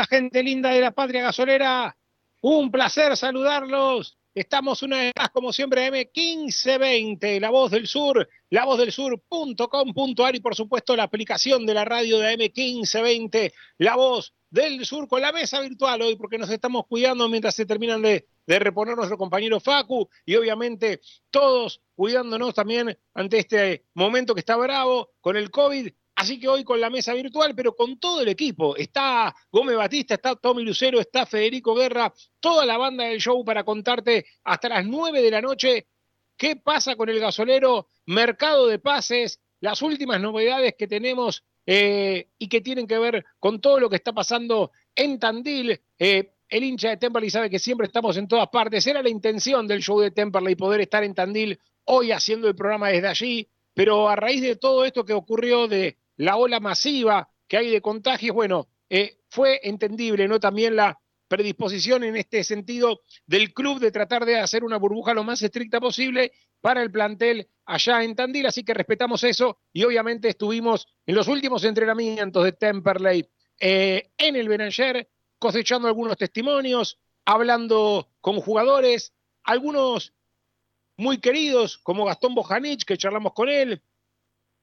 Hola, gente linda de la patria gasolera. Un placer saludarlos. Estamos una vez más, como siempre, M1520, La Voz del Sur, lavozdelsur.com.ar y por supuesto la aplicación de la radio de M1520, La Voz del Sur, con la mesa virtual hoy, porque nos estamos cuidando mientras se terminan de, de reponer nuestro compañero Facu y obviamente todos cuidándonos también ante este momento que está bravo con el COVID Así que hoy con la mesa virtual, pero con todo el equipo. Está Gómez Batista, está Tommy Lucero, está Federico Guerra, toda la banda del show para contarte hasta las 9 de la noche qué pasa con el gasolero, mercado de pases, las últimas novedades que tenemos eh, y que tienen que ver con todo lo que está pasando en Tandil. Eh, el hincha de Temperley sabe que siempre estamos en todas partes. Era la intención del show de Temperley poder estar en Tandil hoy haciendo el programa desde allí, pero a raíz de todo esto que ocurrió de la ola masiva que hay de contagios, bueno, eh, fue entendible, ¿no? También la predisposición en este sentido del club de tratar de hacer una burbuja lo más estricta posible para el plantel allá en Tandil, así que respetamos eso y obviamente estuvimos en los últimos entrenamientos de Temperley eh, en el Benanger cosechando algunos testimonios, hablando con jugadores, algunos muy queridos como Gastón Bojanic, que charlamos con él,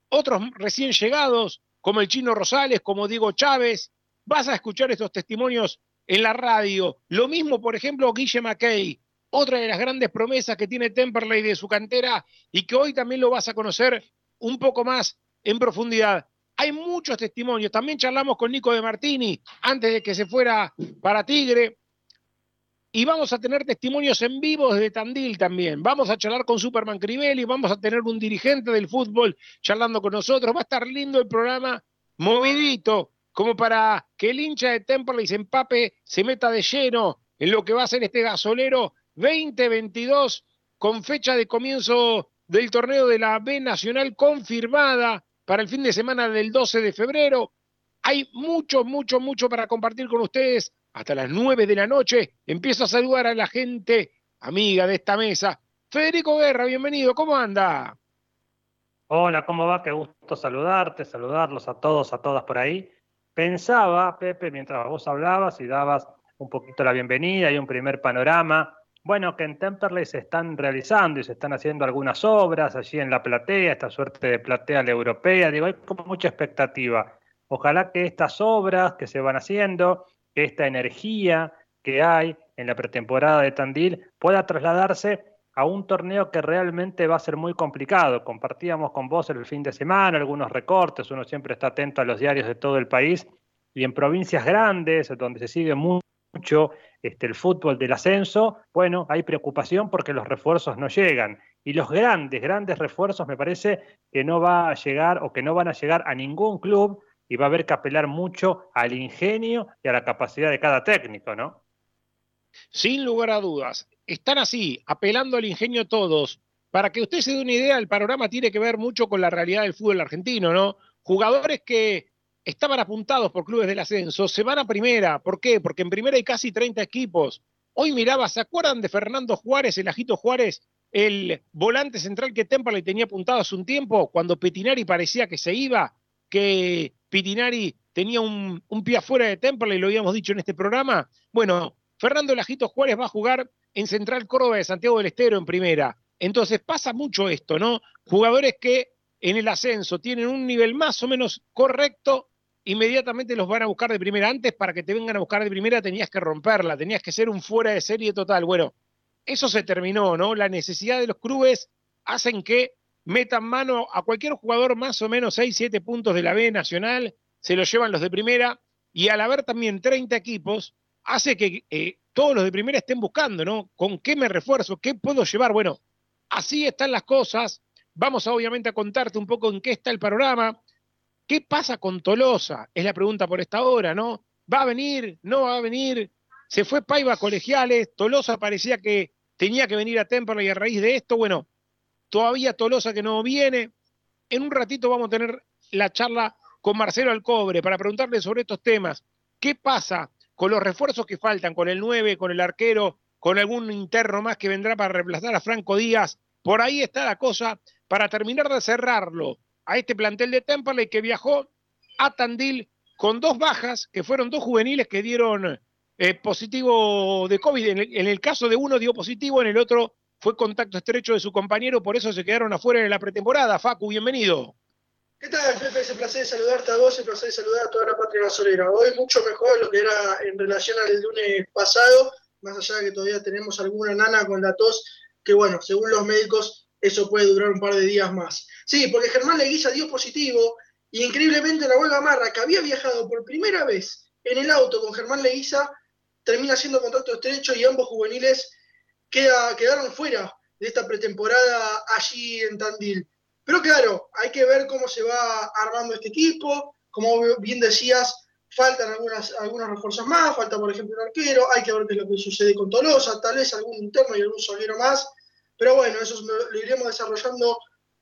otros recién llegados, como el Chino Rosales, como Diego Chávez. Vas a escuchar estos testimonios en la radio. Lo mismo, por ejemplo, Guille McKay, otra de las grandes promesas que tiene Temperley de su cantera y que hoy también lo vas a conocer un poco más en profundidad. Hay muchos testimonios. También charlamos con Nico de Martini antes de que se fuera para Tigre. Y vamos a tener testimonios en vivo desde Tandil también. Vamos a charlar con Superman Crivelli, vamos a tener un dirigente del fútbol charlando con nosotros. Va a estar lindo el programa, movidito, como para que el hincha de Temperley se empape, se meta de lleno en lo que va a ser este gasolero 2022 con fecha de comienzo del torneo de la B Nacional confirmada para el fin de semana del 12 de febrero. Hay mucho, mucho, mucho para compartir con ustedes hasta las 9 de la noche. Empiezo a saludar a la gente amiga de esta mesa. Federico Guerra, bienvenido, ¿cómo anda? Hola, ¿cómo va? Qué gusto saludarte, saludarlos a todos, a todas por ahí. Pensaba, Pepe, mientras vos hablabas y dabas un poquito la bienvenida y un primer panorama, bueno, que en Temperley se están realizando y se están haciendo algunas obras allí en la platea, esta suerte de platea la europea, digo, hay como mucha expectativa. Ojalá que estas obras que se van haciendo, esta energía que hay en la pretemporada de Tandil pueda trasladarse a un torneo que realmente va a ser muy complicado. Compartíamos con vos el fin de semana algunos recortes, uno siempre está atento a los diarios de todo el país y en provincias grandes, donde se sigue mucho este, el fútbol del ascenso, bueno, hay preocupación porque los refuerzos no llegan. y los grandes, grandes refuerzos me parece que no va a llegar o que no van a llegar a ningún club y va a haber que apelar mucho al ingenio y a la capacidad de cada técnico, ¿no? Sin lugar a dudas. Están así, apelando al ingenio todos. Para que usted se dé una idea, el panorama tiene que ver mucho con la realidad del fútbol argentino, ¿no? Jugadores que estaban apuntados por clubes del ascenso se van a primera. ¿Por qué? Porque en primera hay casi 30 equipos. Hoy miraba, ¿se acuerdan de Fernando Juárez, el Ajito Juárez, el volante central que Temperley tenía apuntado hace un tiempo, cuando Petinari parecía que se iba, que Pitinari tenía un, pie afuera de Temperley, lo habíamos dicho en este programa? Bueno, Fernando Lajito Juárez va a jugar en Central Córdoba de Santiago del Estero en primera. Entonces pasa mucho esto, ¿no? Jugadores que en el ascenso tienen un nivel más o menos correcto, inmediatamente los van a buscar de primera. Antes, para que te vengan a buscar de primera, tenías que romperla, tenías que ser un fuera de serie total. Bueno, eso se terminó, ¿no? La necesidad de los clubes hacen que metan mano a cualquier jugador más o menos 6, 7 puntos de la B nacional, se lo llevan los de primera, y al haber también 30 equipos, hace que eh, todos los de primera estén buscando, ¿no? ¿Con qué me refuerzo? ¿Qué puedo llevar? Bueno, así están las cosas. Vamos obviamente a contarte un poco en qué está el panorama. ¿Qué pasa con Tolosa? Es la pregunta por esta hora, ¿no? ¿Va a venir? ¿No va a venir? Se fue Paiva a colegiales, Tolosa parecía que tenía que venir a Temperley y a raíz de esto, bueno, todavía Tolosa que no viene. En un ratito vamos a tener la charla con Marcelo Alcobre para preguntarle sobre estos temas. ¿Qué pasa con los refuerzos que faltan, con el 9, con el arquero, con algún interno más que vendrá para reemplazar a Franco Díaz. Por ahí está la cosa para terminar de cerrarlo a este plantel de Temperley que viajó a Tandil con dos bajas, que fueron dos juveniles que dieron eh, positivo de COVID. En el, en el, caso de uno dio positivo, en el otro fue contacto estrecho de su compañero, por eso se quedaron afuera en la pretemporada. Facu, bienvenido. ¿Qué tal, Pepe? Es un placer saludarte a vos, es un placer saludar a toda la patria gasolera. Hoy mucho mejor de lo que era en relación al lunes pasado, más allá de que todavía tenemos alguna nana con la tos, que bueno, según los médicos, eso puede durar un par de días más. Sí, porque Germán Leguiza dio positivo y increíblemente la Huelga Marra, que había viajado por primera vez en el auto con Germán Leguiza, termina siendo contacto estrecho y ambos juveniles quedaron fuera de esta pretemporada allí en Tandil. Pero claro, hay que ver cómo se va armando este equipo. Como bien decías, faltan algunas, algunos refuerzos más, falta por ejemplo un arquero, hay que ver qué es lo que sucede con Tolosa, tal vez algún interno y algún solero más. Pero bueno, eso lo, iremos desarrollando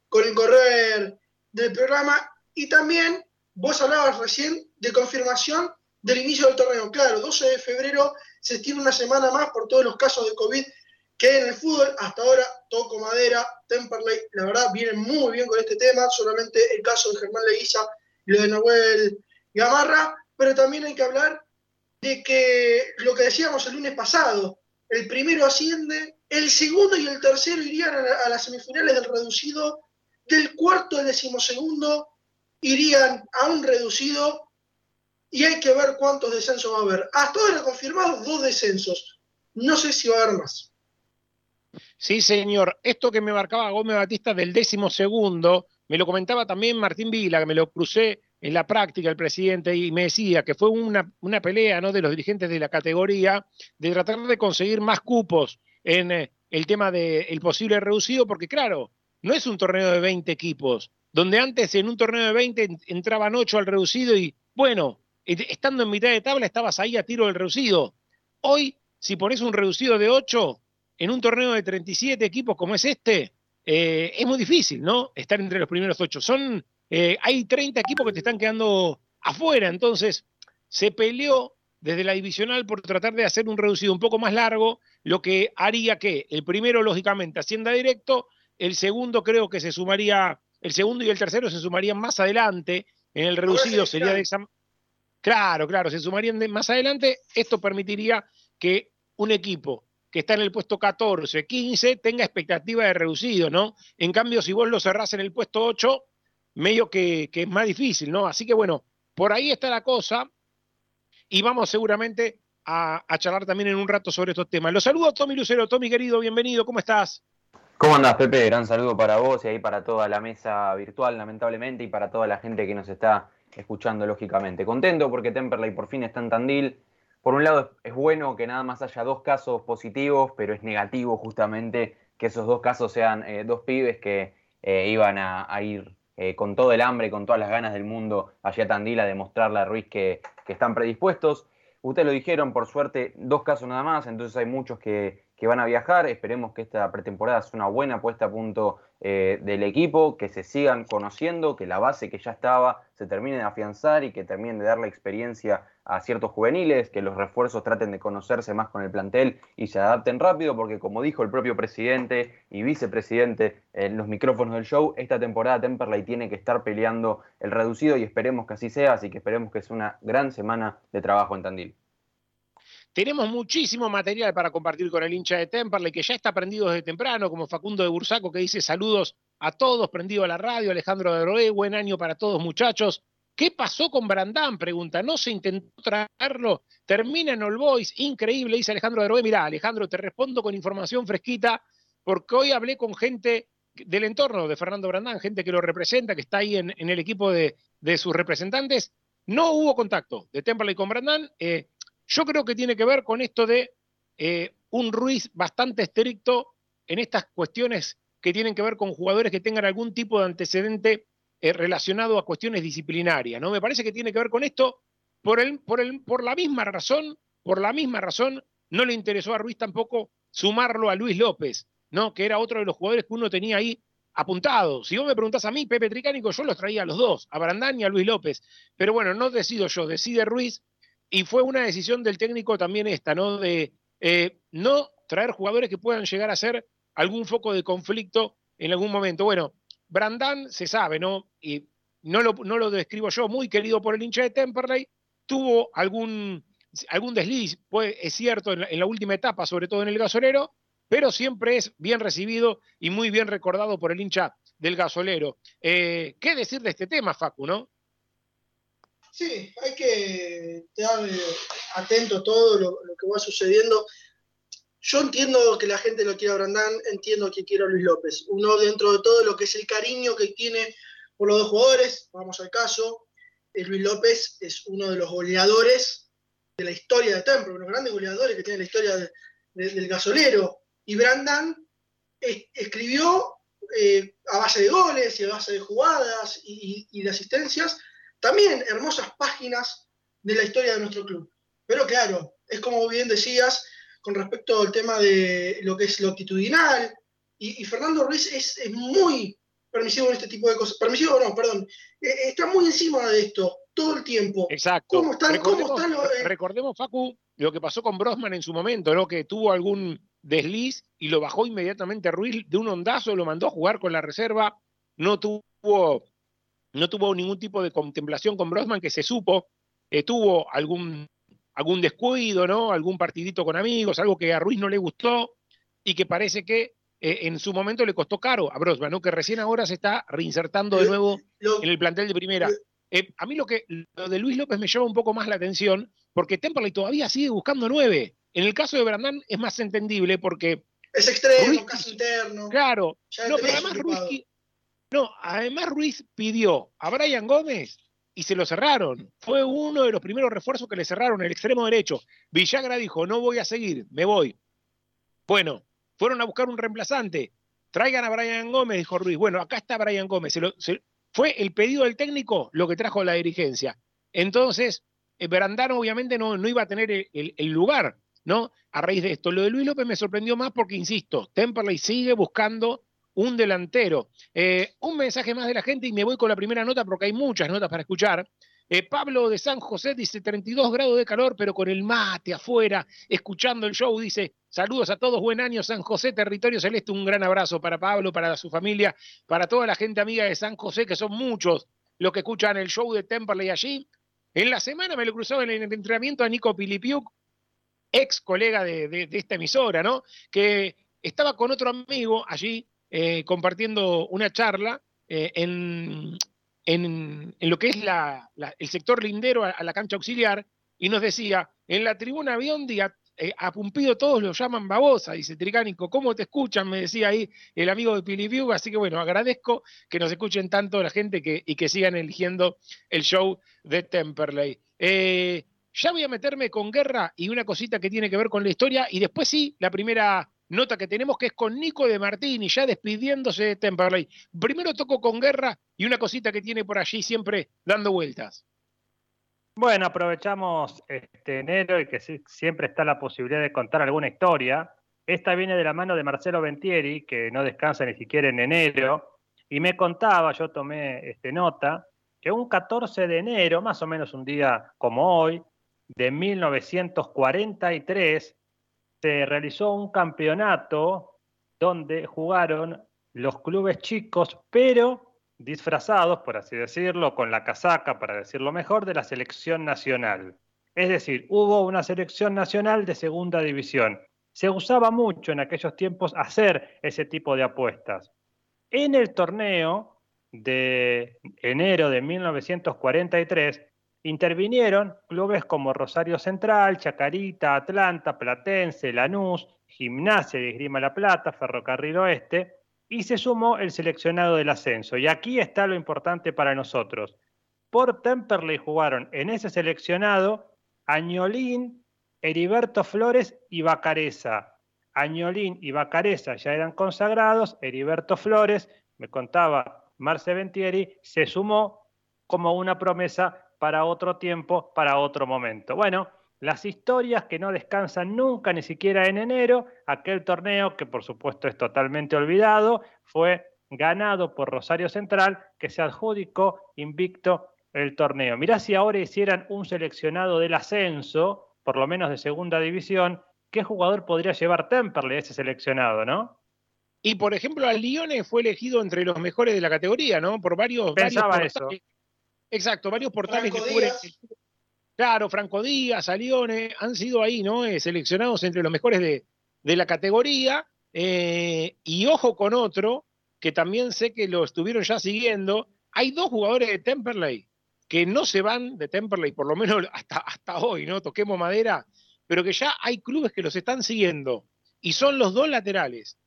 con el correr del programa. Y también vos hablabas recién de confirmación del inicio del torneo. Claro, 12 de febrero se tiene una semana más por todos los casos de COVID que en el fútbol hasta ahora toco madera, Temperley, la verdad viene muy bien con este tema, solamente el caso de Germán Leguiza y lo de Nahuel Gamarra, pero también hay que hablar de que lo que decíamos el lunes pasado, el primero asciende, el segundo y el tercero irían a, las semifinales del reducido, del cuarto al decimosegundo irían a un reducido y hay que ver cuántos descensos va a haber. Hasta ahora confirmados dos descensos. No sé si va a haber más. Sí, señor. Esto que me marcaba Gómez Batista del décimo segundo, me lo comentaba también Martín Vila, que me lo crucé en la práctica el presidente y me decía que fue una, una pelea ¿no? de los dirigentes de la categoría de tratar de conseguir más cupos en eh, el tema del posible reducido, porque claro, no es un torneo de 20 equipos, donde antes en un torneo de 20 entraban 8 al reducido y bueno, estando en mitad de tabla estabas ahí a tiro del reducido. Hoy, si pones un reducido de 8, en un torneo de 37 equipos como es este, eh, es muy difícil, ¿no? Estar entre los primeros ocho. Son, eh, hay 30 equipos que te están quedando afuera, entonces se peleó desde la divisional por tratar de hacer un reducido un poco más largo, lo que haría que el primero, lógicamente, ascienda directo, el segundo creo que se sumaría, el segundo y el tercero se sumarían más adelante, en el reducido sería de esa... Claro, claro, se sumarían más adelante, esto permitiría que un equipo que está en el puesto 14, 15, tenga expectativa de reducido, ¿no? En cambio, si vos lo cerrás en el puesto 8, medio que, es más difícil, ¿no? Así que bueno, por ahí está la cosa y vamos seguramente a, charlar también en un rato sobre estos temas. Los saludo a Tommy Lucero. Tommy, querido, bienvenido, ¿cómo estás? ¿Cómo andás, Pepe? Gran saludo para vos y ahí para toda la mesa virtual, lamentablemente, y para toda la gente que nos está escuchando, lógicamente. Contento porque Temperley por fin está en Tandil por un lado es bueno que nada más haya dos casos positivos, pero es negativo justamente que esos dos casos sean dos pibes que iban a, ir con todo el hambre, con todas las ganas del mundo allá a Tandil a demostrarle a Ruiz que, que están predispuestos. Ustedes lo dijeron, por suerte, dos casos nada más, entonces hay muchos que, que van a viajar. Esperemos que esta pretemporada sea una buena puesta a punto eh, del equipo, que se sigan conociendo, que la base que ya estaba se termine de afianzar y que terminen de darle experiencia a ciertos juveniles, que los refuerzos traten de conocerse más con el plantel y se adapten rápido, porque como dijo el propio presidente y vicepresidente en los micrófonos del show, esta temporada Temperley tiene que estar peleando el reducido y esperemos que así sea, así que esperemos que sea una gran semana de trabajo en Tandil. Tenemos muchísimo material para compartir con el hincha de Temperley, que ya está prendido desde temprano, como Facundo de Bursaco, que dice saludos a todos, prendido a la radio, Alejandro de Roé, buen año para todos muchachos. ¿Qué pasó con Brandán? Pregunta, ¿no se intentó traerlo? Termina en All Boys, increíble, dice Alejandro de Roé. Mirá, Alejandro, te respondo con información fresquita, porque hoy hablé con gente del entorno de Fernando Brandán, gente que lo representa, que está ahí en, el equipo de, sus representantes. No hubo contacto de Temperley con Brandán. Eh, yo creo que tiene que ver con esto de eh, un Ruiz bastante estricto en estas cuestiones que tienen que ver con jugadores que tengan algún tipo de antecedente eh, relacionado a cuestiones disciplinarias, ¿no? Me parece que tiene que ver con esto por, la misma razón, por la misma razón, no le interesó a Ruiz tampoco sumarlo a Luis López, ¿no? Que era otro de los jugadores que uno tenía ahí apuntado. Si vos me preguntás a mí, Pepe Tricánico, yo los traía a los dos, a Brandán y a Luis López. Pero bueno, no decido yo, decide Ruiz y fue una decisión del técnico también esta, ¿no? De eh, no traer jugadores que puedan llegar a ser algún foco de conflicto en algún momento. Bueno, Brandán se sabe, ¿no? Y no lo, describo yo, muy querido por el hincha de Temperley, tuvo algún, algún desliz, pues, es cierto, en la, última etapa, sobre todo en el gasolero, pero siempre es bien recibido y muy bien recordado por el hincha del gasolero. Eh, ¿Qué decir de este tema, Facu, no? Sí, hay que estar eh, atento a todo lo, que va sucediendo. Yo entiendo que la gente lo quiera a Brandán, entiendo que quiera a Luis López. Uno dentro de todo lo que es el cariño que tiene por los dos jugadores, vamos al caso, Luis López es uno de los goleadores de la historia de Temple, uno de los grandes goleadores que tiene la historia del gasolero. Y Brandán escribió eh, a base de goles y a base de jugadas y de asistencias también hermosas páginas de la historia de nuestro club. Pero claro, es como bien decías, con respecto al tema de lo que es lo actitudinal, y, Fernando Ruiz es, muy permisivo en este tipo de cosas. Permisivo, no, perdón. Eh, eh, está muy encima de esto todo el tiempo. Exacto. ¿Cómo están, recordemos, eh? recordemos, Facu, lo que pasó con Brosman en su momento, ¿no? Que tuvo algún desliz y lo bajó inmediatamente Ruiz de un ondazo, lo mandó a jugar con la reserva, no tuvo no tuvo ningún tipo de contemplación con Brosman, que se supo, eh, tuvo algún, algún descuido, ¿no? Algún partidito con amigos, algo que a Ruiz no le gustó y que parece que eh, en su momento le costó caro a Brosman, ¿no? Que recién ahora se está reinsertando de nuevo en el plantel de primera. Eh, a mí lo que lo de Luis López me llama un poco más la atención, porque Temperley todavía sigue buscando nueve. En el caso de Brandán es más entendible porque. Es extremo, casi interno. Claro. No, pero además Ruiz, no, además Ruiz pidió a Brian Gómez y se lo cerraron. Fue uno de los primeros refuerzos que le cerraron, el extremo derecho. Villagra dijo, no voy a seguir, me voy. Bueno, fueron a buscar un reemplazante. Traigan a Brian Gómez, dijo Ruiz. Bueno, acá está Brian Gómez. fue el pedido del técnico lo que trajo la dirigencia. Entonces, eh, Brandano obviamente no, no, iba a tener el, el, lugar, ¿no? A raíz de esto. Lo de Luis López me sorprendió más porque, insisto, Temperley sigue buscando un delantero. Eh, un mensaje más de la gente y me voy con la primera nota porque hay muchas notas para escuchar. Eh, Pablo de San José dice 32 grados de calor, pero con el mate afuera, escuchando el show, dice saludos a todos, buen año San José, territorio celeste, un gran abrazo para Pablo, para su familia, para toda la gente amiga de San José, que son muchos los que escuchan el show de Temperley allí. En la semana me lo cruzaba en el entrenamiento a Nico Pilipiuk, ex colega de esta emisora, ¿no? Que estaba con otro amigo allí eh, compartiendo una charla eh, en, en, lo que es el sector lindero a, la cancha auxiliar y nos decía, en la tribuna Biondi a, eh, a Pumpido todos lo llaman babosa, dice Tricánico, ¿cómo te escuchan? Me decía ahí el amigo de Pilipiu, así que bueno, agradezco que nos escuchen tanto la gente que, y que sigan eligiendo el show de Temperley. ya voy a meterme con guerra y una cosita que tiene que ver con la historia y después sí, la primera nota que tenemos que es con Nico de Martini, ya despidiéndose de Temperley. Primero toco con Guerra y una cosita que tiene por allí siempre dando vueltas. Bueno, aprovechamos este enero y que siempre está la posibilidad de contar alguna historia. Esta viene de la mano de Marcelo Ventieri, que no descansa ni siquiera en enero, y me contaba, yo tomé este, nota, que un 14 de enero, más o menos un día como hoy, de 1943, se realizó un campeonato donde jugaron los clubes chicos, pero disfrazados, por así decirlo, con la casaca, para decirlo mejor, de la selección nacional. Es decir, hubo una selección nacional de segunda división. Se usaba mucho en aquellos tiempos hacer ese tipo de apuestas. En el torneo de enero de 1943 intervinieron clubes como Rosario Central, Chacarita, Atlanta, Platense, Lanús, Gimnasia de Esgrima La Plata, Ferrocarril Oeste, y se sumó el seleccionado del ascenso. Y aquí está lo importante para nosotros. Por Temperley jugaron en ese seleccionado Añolín, Heriberto Flores y Bacareza. Añolín y Bacareza ya eran consagrados, Heriberto Flores, me contaba Marce Ventieri, se sumó como una promesa para otro tiempo, para otro momento. Bueno, las historias que no descansan nunca, ni siquiera en enero, aquel torneo que por supuesto es totalmente olvidado, fue ganado por Rosario Central, que se adjudicó invicto el torneo. Mirá si ahora hicieran un seleccionado del ascenso, por lo menos de segunda división, ¿qué jugador podría llevar Temperley ese seleccionado, no? Y por ejemplo, al Lione fue elegido entre los mejores de la categoría, ¿no? Por varios, Pensaba eso. Exacto, varios portales que cubren Claro, Franco Díaz, Alione, han sido ahí, ¿no? Eh, seleccionados entre los mejores de, la categoría. Eh, y ojo con otro, que también sé que lo estuvieron ya siguiendo. Hay dos jugadores de Temperley que no se van de Temperley, por lo menos hasta, hasta hoy, ¿no? Toquemos madera, pero que ya hay clubes que los están siguiendo. Y son los dos laterales,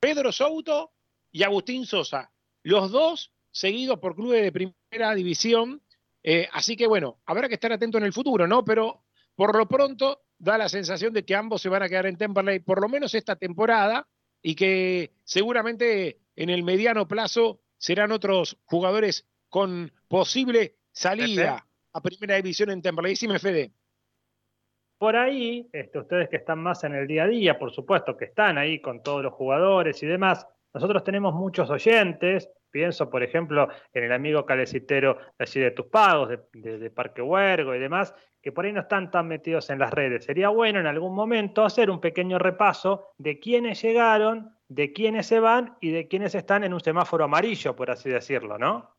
Pedro Souto y Agustín Sosa. Los dos seguidos por clubes de primera división eh, así que bueno, habrá que estar atento en el futuro, ¿no? Pero por lo pronto da la sensación de que ambos se van a quedar en Temperley por lo menos esta temporada y que seguramente en el mediano plazo serán otros jugadores con posible salida a primera división en Temperley. me Fede. Por ahí, este, ustedes que están más en el día a día, por supuesto que están ahí con todos los jugadores y demás, nosotros tenemos muchos oyentes Pienso, por ejemplo, en el amigo calecitero allí de tus pagos, de, Parque Huergo y demás, que por ahí no están tan metidos en las redes. Sería bueno en algún momento hacer un pequeño repaso de quiénes llegaron, de quiénes se van y de quiénes están en un semáforo amarillo, por así decirlo, ¿no?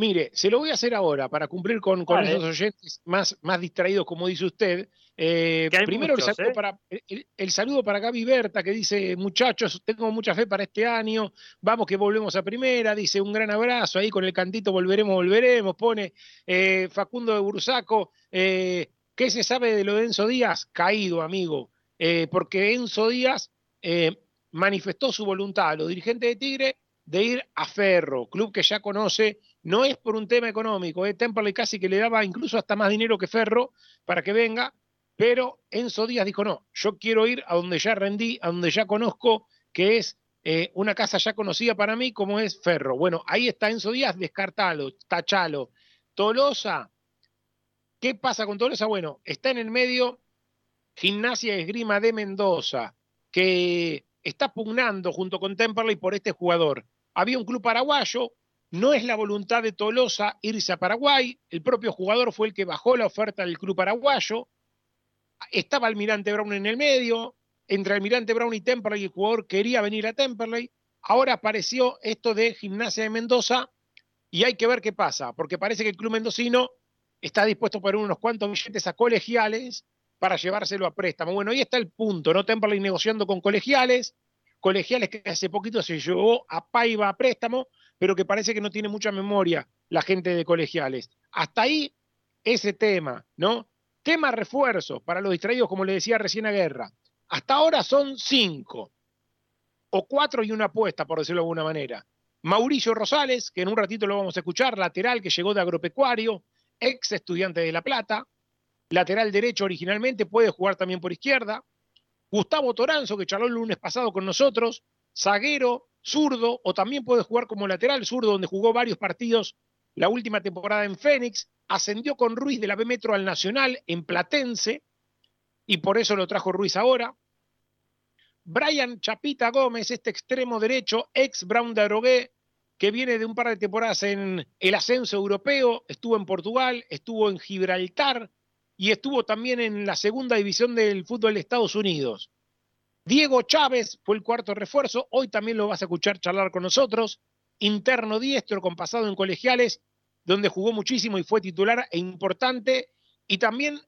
Mire, se lo voy a hacer ahora para cumplir con, esos oyentes más, más distraídos, como dice usted. Eh, primero el, saludo ¿eh? para, el, saludo para Gaby Berta, que dice, muchachos, tengo mucha fe para este año, vamos que volvemos a primera, dice, un gran abrazo, ahí con el cantito volveremos, volveremos, pone eh, Facundo de Bursaco, ¿qué se sabe de lo de Enzo Díaz? Caído, amigo, porque Enzo Díaz manifestó su voluntad a los dirigentes de Tigre de ir a Ferro, club que ya conoce, no es por un tema económico, eh, Temperley casi que le daba incluso hasta más dinero que Ferro para que venga, pero Enzo Díaz dijo, no, yo quiero ir a donde ya rendí, a donde ya conozco, que es eh, una casa ya conocida para mí como es Ferro. Bueno, ahí está Enzo Díaz, descartalo, tachalo. Tolosa, ¿qué pasa con Tolosa? Bueno, está en el medio Gimnasia Esgrima de Mendoza, que está pugnando junto con Temperley por este jugador. Había un club paraguayo, no es la voluntad de Tolosa irse a Paraguay, el propio jugador fue el que bajó la oferta del club paraguayo, estaba Almirante Brown en el medio, entre Almirante Brown y Temperley el jugador quería venir a Temperley, ahora apareció esto de Gimnasia de Mendoza y hay que ver qué pasa, porque parece que el club mendocino está dispuesto a poner unos cuantos billetes a colegiales para llevárselo a préstamo. Bueno, ahí está el punto, ¿no? Temperley negociando con colegiales, colegiales que hace poquito se llevó a Paiva a préstamo, pero que parece que no tiene mucha memoria la gente de colegiales. Hasta ahí ese tema, ¿no? Tema refuerzo para los distraídos, como le decía recién a Guerra. Hasta ahora son cinco, o cuatro y una apuesta, por decirlo de alguna manera. Mauricio Rosales, que en un ratito lo vamos a escuchar, lateral que llegó de agropecuario, ex estudiante de La Plata, lateral derecho originalmente, puede jugar también por izquierda. Gustavo Toranzo, que charló el lunes pasado con nosotros, zaguero, zurdo, o también puede jugar como lateral zurdo, donde jugó varios partidos la última temporada en Fénix, ascendió con Ruiz de la B Metro al Nacional en Platense, y por eso lo trajo Ruiz ahora. Brian Chapita Gómez, este extremo derecho, ex Brown de Arogué, que viene de un par de temporadas en el ascenso europeo, estuvo en Portugal, estuvo en Gibraltar y estuvo también en la segunda división del fútbol de Estados Unidos. Diego Chávez fue el cuarto refuerzo, hoy también lo vas a escuchar charlar con nosotros, interno diestro con pasado en colegiales, donde jugó muchísimo y fue titular e importante, y también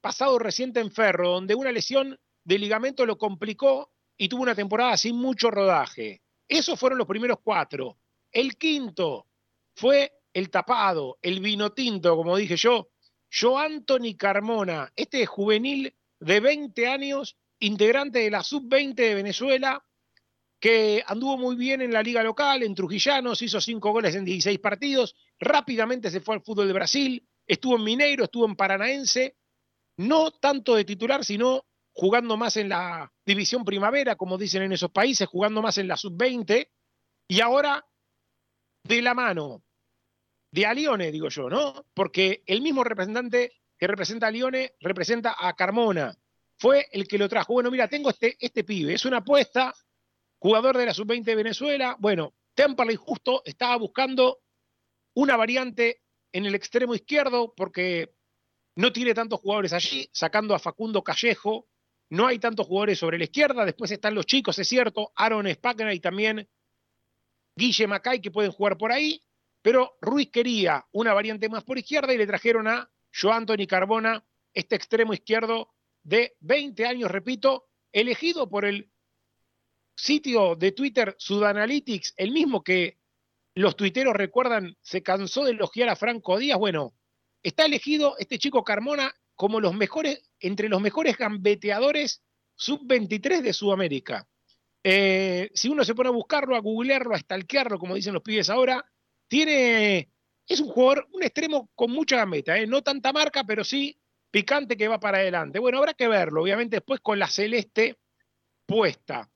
pasado reciente en Ferro, donde una lesión de ligamento lo complicó y tuvo una temporada sin mucho rodaje. Esos fueron los primeros cuatro. El quinto fue el tapado, el vino tinto, como dije yo, yo Anthony Carmona, este juvenil de 20 años, integrante de la sub-20 de Venezuela, que anduvo muy bien en la liga local, en Trujillanos, hizo cinco goles en 16 partidos, rápidamente se fue al fútbol de Brasil, estuvo en Mineiro, estuvo en Paranaense, no tanto de titular, sino jugando más en la división primavera, como dicen en esos países, jugando más en la sub-20, y ahora de la mano de a Lione, digo yo, ¿no? Porque el mismo representante que representa a Lione representa a Carmona. Fue el que lo trajo. Bueno, mira, tengo este, este pibe, es una apuesta, jugador de la sub-20 de Venezuela. Bueno, Temperley justo estaba buscando una variante en el extremo izquierdo porque no tiene tantos jugadores allí, sacando a Facundo Callejo, no hay tantos jugadores sobre la izquierda, después están los chicos, es cierto, Aaron Spagna y también Guille Macay que pueden jugar por ahí, pero Ruiz quería una variante más por izquierda y le trajeron a Joan Anthony Carbona, este extremo izquierdo de 20 años, repito, elegido por el sitio de Twitter Sudanalytics, el mismo que los tuiteros recuerdan se cansó de elogiar a Franco Díaz. Bueno, está elegido este chico Carmona como los mejores, entre los mejores gambeteadores sub-23 de Sudamérica. Eh, si uno se pone a buscarlo, a googlearlo, a stalkearlo, como dicen los pibes ahora, tiene, es un jugador, un extremo con mucha gambeta, ¿eh? no tanta marca, pero sí picante que va para adelante. Bueno, habrá que verlo, obviamente después con la celeste puesta.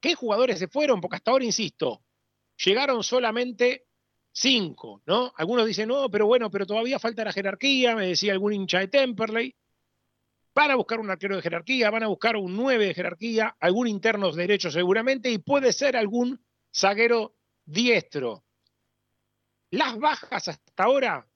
¿Qué jugadores se fueron? Porque hasta ahora, insisto, llegaron solamente cinco, ¿no? Algunos dicen, no, pero bueno, pero todavía falta la jerarquía, me decía algún hincha de Temperley. Van a buscar un arquero de jerarquía, van a buscar un nueve de jerarquía, algún interno derecho seguramente, y puede ser algún zaguero diestro. Las bajas hasta ahora,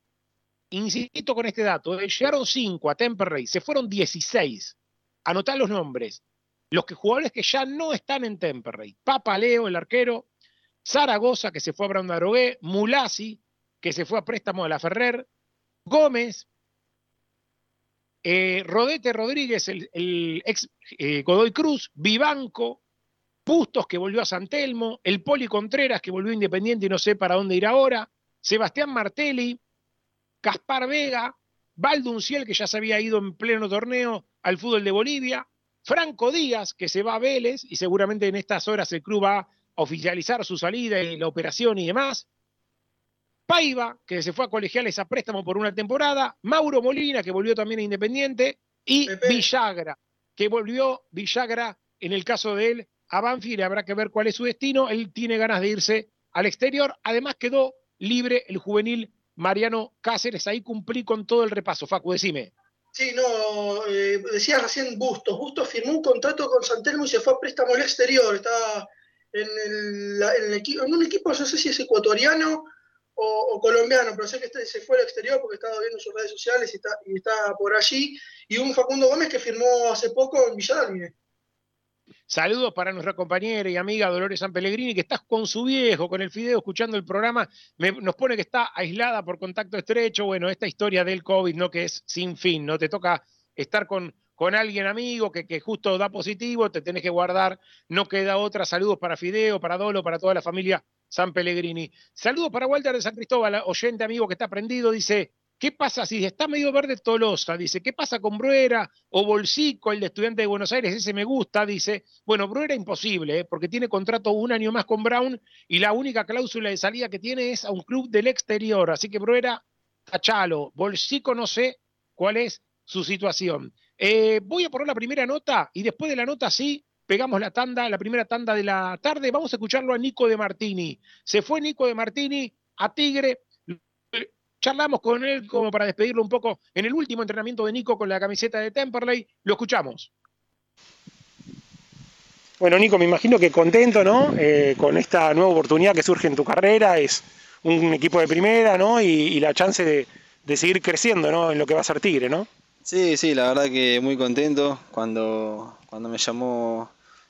insisto con este dato, eh, llegaron 5 a Temperley, se fueron 16. Anotá los nombres. Los que, jugadores que ya no están en Temperley. Papa Leo, el arquero. Zaragoza, que se fue a Brandarogué. Mulasi, que se fue a préstamo de la Ferrer. Gómez. Eh, Rodete Rodríguez, el, ex eh, Godoy Cruz. Vivanco. Bustos, que volvió a San Telmo. El Poli Contreras, que volvió Independiente y no sé para dónde ir ahora. Sebastián Martelli, Caspar Vega, Valdunciel, que ya se había ido en pleno torneo al fútbol de Bolivia, Franco Díaz, que se va a Vélez y seguramente en estas horas el club va a oficializar su salida y la operación y demás. Paiva, que se fue a colegiales a préstamo por una temporada, Mauro Molina, que volvió también a Independiente, y Villagra, que volvió Villagra, en el caso de él, a Banfield, habrá que ver cuál es su destino, él tiene ganas de irse al exterior, además quedó libre el juvenil Mariano Cáceres. Ahí cumplí con todo el repaso. Facu, decime. Sí, no, eh, decía recién Bustos. Bustos firmó un contrato con Santelmo y se fue a préstamo al exterior. Está en, el, equipo, en un equipo, no sé si es ecuatoriano o, colombiano, pero sé que este, se fue al exterior porque estaba viendo sus redes sociales y está, y está por allí. Y un Facundo Gómez que firmó hace poco en Villadalmine. Saludos para nuestra compañera y amiga Dolores San Pellegrini, que está con su viejo, con el Fideo, escuchando el programa. nos pone que está aislada por contacto estrecho. Bueno, esta historia del COVID, ¿no? Que es sin fin, ¿no? Te toca estar con, con alguien amigo que, que, justo da positivo, te tenés que guardar, no queda otra. Saludos para Fideo, para Dolo, para toda la familia San Pellegrini. Saludos para Walter de San Cristóbal, oyente amigo que está prendido, dice, ¿Qué pasa si está medio verde Tolosa? Dice, ¿qué pasa con Bruera o Bolsico, el de estudiante de Buenos Aires? Ese me gusta, dice. Bueno, Bruera imposible, ¿eh? porque tiene contrato un año más con Brown y la única cláusula de salida que tiene es a un club del exterior. Así que Bruera, tachalo. Bolsico no sé cuál es su situación. Eh, voy a poner la primera nota y después de la nota sí, pegamos la tanda, la primera tanda de la tarde. Vamos a escucharlo a Nico de Martini. Se fue Nico de Martini a Tigre. Charlamos con él como para despedirlo un poco en el último entrenamiento de Nico con la camiseta de Temperley. Lo escuchamos. Bueno, Nico, me imagino que contento, ¿no? Eh, con esta nueva oportunidad que surge en tu carrera. Es un equipo de primera, ¿no? Y, la chance de, de, seguir creciendo, ¿no? En lo que va a ser Tigre, ¿no? Sí, sí, la verdad que muy contento. Cuando, cuando me llamó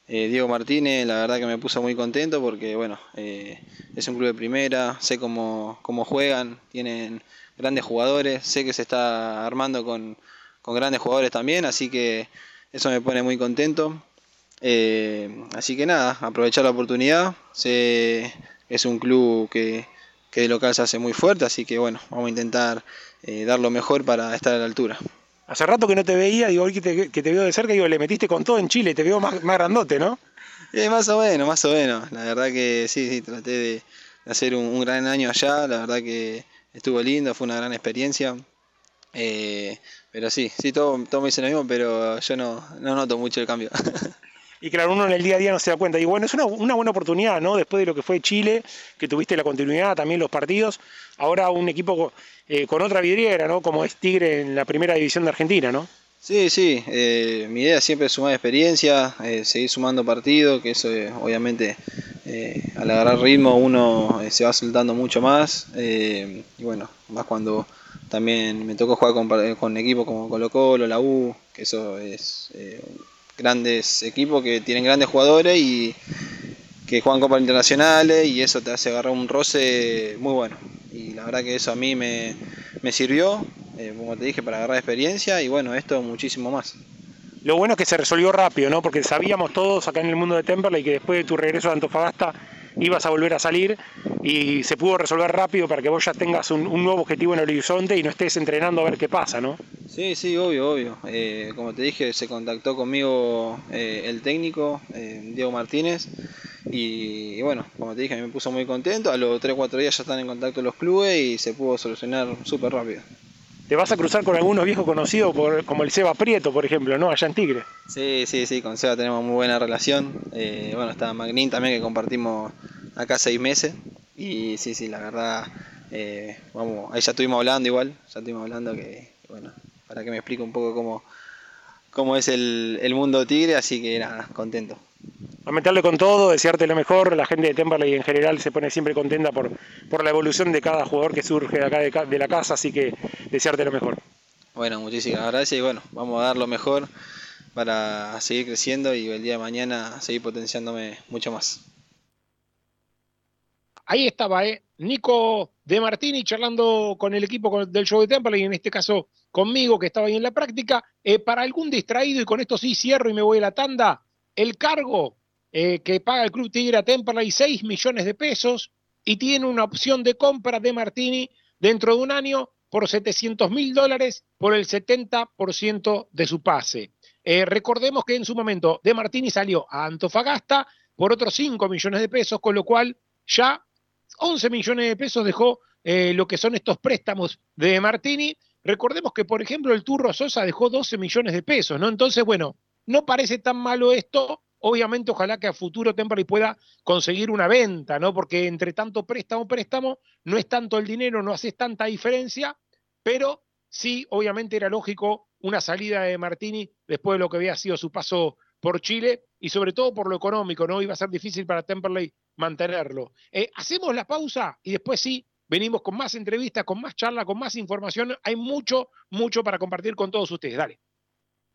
eh, Diego Martínez, la verdad que me puso muy contento porque, bueno, eh, es un club de primera, sé cómo, cómo, juegan, tienen grandes jugadores, sé que se está armando con, con grandes jugadores también, así que eso me pone muy contento. Eh, así que nada, aprovechar la oportunidad. Sé es un club que, que de local se hace muy fuerte, así que bueno, vamos a intentar dar lo mejor para estar a la altura. Hace rato que no te veía, digo, hoy que te, que veo de cerca, digo, le metiste con todo en Chile, te veo más, grandote, ¿no? Eh, más o menos, más o menos. La verdad que sí, sí, traté de, hacer un, gran año allá, la verdad que estuvo lindo, fue una gran experiencia. Eh, pero sí, sí, todo, todo me dice lo mismo, pero yo no, no noto mucho el cambio. Y claro, uno en el día a día no se da cuenta. Y bueno, es una, buena oportunidad, ¿no? Después de lo que fue Chile, que tuviste la continuidad, también los partidos. Ahora un equipo eh, con otra vidriera, ¿no? Como es Tigre en la primera división de Argentina, ¿no? Sí, sí. Eh, mi idea siempre es sumar experiencia, eh, seguir sumando partidos, que eso obviamente al agarrar ritmo uno se va soltando mucho más. y bueno, más cuando también me tocó jugar con, con equipos como Colo Colo, la U, que eso es grandes equipos que tienen grandes jugadores y que juegan copas internacionales y eso te hace agarrar un roce muy bueno. Y la verdad que eso a mí me, sirvió, eh, como te dije, para agarrar experiencia y bueno, esto muchísimo más. Lo bueno es que se resolvió rápido, ¿no? Porque sabíamos todos acá en el mundo de Temperley que después de tu regreso a Antofagasta ibas a volver a salir y se pudo resolver rápido para que vos ya tengas un, nuevo objetivo en el horizonte y no estés entrenando a ver qué pasa, ¿no? Sí, sí, obvio, obvio. Eh, como te dije, se contactó conmigo eh, el técnico, eh, Diego Martínez, y, bueno, como te dije, me puso muy contento. A los 3 o 4 días ya están en contacto los clubes y se pudo solucionar súper rápido. Te vas a cruzar con algunos viejos conocidos como el Seba Prieto, por ejemplo, ¿no? Allá en Tigre. Sí, sí, sí, con Seba tenemos muy buena relación. bueno, está Magnín también que compartimos acá seis meses. Y sí, sí, la verdad, eh, vamos, ahí ya estuvimos hablando igual, ya estuvimos hablando que, bueno, para que me explique un poco cómo, cómo es el, mundo tigre, así que nada, contento. A meterle con todo, desearte lo mejor, la gente de Temperley en general se pone siempre contenta por, por la evolución de cada jugador que surge de acá de, la casa, así que desearte lo mejor. Bueno, muchísimas gracias y bueno, vamos a dar lo mejor para seguir creciendo y el día de mañana seguir potenciándome mucho más. Ahí estaba, ¿eh? Nico De Martini charlando con el equipo del show de Temple y en este caso conmigo que estaba ahí en la práctica. Eh, para algún distraído, y con esto sí cierro y me voy a la tanda, el cargo eh, que paga el Club Tigre a Temperley 6 millones de pesos y tiene una opción de compra de Martini dentro de un año por 700 mil dólares por el 70% de su pase. Eh, recordemos que en su momento De Martini salió a Antofagasta por otros 5 millones de pesos, con lo cual ya 11 millones de pesos dejó eh, lo que son estos préstamos de Martini. Recordemos que, por ejemplo, el Turro Sosa dejó 12 millones de pesos, ¿no? Entonces, bueno, no parece tan malo esto. Obviamente, ojalá que a futuro Temperley pueda conseguir una venta, ¿no? Porque entre tanto préstamo, préstamo, no es tanto el dinero, no hace tanta diferencia, pero sí, obviamente era lógico una salida de Martini después de lo que había sido su paso por Chile y sobre todo por lo económico, ¿no? Iba a ser difícil para Temperley mantenerlo. Eh, hacemos la pausa y después sí, venimos con más entrevistas, con más charla, con más información. Hay mucho, mucho para compartir con todos ustedes. Dale.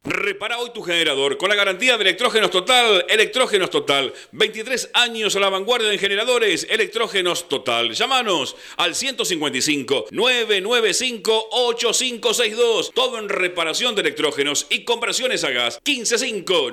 Repara hoy tu generador con la garantía de Electrógenos Total. Electrógenos Total. 23 años a la vanguardia en generadores. Electrógenos Total. Llámanos al 155 995 8562. Todo en reparación de electrógenos y conversiones a gas. 155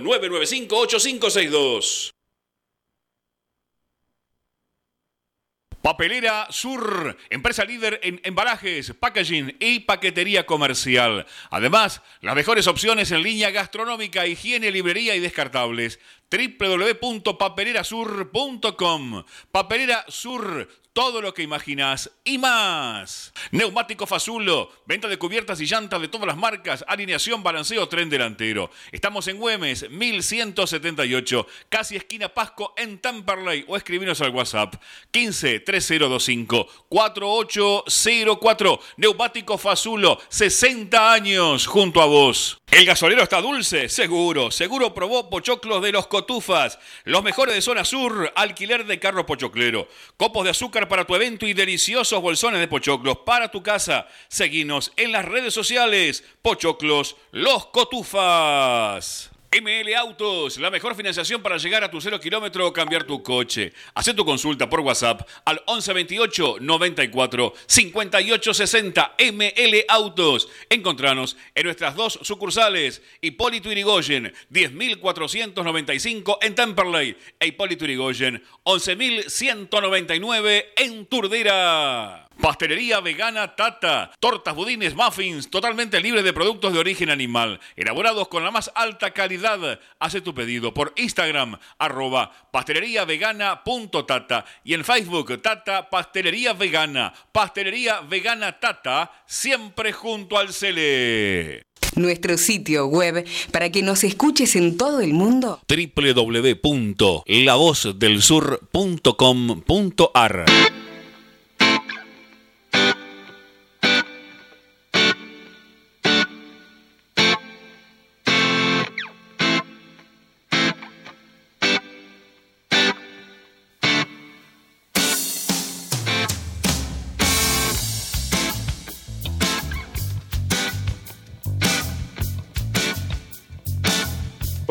Papelera Sur, empresa líder en embalajes, packaging y paquetería comercial. Además, las mejores opciones en línea gastronómica, higiene, librería y descartables. www.papelerasur.com Papelera Sur todo lo que imaginas y más. Neumático Fazulo, venta de cubiertas y llantas de todas las marcas, alineación, balanceo, tren delantero. Estamos en Güemes, 1178, casi esquina Pasco en Tamperley o escribinos al WhatsApp 15 3025 4804. Neumático Fazulo, 60 años junto a vos. El gasolero está dulce, seguro. Seguro probó pochoclos de los cotufas. Los mejores de zona sur, alquiler de carro pochoclero. Copos de azúcar para tu evento y deliciosos bolsones de pochoclos para tu casa. Seguinos en las redes sociales. Pochoclos, los cotufas. ML Autos, la mejor financiación para llegar a tu cero kilómetro o cambiar tu coche. Haz tu consulta por WhatsApp al 1128 94 58 60 ML Autos. Encontranos en nuestras dos sucursales, Hipólito Irigoyen, 10.495 en Temperley e Hipólito Irigoyen, 11.199 en Turdera. Pastelería vegana Tata. Tortas, budines, muffins, totalmente libres de productos de origen animal. Elaborados con la más alta calidad. Hace tu pedido por Instagram, arroba pasteleriavegana.tata. Y en Facebook, Tata Pastelería Vegana. Pastelería Vegana Tata, siempre junto al Cele. Nuestro sitio web para que nos escuches en todo el mundo. www.lavozdelsur.com.ar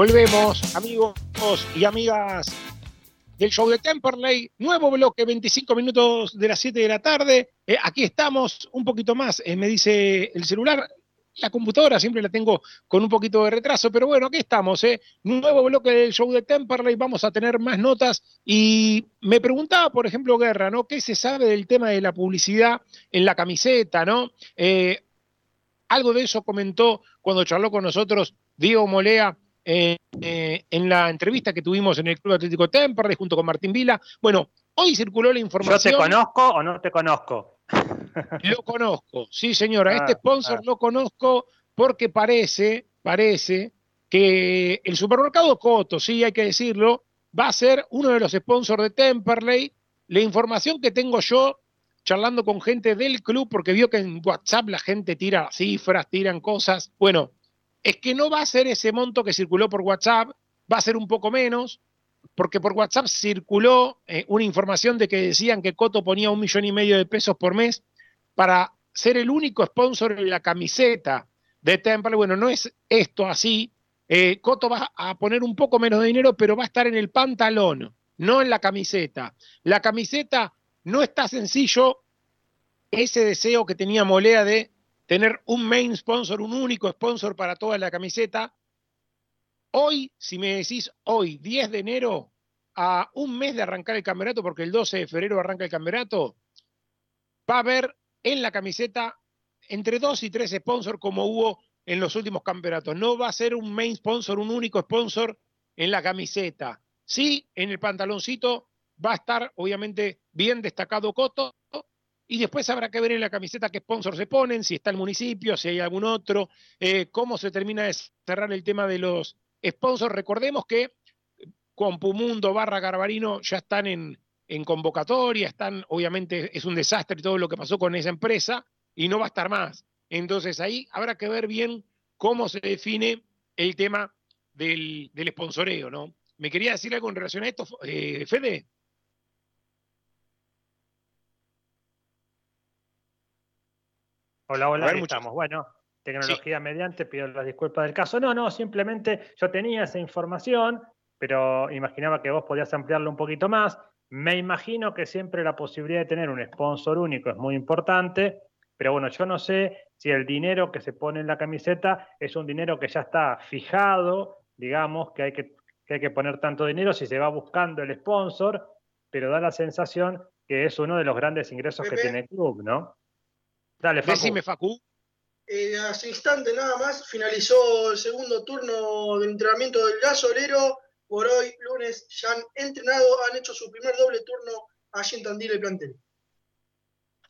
Volvemos, amigos y amigas del show de Temperley. Nuevo bloque, 25 minutos de las 7 de la tarde. Eh, aquí estamos, un poquito más, eh, me dice el celular. La computadora siempre la tengo con un poquito de retraso, pero bueno, aquí estamos, ¿eh? Nuevo bloque del show de Temperley, vamos a tener más notas. Y me preguntaba, por ejemplo, Guerra, ¿no? ¿Qué se sabe del tema de la publicidad en la camiseta, ¿no? Eh, algo de eso comentó cuando charló con nosotros Diego Molea eh, eh, en la entrevista que tuvimos en el Club Atlético Temperley junto con Martín Vila. Bueno, hoy circuló la información. ¿Yo te conozco o no te conozco? Lo conozco, sí señora. Ah, este sponsor ah. lo conozco porque parece, parece que el supermercado Coto, sí hay que decirlo, va a ser uno de los sponsors de Temperley. La información que tengo yo charlando con gente del club, porque vio que en WhatsApp la gente tira cifras, tiran cosas. Bueno, es que no va a ser ese monto que circuló por WhatsApp, va a ser un poco menos, porque por WhatsApp circuló eh, una información de que decían que Coto ponía un millón y medio de pesos por mes para ser el único sponsor en la camiseta de Temple. Bueno, no es esto así. Eh, Coto va a poner un poco menos de dinero, pero va a estar en el pantalón, no en la camiseta. La camiseta no está sencillo. Ese deseo que tenía Molea de tener un main sponsor, un único sponsor para toda la camiseta. Hoy, si me decís hoy, 10 de enero, a un mes de arrancar el campeonato, porque el 12 de febrero arranca el campeonato, va a haber en la camiseta entre dos y tres sponsors como hubo en los últimos campeonatos. No va a ser un main sponsor, un único sponsor en la camiseta. Sí, en el pantaloncito va a estar obviamente bien destacado Coto, y después habrá que ver en la camiseta qué sponsor se ponen, si está el municipio, si hay algún otro, eh, cómo se termina de cerrar el tema de los sponsors. Recordemos que con Pumundo barra Garbarino ya están en, convocatoria, están, obviamente es un desastre todo lo que pasó con esa empresa y no va a estar más. Entonces ahí habrá que ver bien cómo se define el tema del, del ¿no? ¿Me quería decir algo en relación a esto, eh, Fede? Hola, hola, ver, estamos. Bueno, tecnología mediante, pido las disculpas del caso. No, no, simplemente yo tenía esa información, pero imaginaba que vos podías ampliarlo un poquito más. Me imagino que siempre la posibilidad de tener un sponsor único es muy importante, pero bueno, yo no sé si el dinero que se pone en la camiseta es un dinero que ya está fijado, digamos, que hay que, que hay que poner tanto dinero si se va buscando el sponsor, pero da la sensación que es uno de los grandes ingresos que tiene el club, ¿no? Dale, Facu. Decime, Facu. Eh, hace instante nada más finalizó el segundo turno del entrenamiento del gasolero. Por hoy, lunes, ya han entrenado, han hecho su primer doble turno allí en Tandil el plantel.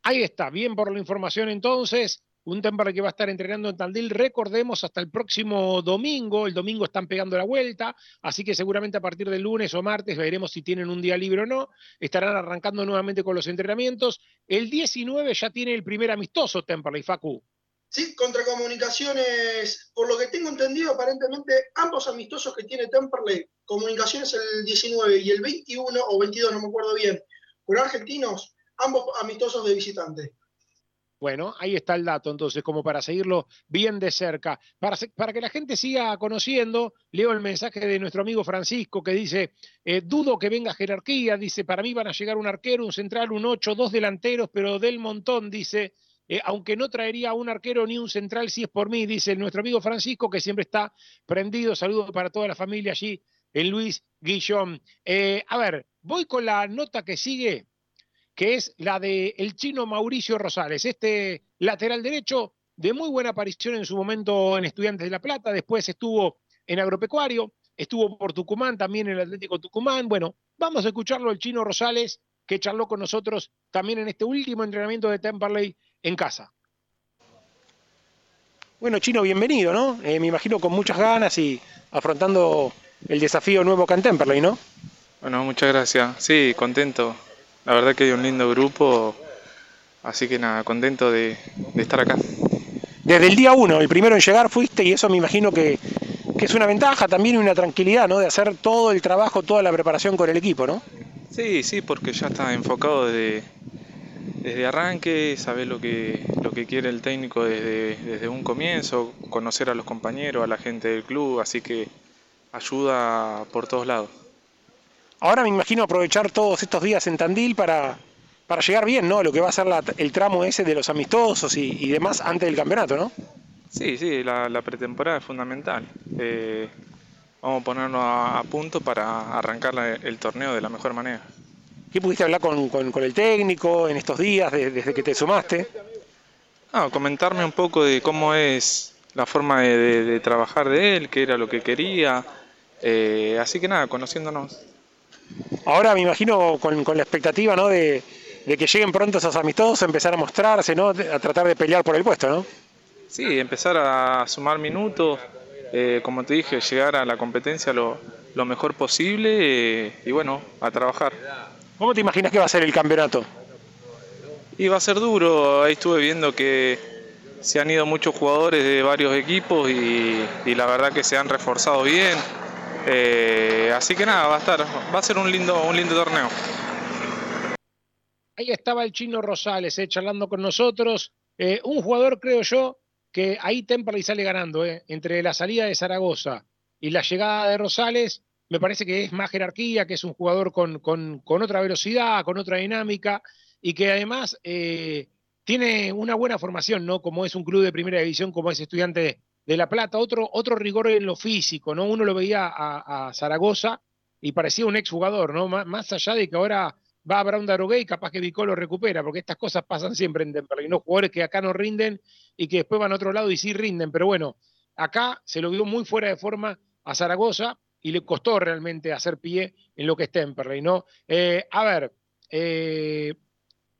Ahí está, bien por la información entonces. Un Temperley que va a estar entrenando en Tandil, recordemos, hasta el próximo domingo. El domingo están pegando la vuelta, así que seguramente a partir del lunes o martes veremos si tienen un día libre o no. Estarán arrancando nuevamente con los entrenamientos. El 19 ya tiene el primer amistoso Temperley, Facu. Sí, contra Comunicaciones, por lo que tengo entendido, aparentemente ambos amistosos que tiene Temperley, Comunicaciones el 19 y el 21 o 22, no me acuerdo bien, por argentinos, ambos amistosos de visitante. Bueno, ahí está el dato, entonces, como para seguirlo bien de cerca. Para, que la gente siga conociendo, leo el mensaje de nuestro amigo Francisco que dice, eh, dudo que venga jerarquía, dice, para mí van a llegar un arquero, un central, un 8, dos delanteros, pero del montón, dice, eh, aunque no traería un arquero ni un central si es por mí, dice nuestro amigo Francisco, que siempre está prendido. Saludos para toda la familia allí en Luis Guillón. Eh, a ver, voy con la nota que sigue que es la del el chino Mauricio Rosales, este lateral derecho de muy buena aparición en su momento en Estudiantes de La Plata, después estuvo en Agropecuario, estuvo por Tucumán, también en el Atlético Tucumán. Bueno, vamos a escucharlo el chino Rosales, que charló con nosotros también en este último entrenamiento de Temperley en casa. Bueno, Chino, bienvenido, ¿no? Eh, me imagino con muchas ganas y afrontando el desafío nuevo acá en Temperley, ¿no? Bueno, muchas gracias. Sí, contento. La verdad que hay un lindo grupo, así que nada, contento de, estar acá. Desde el día uno, el primero en llegar fuiste y eso me imagino que, es una ventaja también y una tranquilidad, ¿no? De hacer todo el trabajo, toda la preparación con el equipo, ¿no? Sí, sí, porque ya está enfocado desde, desde arranque, sabe lo que, lo que quiere el técnico desde, desde un comienzo, conocer a los compañeros, a la gente del club, así que ayuda por todos lados. Ahora me imagino aprovechar todos estos días en Tandil para, para llegar bien, ¿no? Lo que va a ser el tramo ese de los amistosos y, demás antes del campeonato, ¿no? Sí, sí, la, pretemporada es fundamental. Eh, vamos a ponernos a, punto para arrancar el torneo de la mejor manera. ¿Qué pudiste hablar con, el técnico en estos días, desde que te sumaste? Ah, comentarme un poco de cómo es la forma de, trabajar de él, qué era lo que quería. Eh, así que nada, conociéndonos. Ahora me imagino con, la expectativa ¿no? de, que lleguen pronto esos amistosos, empezar a mostrarse, ¿no? a tratar de pelear por el puesto, ¿no? Sí, empezar a sumar minutos, eh, como te dije, llegar a la competencia lo, mejor posible eh, y bueno, a trabajar. ¿Cómo te imaginas que va a ser el campeonato? Y va a ser duro, ahí estuve viendo que se han ido muchos jugadores de varios equipos y la verdad que se han reforzado bien. Eh, así que nada, va a estar, va a ser un lindo, un lindo torneo. Ahí estaba el chino Rosales, eh, charlando con nosotros. Eh, un jugador, creo yo, que ahí y sale ganando, entre la salida de Zaragoza y la llegada de Rosales, me parece que es más jerarquía, que es un jugador con, con, con otra velocidad, con otra dinámica, y que además tiene una buena formación, ¿no? Como es un club de primera división, como es estudiante de La Plata, otro, otro rigor en lo físico, ¿no? Uno lo veía a, Zaragoza y parecía un exjugador, ¿no? Más, allá de que ahora va a Brown Darogué y capaz que Vicó lo recupera, porque estas cosas pasan siempre en Temperley, ¿no? Jugadores que acá no rinden y que después van a otro lado y sí rinden, pero bueno, acá se lo vio muy fuera de forma a Zaragoza y le costó realmente hacer pie en lo que es Temperley, ¿no? Eh, a ver, eh,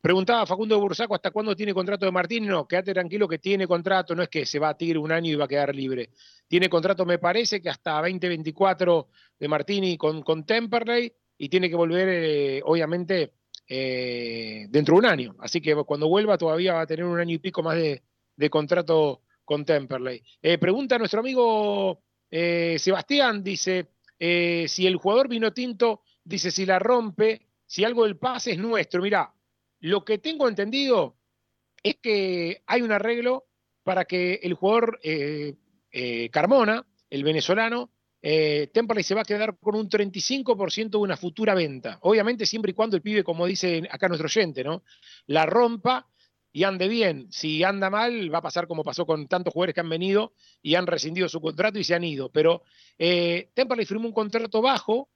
Preguntaba Facundo Bursaco hasta cuándo tiene contrato de Martín. No, quédate tranquilo que tiene contrato, no es que se va a tirar un año y va a quedar libre. Tiene contrato, me parece, que hasta 2024 de Martini con, con Temperley y tiene que volver, eh, obviamente, eh, dentro de un año. Así que cuando vuelva todavía va a tener un año y pico más de, contrato con Temperley. Eh, pregunta a nuestro amigo Sebastián, dice, si el jugador vino tinto, dice, si la rompe, si algo del pase es nuestro. Mirá, lo que tengo entendido es que hay un arreglo para que el jugador eh, eh, Carmona, el venezolano, eh, Temperley se va a quedar con un 35% de una futura venta. Obviamente siempre y cuando el pibe, como dice acá nuestro oyente, ¿no? La rompa y ande bien. Si anda mal, va a pasar como pasó con tantos jugadores que han venido y han rescindido su contrato y se han ido. Pero eh, Temperley firmó un contrato bajo,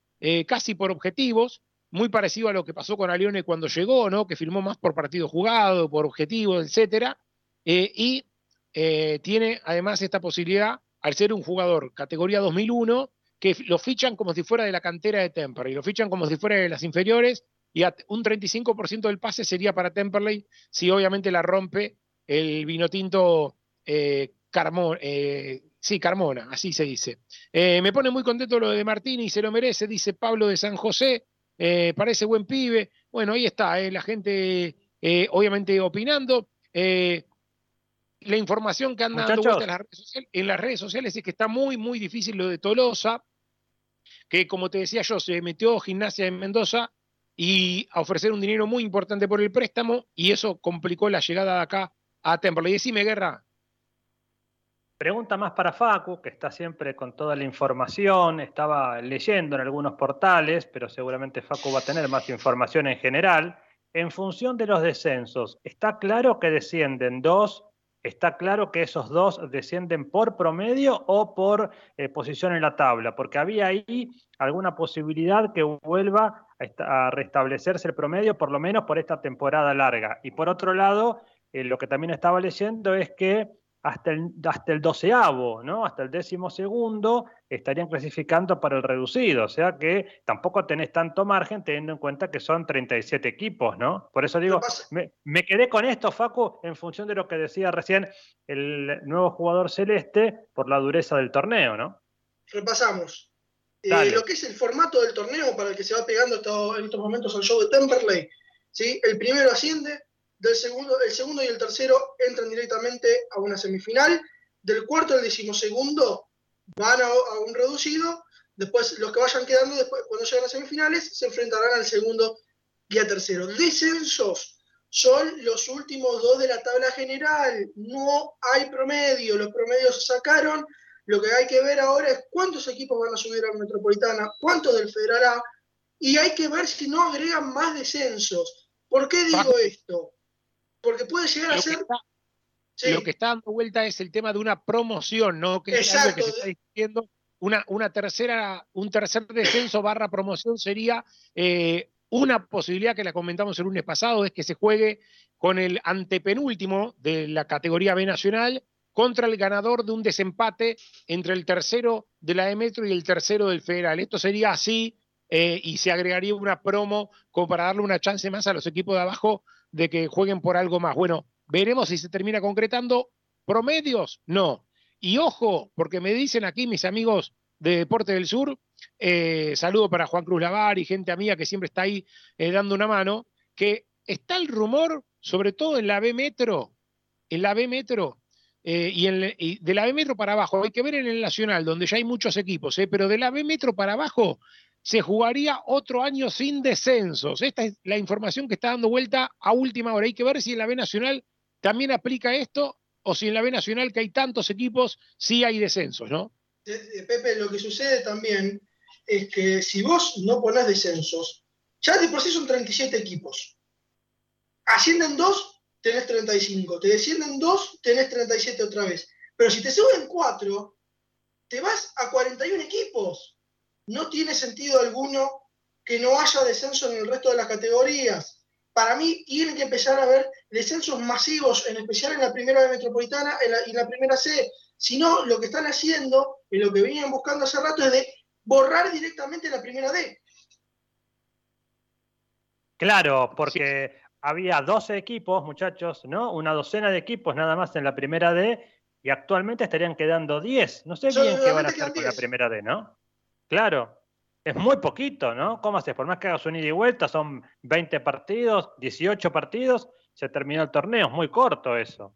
casi por objetivos, muy parecido a lo que pasó con Alione cuando llegó, ¿no? Que firmó más por partido jugado, por objetivos, etcétera. Eh, y eh, tiene además esta posibilidad, al ser un jugador categoría 2001, que lo fichan como si fuera de la cantera de Temper, y lo fichan como si fuera de las inferiores, y un 35% del pase sería para Temperley si obviamente la rompe el vino tinto eh, Carmona, eh, sí, Carmona, así se dice. Me pone muy contento lo de Martín y se lo merece, dice Pablo de San José, parece buen pibe. Bueno, ahí está, la gente obviamente opinando. la información que anda dando vuelta en las, redes sociales, en las redes sociales es que está muy, muy difícil lo de Tolosa, que como te decía yo, se metió gimnasia en Mendoza y a ofrecer un dinero muy importante por el préstamo y eso complicó la llegada de acá a Temple. Y decime, Guerra. Pregunta más para Facu, que está siempre con toda la información, estaba leyendo en algunos portales, pero seguramente Facu va a tener más información en general. En función de los descensos, ¿está claro que descienden dos? ¿Está claro que esos dos descienden por promedio o por eh, posición en la tabla? Porque había ahí alguna posibilidad que vuelva a, restablecerse el promedio, por lo menos por esta temporada larga. Y por otro lado, eh, lo que también estaba leyendo es que hasta el, hasta el doceavo, ¿no? hasta el décimo segundo, estarían clasificando para el reducido. O sea que tampoco tenés tanto margen teniendo en cuenta que son 37 equipos, ¿no? Por eso digo, me, me, quedé con esto, Facu, en función de lo que decía recién el nuevo jugador celeste por la dureza del torneo, ¿no? Repasamos. Eh, lo que es el formato del torneo para el que se va pegando en estos momentos al show de Temperley. ¿sí? El primero asciende, del segundo, el segundo y el tercero entran directamente a una semifinal, del cuarto al decimosegundo van a, un reducido, después los que vayan quedando después, cuando lleguen a semifinales se enfrentarán al segundo y al tercero. Descensos son los últimos dos de la tabla general, no hay promedio, los promedios se sacaron, lo que hay que ver ahora es cuántos equipos van a subir a la Metropolitana, cuántos del Federal A, y hay que ver si no agregan más descensos. ¿Por qué digo esto? Porque puede llegar a ser... Lo que está dando vuelta es el tema de una promoción, ¿no? Que es algo que se está diciendo. Una, una tercera, un tercer descenso barra promoción sería eh, una posibilidad que la comentamos el lunes pasado, es que se juegue con el antepenúltimo de la categoría B nacional contra el ganador de un desempate entre el tercero de la E-Metro y el tercero del Federal. Esto sería así eh, y se agregaría una promo como para darle una chance más a los equipos de abajo de que jueguen por algo más. Bueno, veremos si se termina concretando. ¿Promedios? No. Y ojo, porque me dicen aquí mis amigos de Deporte del Sur, eh, saludo para Juan Cruz Lavar y gente amiga que siempre está ahí eh, dando una mano, que está el rumor, sobre todo en la B Metro, en la B Metro, eh, y, de la B Metro para abajo, hay que ver en el Nacional, donde ya hay muchos equipos, pero de la B Metro para abajo se jugaría otro año sin descensos. Esta es la información que está dando vuelta a última hora. Hay que ver si en la B Nacional también aplica esto o si en la B Nacional, que hay tantos equipos, sí hay descensos, ¿no? Pepe, lo que sucede también es que si vos no ponés descensos, ya de por sí son 37 equipos. Ascienden dos, tenés 35. Te descienden 2, tenés 37 otra vez. Pero si te suben 4, te vas a 41 equipos. No tiene sentido alguno que no haya descenso en el resto de las categorías. Para mí, tiene que empezar a haber descensos masivos, en especial en la primera metropolitana y la primera C. Si no, lo que están haciendo, y lo que venían buscando hace rato, es de borrar directamente la primera D. Claro, porque había 12 equipos, muchachos, ¿no? Una docena de equipos nada más en la primera D y actualmente estarían quedando 10. No sé bien qué van a hacer con la primera D, ¿no? Claro, es muy poquito, ¿no? ¿Cómo haces? Por más que hagas un ida y vuelta, son 20 partidos, 18 partidos, se terminó el torneo, es muy corto eso.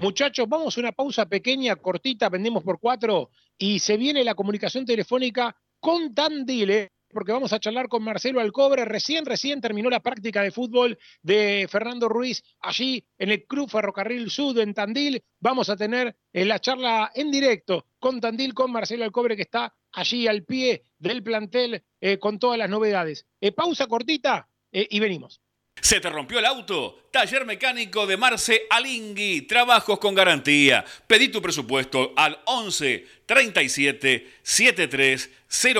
Muchachos, vamos a una pausa pequeña, cortita, vendemos por cuatro y se viene la comunicación telefónica con Tandile porque vamos a charlar con Marcelo Alcobre. Recién, recién terminó la práctica de fútbol de Fernando Ruiz allí en el Club Ferrocarril Sud en Tandil. Vamos a tener eh, la charla en directo con Tandil, con Marcelo Alcobre, que está allí al pie del plantel eh, con todas las novedades. Eh, pausa cortita y venimos. ¿Se te rompió el auto? Taller mecánico de Marce Alingui. Trabajos con garantía. Pedí tu presupuesto al 11 37 73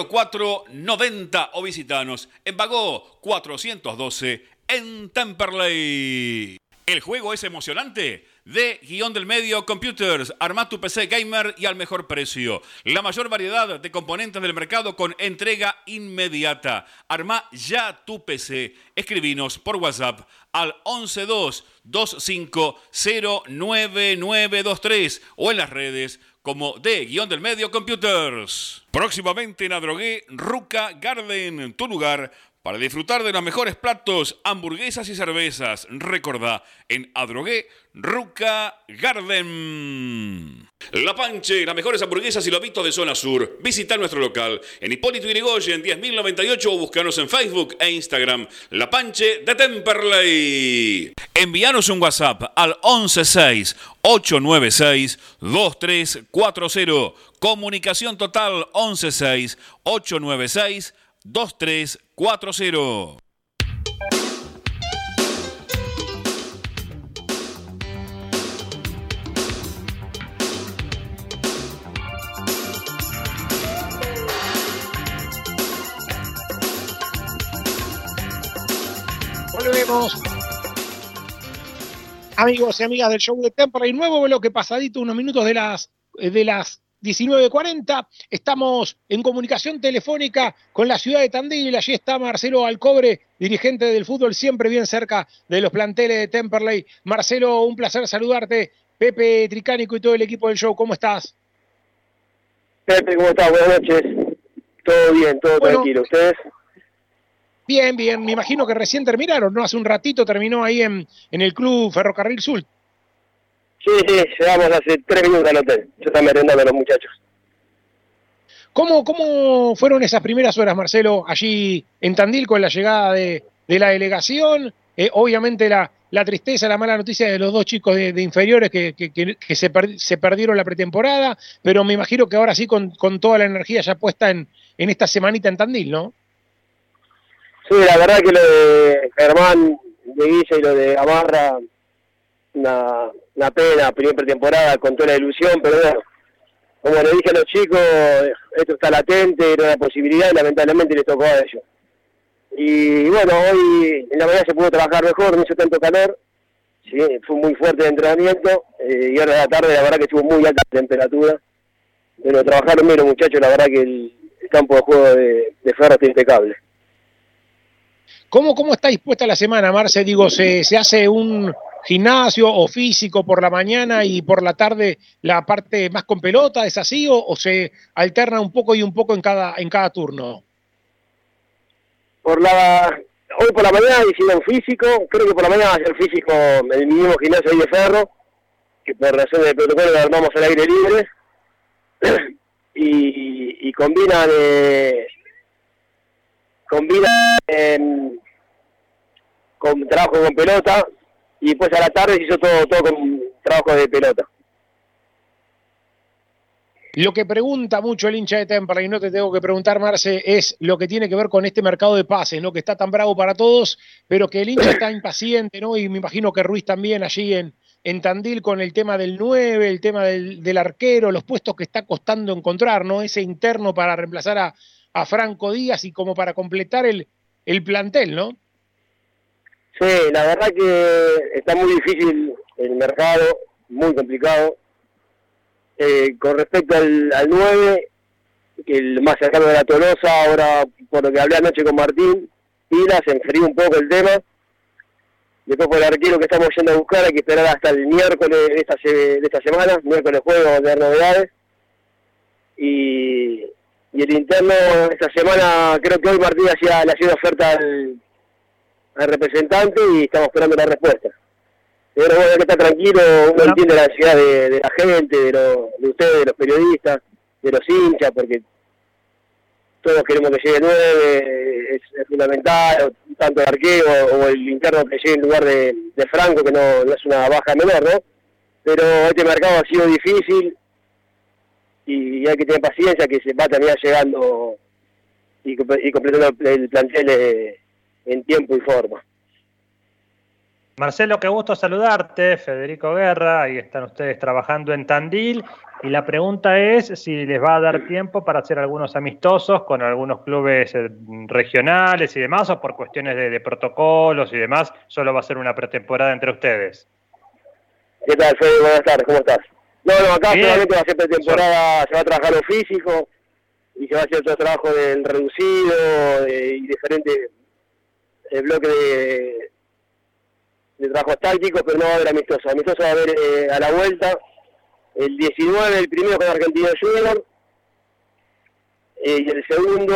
04 90 o visitanos en Bagó 412 en Temperley. ¿El juego es emocionante? De guion del medio Computers, arma tu PC gamer y al mejor precio. La mayor variedad de componentes del mercado con entrega inmediata. Arma ya tu PC. Escribinos por WhatsApp al 112-2509-9923 o en las redes como de guion del medio Computers. Próximamente en Adrogué, Ruca Garden, tu lugar para disfrutar de los mejores platos, hamburguesas y cervezas. Recordá, en Adrogué, Ruca Garden. La Panche, las mejores hamburguesas y lobitos de zona sur. Visita nuestro local en Hipólito Yrigoyen 10.098 o búscanos en Facebook e Instagram. La Panche de Temperley. Envíanos un WhatsApp al 116 896 2340. Comunicación total 116 896 2340. Volvemos. Amigos y amigas del show de Temperley, nuevo bloque pasadito, unos minutos de las, de las 19.40. Estamos en comunicación telefónica con la ciudad de Tandil. Allí está Marcelo Alcobre, dirigente del fútbol, siempre bien cerca de los planteles de Temperley. Marcelo, un placer saludarte. Pepe Tricánico y todo el equipo del show, ¿cómo estás? Pepe, ¿cómo estás? Buenas noches. Todo bien, todo Bueno. tranquilo. ¿Ustedes? Bien, bien. Me imagino que recién terminaron, ¿no? Hace un ratito terminó ahí en, en el club Ferrocarril Sur. Sí, sí, llegamos hace tres minutos al hotel. Yo estaba merendando a los muchachos. ¿Cómo, ¿Cómo fueron esas primeras horas, Marcelo, allí en Tandil con la llegada de, de la delegación? Eh, obviamente la, la tristeza, la mala noticia de los dos chicos de, de inferiores que, que- que- que se, per- se perdieron la pretemporada, pero me imagino que ahora sí con, con toda la energía ya puesta en, en esta semanita en Tandil, ¿no? Sí, la verdad que lo de Germán, de Guilla y lo de Gamarra, una, pena, primera pretemporada con toda la ilusión, pero bueno, como le dije a los chicos, esto está latente, era una posibilidad y lamentablemente les tocó a ellos. Y bueno, hoy en la mañana se pudo trabajar mejor, no hizo tanto calor, sí, fue muy fuerte el entrenamiento eh, y ahora de la tarde la verdad que estuvo muy alta la temperatura, pero trabajaron bien los muchachos, la verdad que el, el campo de juego de, de Ferro está impecable. ¿Cómo, ¿Cómo está dispuesta la semana, Marce? Digo, ¿se, ¿se hace un gimnasio o físico por la mañana y por la tarde la parte más con pelota? ¿Es así o, se alterna un poco y un poco en cada, en cada turno? por la hoy por la mañana hicieron físico, creo que por la mañana va a ser físico el mismo gimnasio de Ferro, que por razón de protocolo lo armamos al aire libre, y, y combinan eh, combinan em, con trabajo con pelota, y después a la tarde se hizo todo, todo con trabajo de pelota. Lo que pregunta mucho el hincha de Temperley, y no te tengo que preguntar, Marce, es lo que tiene que ver con este mercado de pases, ¿no? Que está tan bravo para todos, pero que el hincha está impaciente, ¿no? Y me imagino que Ruiz también allí en, en Tandil con el tema del 9, el tema del, del arquero, los puestos que está costando encontrar, ¿no? Ese interno para reemplazar a, a Franco Díaz y como para completar el, el plantel, ¿no? Sí, la verdad que está muy difícil el mercado, muy complicado. Eh, con respecto al, al 9, que el más cercano de la Tolosa, ahora por lo que hablé anoche con Martín, Pila, se enfrió un poco el tema. Después por el arquero que estamos yendo a buscar, hay que esperar hasta el miércoles de esta, de esta semana, miércoles jueves, vamos a tener novedades. Y, y el interno, esta semana, creo que hoy Martín hacía, le hacía una oferta al, al representante y estamos esperando la respuesta. Pero bueno, hay que estar tranquilo, uno entiende la ansiedad de, de la gente, de, lo- de ustedes, de los periodistas, de los hinchas, porque todos queremos que llegue el 9, es, es fundamental, o tanto el arquero o el interno que llegue en lugar de, de Franco, que no, no es una baja menor, ¿no? Pero este mercado ha sido difícil y hay que tener paciencia que se va a terminar llegando y completando el, el plantel eh, en tiempo y forma. Marcelo, qué gusto saludarte. Federico Guerra, ahí están ustedes trabajando en Tandil. Y la pregunta es si les va a dar tiempo para hacer algunos amistosos con algunos clubes eh, regionales y demás, o por cuestiones de, de protocolos y demás, solo va a ser una pretemporada entre ustedes. ¿Qué tal, Fede? Buenas tardes, ¿cómo estás? No, no, acá Bien. solamente va a ser pretemporada, se va a trabajar lo físico y se va a hacer otro trabajo del reducido de- y diferentes eh, bloques de, de trabajos pero no va a haber amistoso. Amistoso va a haber eh, a la vuelta el 19, el primero con Argentina Junior, eh, y el segundo,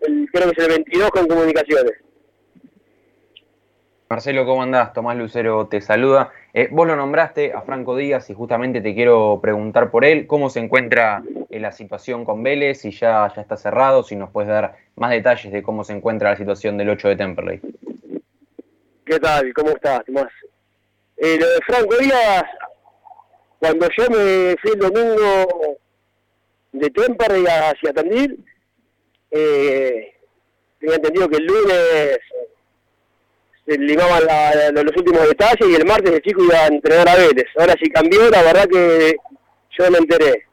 el- creo que es el 22 con Comunicaciones. Marcelo, ¿cómo andás? Tomás Lucero te saluda. Eh, vos lo nombraste a Franco Díaz y justamente te quiero preguntar por él. ¿Cómo se encuentra en la situación con Vélez? Si ya, ya está cerrado, si nos puedes dar más detalles de cómo se encuentra la situación del 8 de Temperley. ¿Qué tal? ¿Cómo estás, Tomás? Eh, lo de Franco Díaz, cuando yo me fui el domingo de Temperley hacia Tandil, eh, tenía entendido que el lunes se limaban la- los últimos detalles y el martes el chico iba a entrenar a Vélez. Ahora si cambió, la verdad que yo me enteré.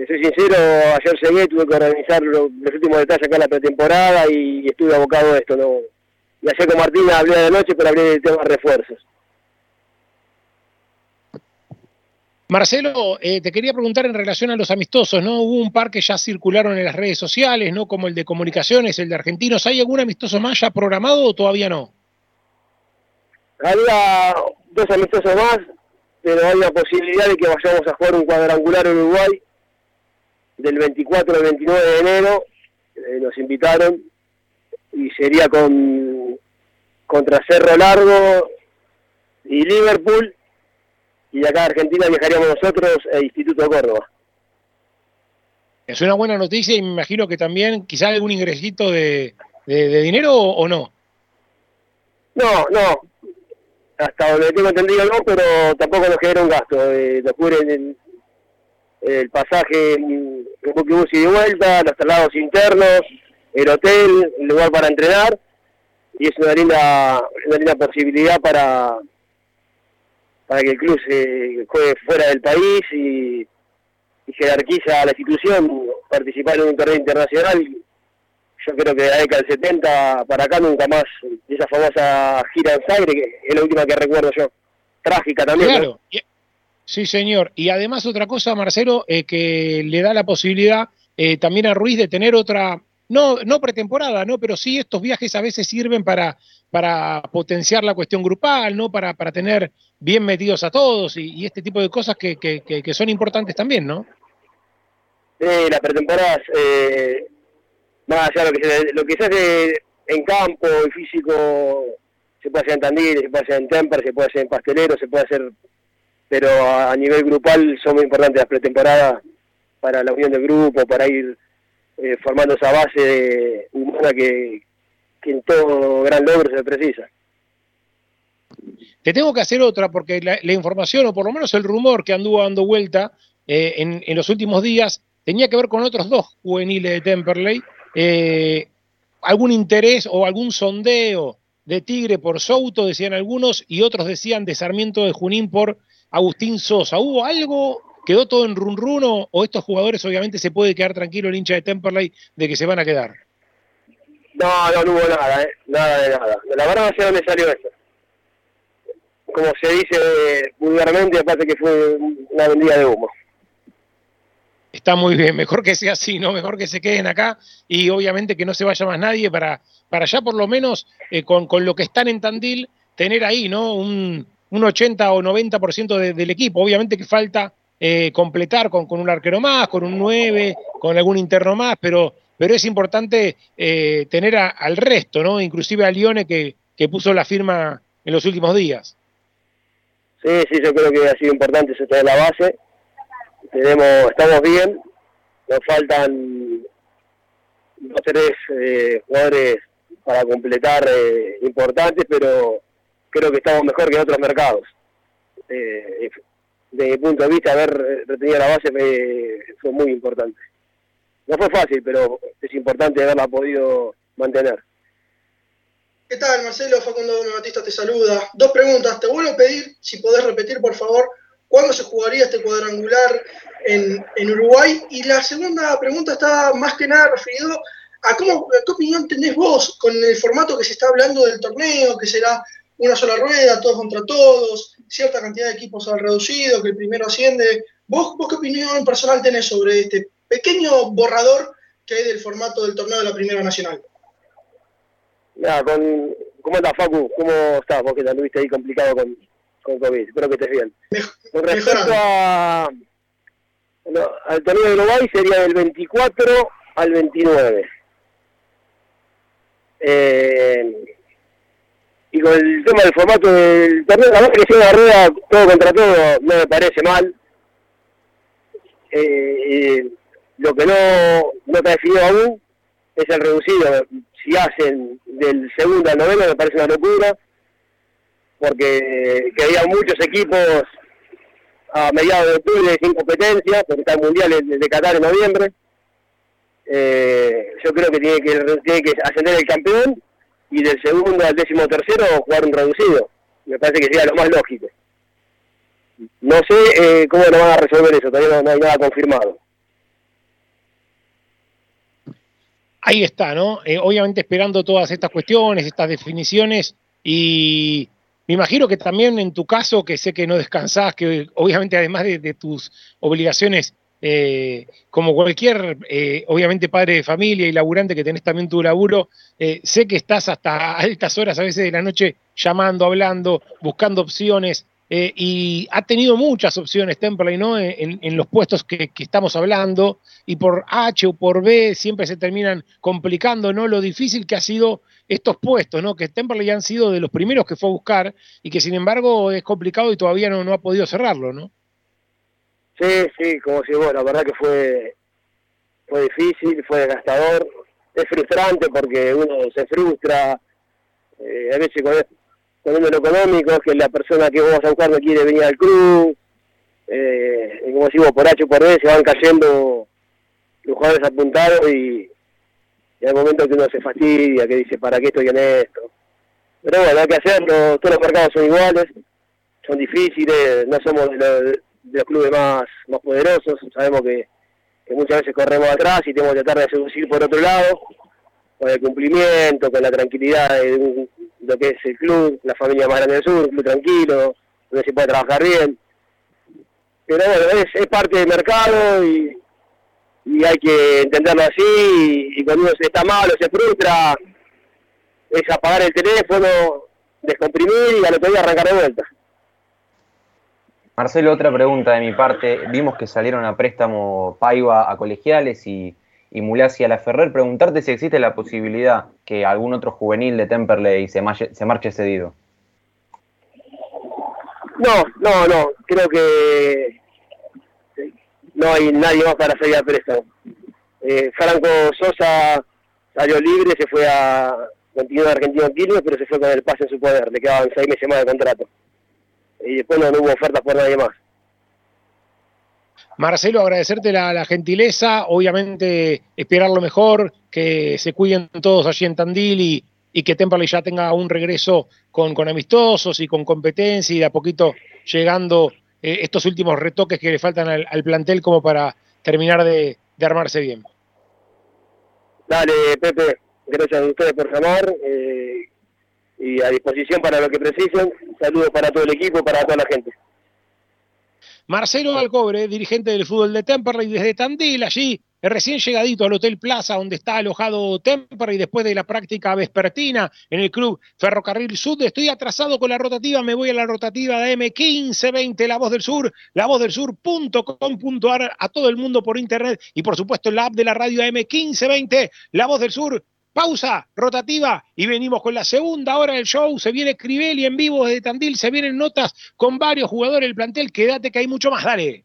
Te soy sincero, ayer llegué, tuve que organizar lo- los últimos detalles acá en la pretemporada y estuve abocado a esto, ¿no? Y ayer con Martín hablé de noche, pero hablé del tema de refuerzos. Marcelo, eh, te quería preguntar en relación a los amistosos, ¿no? Hubo un par que ya circularon en las redes sociales, ¿no? Como el de comunicaciones, el de argentinos. ¿Hay algún amistoso más ya programado o todavía no? Había dos amistosos más, pero hay la posibilidad de que vayamos a jugar un cuadrangular en Uruguay del 24 al 29 de enero. Eh, nos invitaron y sería con contra Cerro Largo y Liverpool. Y de acá a Argentina viajaríamos nosotros e Instituto Córdoba. Es una buena noticia y me imagino que también quizá algún ingresito de, de- de dinero o, o no. No, no. Hasta donde tengo entendido no, pero tampoco nos genera un gasto. Eh, nos cubren el, el pasaje en buquebús y de vuelta, los traslados internos, el hotel, el lugar para entrenar. Y es una linda, una linda posibilidad para, para que el club se juegue fuera del país y, jerarquiza a la institución, participar en un torneo internacional yo creo que de la década del 70 para acá nunca más esa famosa gira en Sagre, que es la última que recuerdo yo. Trágica también. ¿no? Claro. Y- Sí, señor. Y además otra cosa, Marcelo, eh, que le da la posibilidad eh, también a Ruiz de tener otra, no, no pretemporada, ¿no? Pero sí estos viajes a veces sirven para, para potenciar la cuestión grupal, ¿no? Para, para tener bien metidos a todos y, este tipo de cosas que, que- son importantes también, ¿no? Eh, las pretemporadas, eh, más allá de lo que, se, lo que se hace en campo y físico, se puede hacer en Tandil, se puede hacer en Temper, se puede hacer en Pastelero, se puede hacer, pero a, nivel grupal son muy importantes las pretemporadas para la unión del grupo, para ir eh, formando esa base humana que, en todo gran logro se precisa. Te tengo que hacer otra porque la, la información, o por lo menos el rumor que anduvo dando vuelta eh, en, en los últimos días, tenía que ver con otros dos juveniles de Temperley. Eh, algún interés o algún sondeo de Tigre por Souto, decían algunos, y otros decían de Sarmiento de Junín por Agustín Sosa. ¿Hubo algo? ¿Quedó todo en run run o, estos jugadores obviamente se puede quedar tranquilo el hincha de Temperley de que se van a quedar? No, no, no hubo nada, ¿eh? nada de nada. La verdad no sé dónde salió esto. Como se dice vulgarmente, aparte que fue una vendida de humo. Está muy bien, mejor que sea así, ¿no? Mejor que se queden acá y obviamente que no se vaya más nadie para, para ya por lo menos eh, con, con lo que están en Tandil, tener ahí, ¿no? Un, un 80 o 90% de- del equipo. Obviamente que falta eh, completar con, con un arquero más, con un 9, con algún interno más, pero, pero es importante eh, tener al resto, ¿no? Inclusive a Lione que, que puso la firma en los últimos días. Sí, sí, yo creo que ha sido importante eso en la base. Tenemos, estamos bien, nos faltan dos tres eh, jugadores para completar eh, importantes, pero creo que estamos mejor que en otros mercados. Eh, desde mi punto de vista, haber retenido la base fue, muy importante. No fue fácil, pero es importante haberla podido mantener. ¿Qué tal, Marcelo? Facundo Batista te saluda. Dos preguntas. Te vuelvo a pedir, si podés repetir, por favor, cuándo se jugaría este cuadrangular en, en Uruguay. Y la segunda pregunta está más que nada referido a cómo, qué opinión tenés vos con el formato que se está hablando del torneo, que será una sola rueda, todos contra todos, cierta cantidad de equipos al reducido, que el primero asciende. ¿Vos, vos qué opinión personal tenés sobre este pequeño borrador que hay del formato del torneo de la Primera Nacional? Nada, con, ¿cómo estás, Facu? ¿Cómo estás? Vos que te anduviste ahí complicado con, con COVID. Espero que estés bien. con respecto a, no, al torneo de Uruguay, sería del 24 al 29. Eh, y con el tema del formato del torneo, la verdad que una rueda todo contra todo no me parece mal. Eh, lo que no, no está definido aún es el reducido. Si hacen del segundo al noveno me parece una locura, porque que había muchos equipos a mediados de octubre sin competencia, porque está el Mundial de Qatar en noviembre. Eh, yo creo que tiene que tiene que ascender el campeón y del segundo al décimo tercero jugar un reducido. Me parece que sería lo más lógico. No sé eh, cómo lo van a resolver eso, todavía no, hay nada confirmado. Ahí está, ¿no? Eh, obviamente esperando todas estas cuestiones, estas definiciones y me imagino que también en tu caso, que sé que no descansás, que obviamente además de tus obligaciones eh, como cualquier, eh, obviamente, padre de familia y laburante que tenés también tu laburo, eh, sé que estás hasta altas horas a veces de la noche llamando, hablando, buscando opciones, y ha tenido muchas opciones Temperley, ¿no? En, los puestos que, estamos hablando, y por H o por B siempre se terminan complicando, ¿no? Lo difícil que ha sido estos puestos, ¿no? Que Temperley han sido de los primeros que fue a buscar, y que sin embargo es complicado y todavía no, no ha podido cerrarlo, ¿no? Sí, sí, como si, bueno, la verdad que fue, fue difícil, fue desgastador, es frustrante porque uno se frustra, eh, a veces con, con lo económico, que la persona que vos vas a buscar no quiere venir al club, eh, y como decimos, por H o por B se van cayendo los jugadores apuntados y, y hay momentos que uno se fastidia, que dice, ¿para qué estoy en esto? Pero bueno, hay que hacerlo, todos los mercados son iguales, son difíciles, no somos de los de los clubes más, más poderosos. Sabemos que, muchas veces corremos atrás y tenemos que tratar de seducir por otro lado, con el cumplimiento, con la tranquilidad de, lo que es el club, la familia más grande del sur, muy tranquilo, donde se puede trabajar bien. Pero bueno, es, parte del mercado y, y hay que entenderlo así y, cuando uno se está malo, se frustra, es apagar el teléfono, descomprimir y al otro día arrancar de vuelta. Marcelo, otra pregunta de mi parte. Vimos que salieron a préstamo Paiva a colegiales y, y Mulasi a la Ferrer. Preguntarte si existe la posibilidad que algún otro juvenil de Temperley se, marche cedido. No, no, no. Creo que no hay nadie más para salir a préstamo. Eh, Franco Sosa salió libre, se fue a continuar Argentino Quilmes, pero se fue con el pase en su poder. Le quedaban seis meses más de contrato y después no, hubo ofertas por nadie más. Marcelo, agradecerte la, gentileza, obviamente esperar lo mejor, que se cuiden todos allí en Tandil y, y que Temperley ya tenga un regreso con, con, amistosos y con competencia y de a poquito llegando eh, estos últimos retoques que le faltan al, plantel como para terminar de, armarse bien. Dale, Pepe, gracias a ustedes por llamar. Eh, y a disposición para lo que precisen. Saludos para todo el equipo, para toda la gente. Marcelo Alcobre, dirigente del fútbol de Temperley desde Tandil, allí recién llegadito al Hotel Plaza, donde está alojado Temperley después de la práctica vespertina en el club Ferrocarril Sud. Estoy atrasado con la rotativa, me voy a la rotativa de M1520, La Voz del Sur, lavozdelsur.com.ar, a todo el mundo por internet y por supuesto la app de la radio M1520, La Voz del Sur, Pausa rotativa y venimos con la segunda hora del show. Se viene Crivelli en vivo desde Tandil, se vienen notas con varios jugadores del plantel. Quédate que hay mucho más, dale.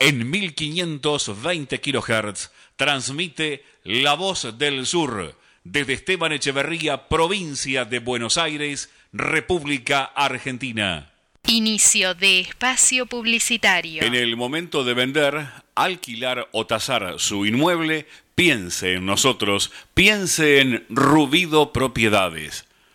En 1520 kHz transmite La Voz del Sur desde Esteban Echeverría, provincia de Buenos Aires, República Argentina. Inicio de espacio publicitario. En el momento de vender, alquilar o tasar su inmueble, piense en nosotros, piense en Rubido Propiedades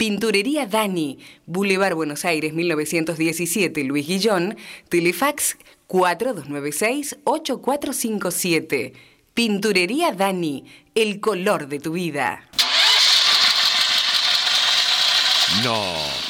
Pinturería Dani, Boulevard Buenos Aires 1917, Luis Guillón, Telefax 4296-8457. Pinturería Dani, el color de tu vida. No.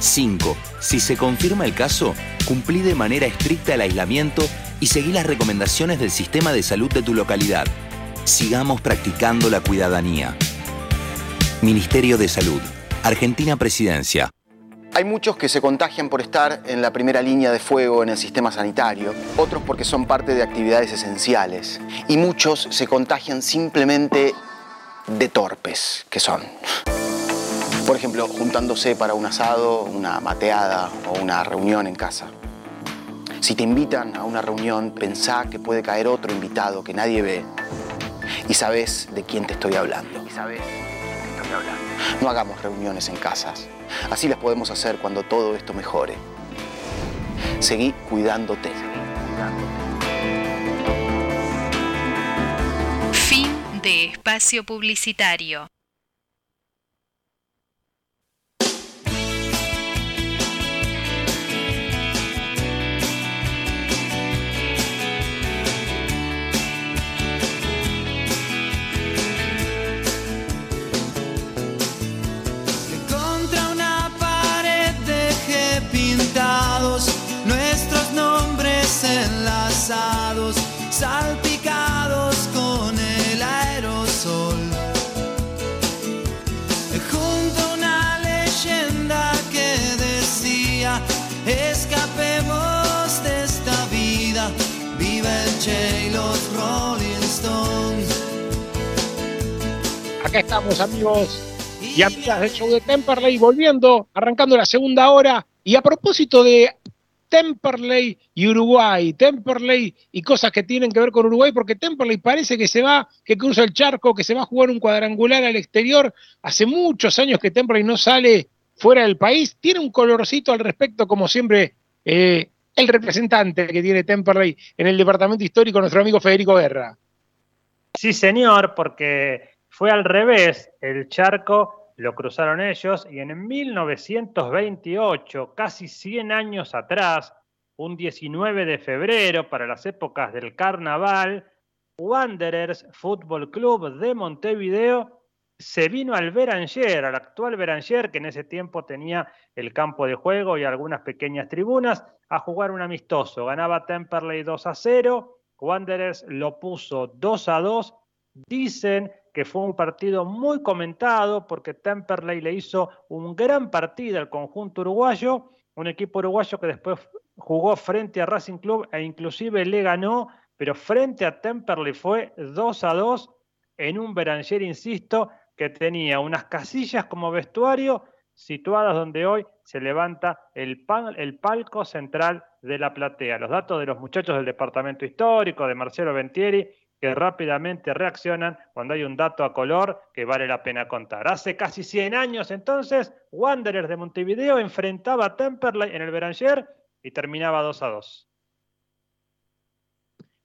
5. Si se confirma el caso, cumplí de manera estricta el aislamiento y seguí las recomendaciones del sistema de salud de tu localidad. Sigamos practicando la cuidadanía. Ministerio de Salud. Argentina Presidencia. Hay muchos que se contagian por estar en la primera línea de fuego en el sistema sanitario, otros porque son parte de actividades esenciales y muchos se contagian simplemente de torpes que son. Por ejemplo, juntándose para un asado, una mateada o una reunión en casa. Si te invitan a una reunión, pensá que puede caer otro invitado que nadie ve y sabes de quién te estoy hablando. Y sabes estoy hablando. No hagamos reuniones en casas. Así las podemos hacer cuando todo esto mejore. Seguí cuidándote. Fin de espacio publicitario. Nuestros nombres enlazados, salpicados con el aerosol. Junto a una leyenda que decía, escapemos de esta vida, viva el Che y los Rolling Stones. Acá estamos amigos y amigas del show de Temperley, volviendo, arrancando la segunda hora. Y a propósito de Temperley y Uruguay, Temperley y cosas que tienen que ver con Uruguay, porque Temperley parece que se va, que cruza el charco, que se va a jugar un cuadrangular al exterior. Hace muchos años que Temperley no sale fuera del país. Tiene un colorcito al respecto, como siempre, eh, el representante que tiene Temperley en el departamento histórico, nuestro amigo Federico Guerra. Sí, señor, porque fue al revés. El charco lo cruzaron ellos y en 1928, casi 100 años atrás, un 19 de febrero, para las épocas del carnaval, Wanderers Fútbol Club de Montevideo se vino al Beranger, al actual Beranger, que en ese tiempo tenía el campo de juego y algunas pequeñas tribunas, a jugar un amistoso. Ganaba Temperley 2 a 0, Wanderers lo puso 2 a 2. Dicen que fue un partido muy comentado porque Temperley le hizo un gran partido al conjunto uruguayo, un equipo uruguayo que después jugó frente a Racing Club e inclusive le ganó, pero frente a Temperley fue 2 a 2 en un Beranger, insisto, que tenía unas casillas como vestuario situadas donde hoy se levanta el, el palco central de la platea. Los datos de los muchachos del departamento histórico, de Marcelo Ventieri, que rápidamente reaccionan cuando hay un dato a color que vale la pena contar. Hace casi 100 años entonces, Wanderers de Montevideo enfrentaba a Temperley en el Beranger y terminaba 2 a 2.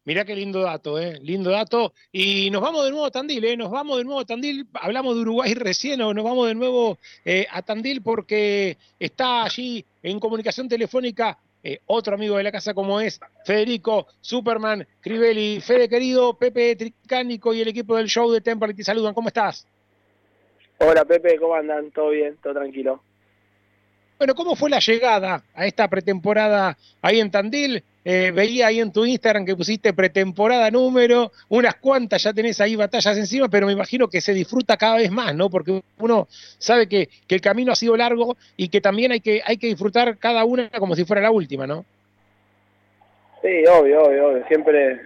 Mirá qué lindo dato, ¿eh? Lindo dato. Y nos vamos de nuevo a Tandil, ¿eh? Nos vamos de nuevo a Tandil. Hablamos de Uruguay recién, o nos vamos de nuevo eh, a Tandil porque está allí en comunicación telefónica eh, otro amigo de la casa como es Federico Superman Crivelli. Fede querido, Pepe Tricánico y el equipo del show de Temple te saludan. ¿Cómo estás? Hola Pepe, ¿cómo andan? ¿Todo bien? ¿Todo tranquilo? Bueno, ¿cómo fue la llegada a esta pretemporada ahí en Tandil? Eh, veía ahí en tu Instagram que pusiste pretemporada número, unas cuantas ya tenés ahí batallas encima, pero me imagino que se disfruta cada vez más, ¿no? Porque uno sabe que, el camino ha sido largo y que también hay que, hay que disfrutar cada una como si fuera la última, ¿no? Sí, obvio, obvio, obvio. Siempre,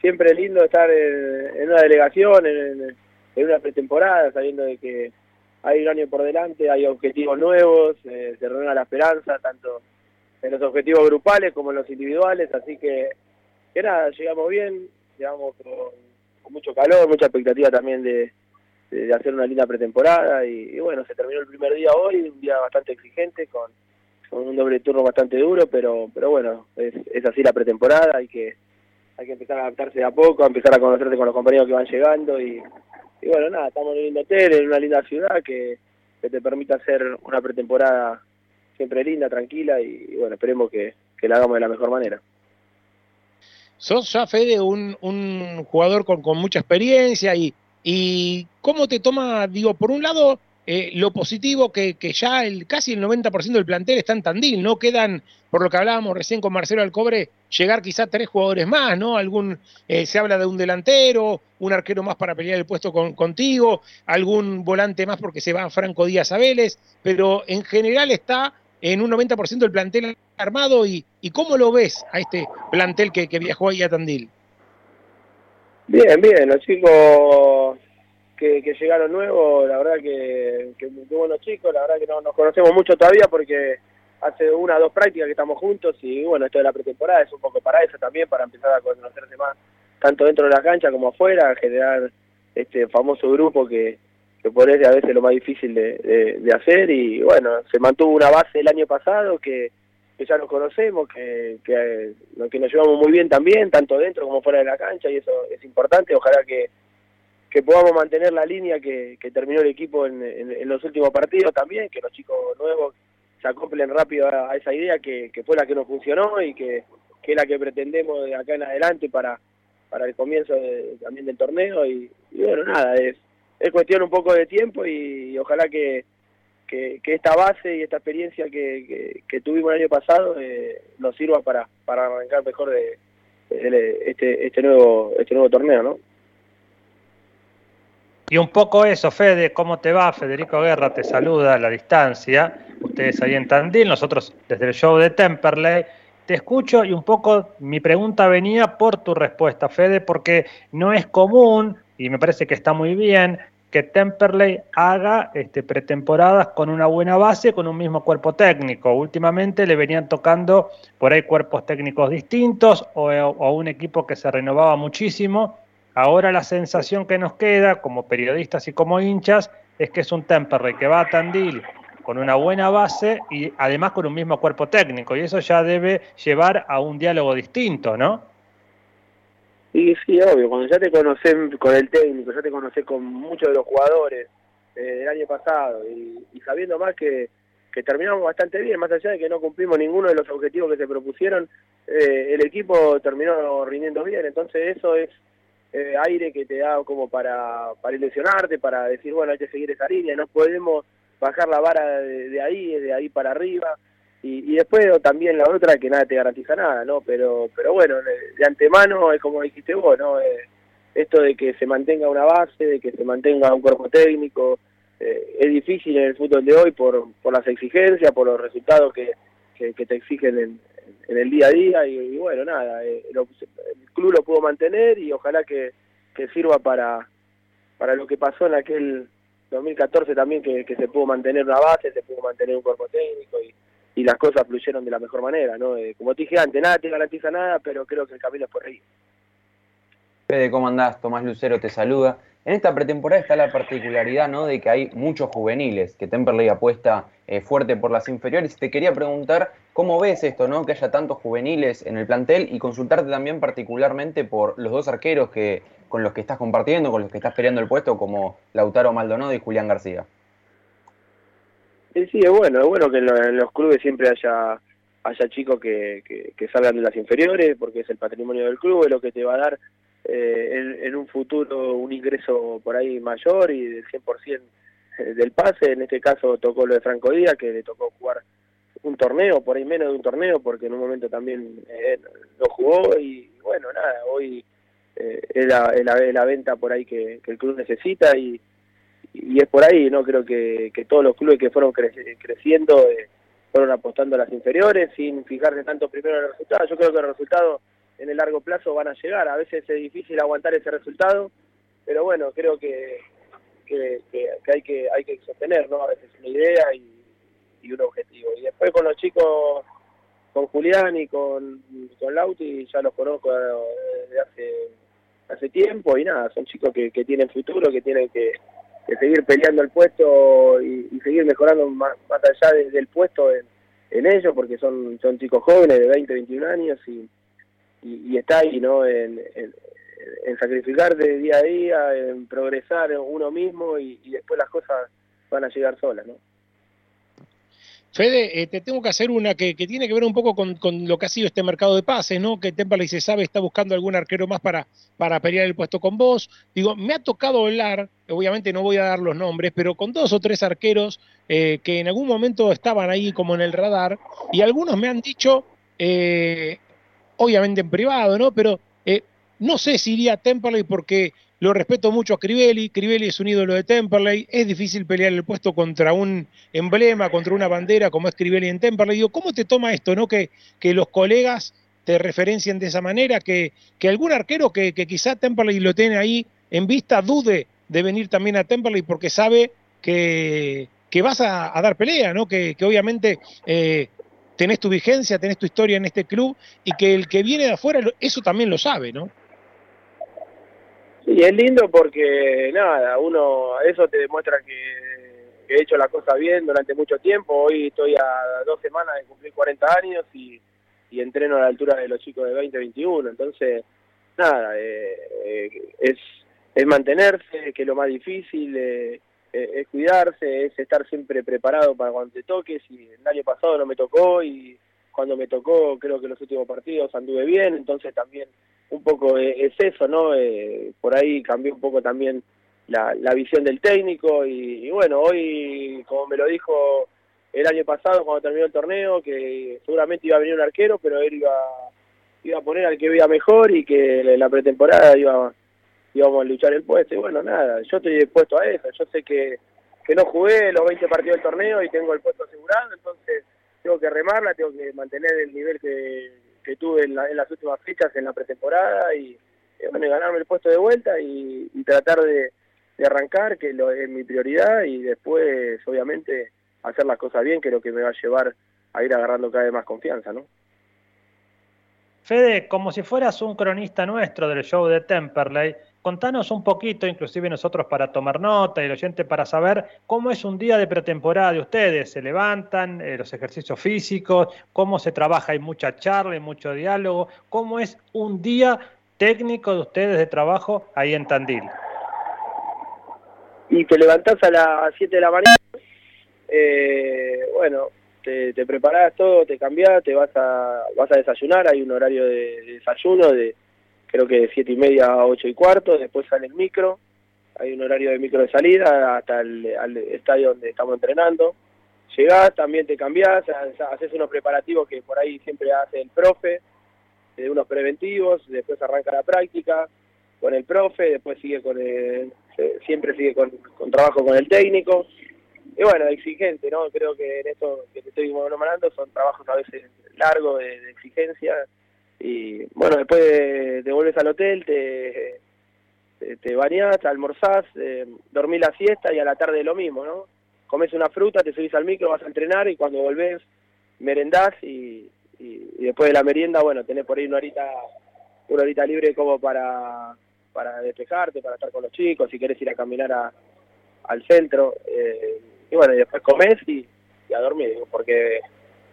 siempre lindo estar en, una delegación, en, en, una pretemporada, sabiendo de que hay un año por delante, hay objetivos nuevos, eh, se renueva la esperanza, tanto en los objetivos grupales como en los individuales, así que, que nada, llegamos bien, llegamos con, mucho calor, mucha expectativa también de, de, hacer una linda pretemporada y, bueno, se terminó el primer día hoy, un día bastante exigente con, un doble turno bastante duro, pero pero bueno, es, es así la pretemporada, hay que hay que empezar a adaptarse de a poco, a empezar a conocerte con los compañeros que van llegando y, y bueno, nada, estamos en un lindo hotel, en una linda ciudad que, que te permita hacer una pretemporada siempre linda, tranquila y, bueno, esperemos que, la hagamos de la mejor manera. Sos ya, Fede, un, un jugador con, con, mucha experiencia y, y cómo te toma, digo, por un lado, eh, lo positivo que, que, ya el, casi el 90% del plantel está en Tandil, no quedan, por lo que hablábamos recién con Marcelo Alcobre, llegar quizá tres jugadores más, ¿no? Algún, eh, se habla de un delantero, un arquero más para pelear el puesto con, contigo, algún volante más porque se va Franco Díaz a pero en general está en un 90% del plantel armado y, y, ¿cómo lo ves a este plantel que, que viajó ahí a Tandil? Bien, bien, los chicos que, llegaron nuevos, la verdad que, que muy buenos chicos, la verdad que no nos conocemos mucho todavía porque hace una o dos prácticas que estamos juntos y bueno, esto de la pretemporada es un poco para eso también, para empezar a conocerse más, tanto dentro de la cancha como afuera, generar este famoso grupo que, que por eso a veces lo más difícil de, hacer y bueno, se mantuvo una base el año pasado que, que ya nos conocemos, que, que, que nos llevamos muy bien también, tanto dentro como fuera de la cancha y eso es importante, ojalá que que podamos mantener la línea que, terminó el equipo en, los últimos partidos también, que los chicos nuevos se acoplen rápido a, esa idea que, fue la que nos funcionó y que, es la que pretendemos de acá en adelante para, para el comienzo también del torneo y, bueno, nada, es, es cuestión un poco de tiempo y, ojalá que, que, esta base y esta experiencia que, tuvimos el año pasado eh, nos sirva para, para arrancar mejor de, este, este, nuevo, este nuevo torneo, ¿no? Y un poco eso, Fede, ¿cómo te va? Federico Guerra te saluda a la distancia. Ustedes ahí en Tandil, nosotros desde el show de Temperley. Te escucho y un poco mi pregunta venía por tu respuesta, Fede, porque no es común, y me parece que está muy bien, que Temperley haga este, pretemporadas con una buena base, con un mismo cuerpo técnico. Últimamente le venían tocando por ahí cuerpos técnicos distintos o, o un equipo que se renovaba muchísimo. Ahora la sensación que nos queda como periodistas y como hinchas es que es un Temperley que va a Tandil con una buena base y además con un mismo cuerpo técnico. Y eso ya debe llevar a un diálogo distinto, ¿no? Sí, sí, obvio. Cuando ya te conoces con el técnico, ya te conoces con muchos de los jugadores eh, del año pasado y, sabiendo más que, que, terminamos bastante bien, más allá de que no cumplimos ninguno de los objetivos que se propusieron, eh, el equipo terminó rindiendo bien. Entonces eso es eh, aire que te da como para, para ilusionarte, para decir, bueno, hay que seguir esa línea, no podemos bajar la vara de, ahí, de ahí para arriba. Y, después también la otra que nada te garantiza nada, ¿no? Pero pero bueno, de, antemano es como dijiste vos, ¿no? Eh, esto de que se mantenga una base, de que se mantenga un cuerpo técnico, eh, es difícil en el fútbol de hoy por, por las exigencias, por los resultados que, que, te exigen en, en, el día a día y, bueno, nada, eh, el club lo pudo mantener y ojalá que, que sirva para, para lo que pasó en aquel 2014 también que, se pudo mantener una base, se pudo mantener un cuerpo técnico y, las cosas fluyeron de la mejor manera, ¿no? Eh, como te dije antes, nada te garantiza nada, pero creo que el camino es por ahí. Fede, ¿cómo andás? Tomás Lucero te saluda. En esta pretemporada está la particularidad ¿no? de que hay muchos juveniles, que Temperley apuesta eh, fuerte por las inferiores. Te quería preguntar cómo ves esto, ¿no? que haya tantos juveniles en el plantel y consultarte también particularmente por los dos arqueros que con los que estás compartiendo, con los que estás peleando el puesto, como Lautaro Maldonado y Julián García. Sí, sí, es bueno, es bueno que en los clubes siempre haya haya chicos que, que, salgan de las inferiores, porque es el patrimonio del club, es lo que te va a dar eh, en, un futuro un ingreso por ahí mayor y del 100% del pase. En este caso tocó lo de Franco Díaz, que le tocó jugar un torneo, por ahí menos de un torneo, porque en un momento también eh, lo jugó y bueno, nada, hoy eh, es, la, venta por ahí que, el club necesita y, y, es por ahí, ¿no? Creo que, todos los clubes que fueron creciendo eh, fueron apostando a las inferiores sin fijarse tanto primero en el resultado. Yo creo que los resultados en el largo plazo van a llegar. A veces es difícil aguantar ese resultado, pero bueno, creo que, que, hay que hay que sostener, ¿no? A veces una idea y, y un objetivo. Y después con los chicos con Julián y con, con Lauti ya los conozco desde hace hace tiempo y nada, son chicos que, que tienen futuro, que tienen que, seguir peleando el puesto y, seguir mejorando más, allá del puesto en, en, ellos, porque son, son chicos jóvenes de 20, 21 años y, y, está ahí, ¿no? En, en, sacrificar de día a día, en progresar uno mismo y, y después las cosas van a llegar solas, ¿no? Fede, eh, te tengo que hacer una que, tiene que ver un poco con, lo que ha sido este mercado de pases, ¿no? Que Temperley se sabe está buscando algún arquero más para, para pelear el puesto con vos. Digo, me ha tocado hablar, obviamente no voy a dar los nombres, pero con dos o tres arqueros eh, que en algún momento estaban ahí como en el radar, y algunos me han dicho, eh, obviamente en privado, ¿no? Pero no sé si iría a Temperley porque lo respeto mucho a Crivelli, Crivelli es un ídolo de Temperley, es difícil pelear el puesto contra un emblema, contra una bandera como es Crivelli en Temperley. Digo, ¿cómo te toma esto, no? Que, que los colegas te referencien de esa manera, que, que algún arquero que, que quizá Temperley lo tiene ahí en vista dude de venir también a Temperley porque sabe que, que vas a, dar pelea, ¿no? Que, obviamente eh, tenés tu vigencia, tenés tu historia en este club y que el que viene de afuera eso también lo sabe, ¿no? Sí, es lindo porque, nada, uno, eso te demuestra que, he hecho la cosa bien durante mucho tiempo. Hoy estoy a dos semanas de cumplir 40 años y, entreno a la altura de los chicos de 20, 21. Entonces, nada, eh, eh, es, es mantenerse, que lo más difícil, eh, es cuidarse, es estar siempre preparado para cuando te toques. Y el año pasado no me tocó y cuando me tocó, creo que los últimos partidos anduve bien, entonces también un poco e, es eso, ¿no? Eh, por ahí cambió un poco también la, la visión del técnico y, bueno, hoy, como me lo dijo el año pasado cuando terminó el torneo, que seguramente iba a venir un arquero, pero él iba, iba a poner al que veía mejor y que en la pretemporada iba, íbamos a luchar el puesto. Y bueno, nada, yo estoy dispuesto a eso. Yo sé que, que no jugué los 20 partidos del torneo y tengo el puesto asegurado, entonces tengo que remarla, tengo que mantener el nivel que, que tuve en, las últimas fechas en la pretemporada y, eh, bueno, ganarme el puesto de vuelta y, tratar de, de arrancar, que lo, es mi prioridad, y después, obviamente, hacer las cosas bien, que es lo que me va a llevar a ir agarrando cada vez más confianza, ¿no? Fede, como si fueras un cronista nuestro del show de Temperley, contanos un poquito, inclusive nosotros para tomar nota y el oyente para saber cómo es un día de pretemporada de ustedes. ¿Se levantan eh, los ejercicios físicos? ¿Cómo se trabaja? ¿Hay mucha charla, hay mucho diálogo? ¿Cómo es un día técnico de ustedes de trabajo ahí en Tandil? Y te levantás a las 7 de la mañana, eh, bueno, te, te preparás todo, te cambiás, te vas a, vas a desayunar, hay un horario de, de desayuno de creo que de 7 y media a 8 y cuarto, después sale el micro, hay un horario de micro de salida hasta el al estadio donde estamos entrenando. Llegás, también te cambiás, ha- haces unos preparativos que por ahí siempre hace el profe, de unos preventivos, después arranca la práctica con el profe, después sigue con el, siempre sigue con, trabajo con el técnico. Y bueno, exigente, ¿no? Creo que en esto que te estoy nombrando son trabajos a veces largos de exigencia. Y bueno, después de- te vuelves al hotel, te, te, te bañás, almorzás, eh, dormís la siesta y a la tarde lo mismo, ¿no? Comes una fruta, te subís al micro, vas a entrenar y cuando volvés merendás y, y, después de la merienda, bueno, tenés por ahí una horita, una horita libre como para, para despejarte, para estar con los chicos, si querés ir a caminar a, al centro. eh, y bueno, y después comés y, y a dormir, porque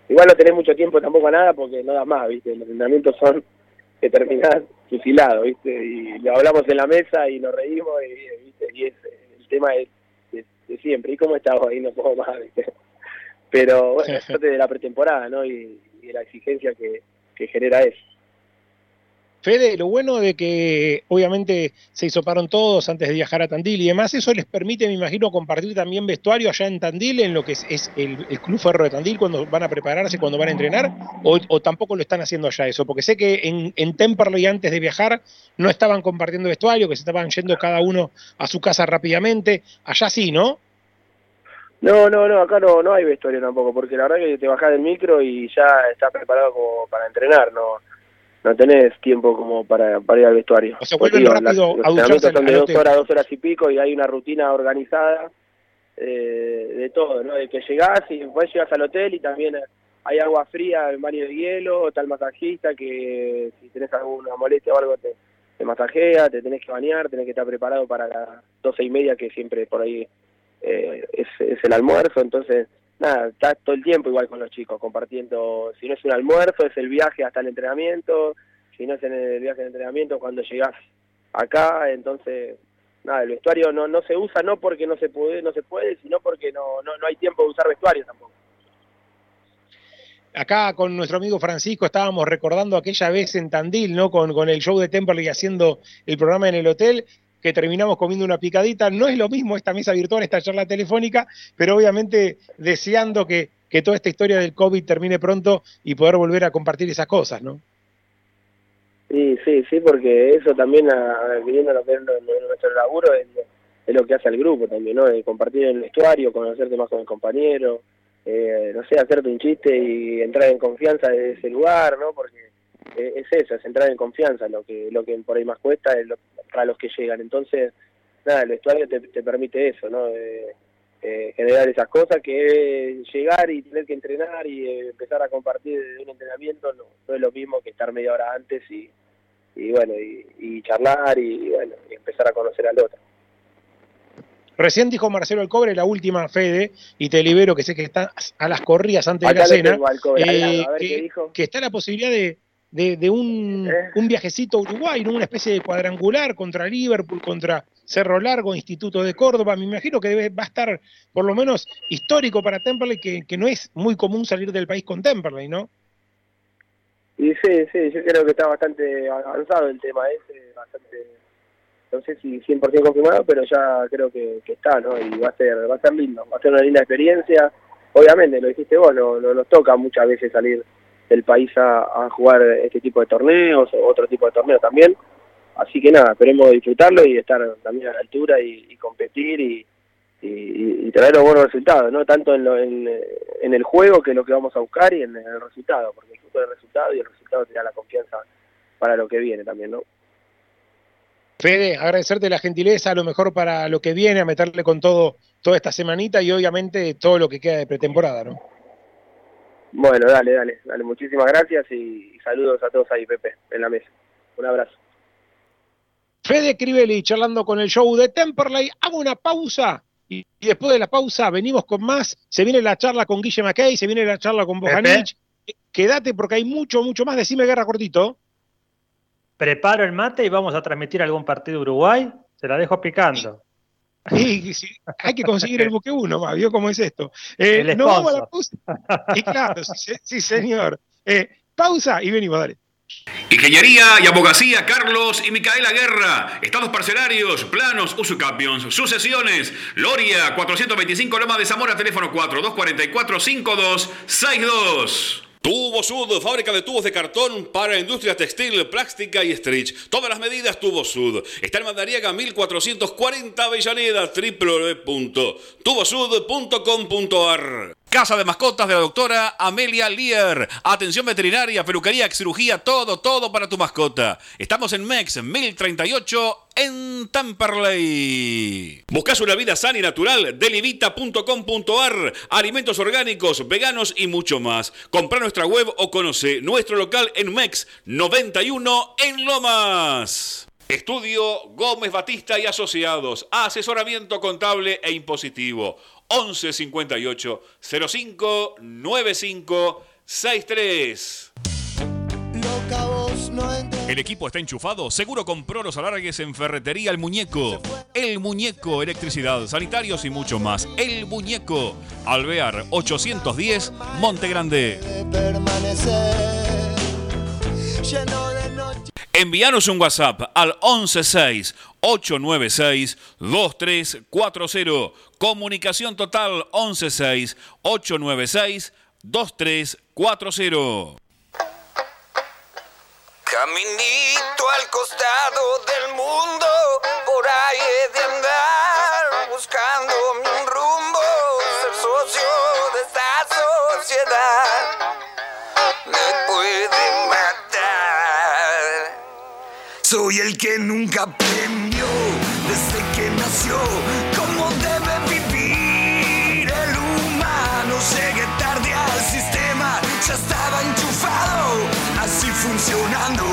igual no tenés mucho tiempo tampoco a nada porque no das más, ¿viste? Los entrenamientos son que terminás fusilado, ¿viste? Y lo hablamos en la mesa y nos reímos y, ¿viste? y es, el tema es de, de siempre. ¿Y cómo estás hoy? No puedo más, ¿viste? Pero bueno, es parte de la pretemporada, ¿no? Y, y de la exigencia que, que genera eso. Fede, lo bueno de que obviamente se hisoparon todos antes de viajar a Tandil y demás, eso les permite, me imagino, compartir también vestuario allá en Tandil, en lo que es, el, Club Ferro de Tandil, cuando van a prepararse, cuando van a entrenar, o, tampoco lo están haciendo allá eso, porque sé que en, en Temperley antes de viajar no estaban compartiendo vestuario, que se estaban yendo cada uno a su casa rápidamente, allá sí, ¿no? No, no, no, acá no, no hay vestuario tampoco, porque la verdad que te bajás del micro y ya estás preparado como para entrenar, no no tenés tiempo como para, para ir al vestuario. O sea, vuelven digo, rápido las- a los ducharse entrenamientos son de dos horas, dos horas y pico y hay una rutina organizada eh, de todo, ¿no? De que llegás y después llegas al hotel y también hay agua fría, el baño de hielo, tal masajista que si tenés alguna molestia o algo te, te masajea, te tenés que bañar, tenés que estar preparado para las doce y media que siempre por ahí eh, es, es el almuerzo, entonces nada, estás todo el tiempo igual con los chicos, compartiendo, si no es un almuerzo, es el viaje hasta el entrenamiento, si no es en el viaje de entrenamiento, cuando llegás acá, entonces nada, el vestuario no, no se usa no porque no se puede, no se puede, sino porque no, no, no hay tiempo de usar vestuario tampoco. Acá con nuestro amigo Francisco estábamos recordando aquella vez en Tandil, ¿no? Con, con el show de Temperley haciendo el programa en el hotel, que terminamos comiendo una picadita. No es lo mismo esta mesa virtual, esta charla telefónica, pero obviamente deseando que, que toda esta historia del COVID termine pronto y poder volver a compartir esas cosas, ¿no? Sí, sí, sí, porque eso también, a- viniendo a lo que es nuestro laburo, es, es lo que hace al grupo también, ¿no? De compartir el vestuario, conocerte más con el compañero, eh, no sé, hacerte un chiste y entrar en confianza de ese lugar, ¿no? Porque eh, es eso, es entrar en confianza, lo que lo que por ahí más cuesta es lo- para los que llegan. Entonces, nada, el vestuario te, te permite eso, ¿no? De, eh, generar esas cosas que llegar y tener que entrenar y eh, empezar a compartir un entrenamiento no, no es lo mismo que estar media hora antes y, y bueno, y, y charlar y, bueno, y empezar a conocer al otro. Recién dijo Marcelo Alcobre la última, Fede, y te libero que sé que estás a las corridas antes de la cena, tengo eh, lado, a ver qué que, dijo. que está la posibilidad de, de, de un, ¿Eh? un viajecito a Uruguay, ¿no? una especie de cuadrangular contra Liverpool, contra Cerro Largo, Instituto de Córdoba. Me imagino que debe, va a estar por lo menos histórico para Temperley, que, que no es muy común salir del país con Temperley, ¿no? Y sí, sí, yo creo que está bastante avanzado el tema ese, bastante, no sé si 100% confirmado, pero ya creo que, que está, ¿no? Y va a ser va a ser lindo, va a ser una linda experiencia. Obviamente, lo dijiste vos, no, no nos toca muchas veces salir del país a, a jugar este tipo de torneos otro tipo de torneos también. Así que nada, esperemos disfrutarlo y estar también a la altura y, competir y, traer los buenos resultados, ¿no? Tanto en, lo- en, el juego, que es lo que vamos a buscar, y en el resultado, porque disfruto del resultado y el resultado te da la confianza para lo que viene también, ¿no? Fede, agradecerte la gentileza, a lo mejor para lo que viene, a meterle con todo toda esta semanita y obviamente todo lo que queda de pretemporada, ¿no? Bueno, dale, dale, dale. Muchísimas gracias y saludos a todos ahí, Pepe, en la mesa. Un abrazo. Fede Crivelli charlando con el show de Temperley. Hago una pausa y, y después de la pausa venimos con más. Se viene la charla con Guille McKay, se viene la charla con Bojanich. Quédate porque hay mucho, mucho más. Decime guerra cortito. Preparo el mate y vamos a transmitir algún partido de Uruguay. Se la dejo picando. Y, hay que conseguir el buque uno, va, ¿vio cómo es esto? Eh, El no vamos a la pausa. Y claro, sí, se- sí, señor. Eh, pausa y venimos, dale. Ingeniería y abogacía Carlos y Micaela Guerra. Estados parcelarios, planos, usucapions, sucesiones. Loria 425 Loma de Zamora, teléfono 4244-5262. Tubo Sud, fábrica de tubos de cartón para industria textil, plástica y stretch. Todas las medidas Tubo Sud. Está en Mandariaga 1440 Avellaneda, www.tubosud.com.ar. Casa de mascotas de la doctora Amelia Lear. Atención veterinaria, peluquería, cirugía, todo, todo para tu mascota. Estamos en MEX 1038 en Tamperley. Buscas una vida sana y natural, delivita.com.ar. Alimentos orgánicos, veganos y mucho más. Compra nuestra web o conoce nuestro local en MEX 91 en Lomas. Estudio Gómez Batista y Asociados. Asesoramiento contable e impositivo. 11 58 05 95 63. El equipo está enchufado. Seguro compró los alargues en Ferretería El Muñeco. El Muñeco, electricidad, sanitarios y mucho más. El Muñeco. Alvear 810, Monte Grande. Envíanos un WhatsApp al 116-896-2340. Comunicación total 116-896-2340. Caminito al costado del mundo, por ahí he de andar buscando un Soy el que nunca aprendió desde que nació cómo debe vivir el humano. Llegué tarde al sistema, ya estaba enchufado, así funcionando.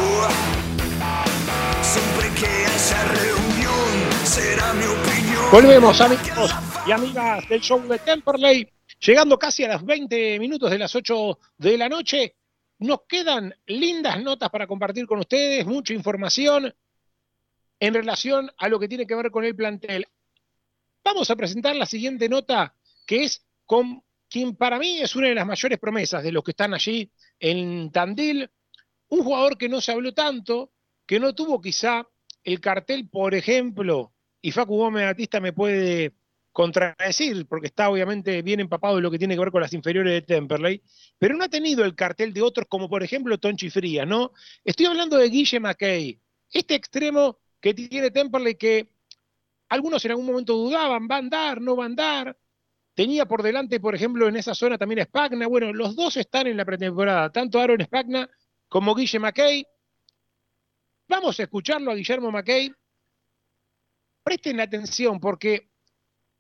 Siempre que haya reunión, será mi opinión. Volvemos, amigos y amigas del show de Temperley. Llegando casi a las 20 minutos de las 8 de la noche. Nos quedan lindas notas para compartir con ustedes, mucha información en relación a lo que tiene que ver con el plantel. Vamos a presentar la siguiente nota, que es con quien para mí es una de las mayores promesas de los que están allí en Tandil, un jugador que no se habló tanto, que no tuvo quizá el cartel, por ejemplo, y Facu Gómez Batista me puede contradecir, porque está obviamente bien empapado de lo que tiene que ver con las inferiores de Temperley, pero no ha tenido el cartel de otros como por ejemplo Tonchi Frías, ¿no? Estoy hablando de Guille McKay, este extremo que tiene Temperley que algunos en algún momento dudaban, va a andar, no va a andar, tenía por delante, por ejemplo, en esa zona también a Spagna, bueno, los dos están en la pretemporada, tanto Aaron Spagna como Guille McKay. Vamos a escucharlo a Guillermo McKay. Presten atención porque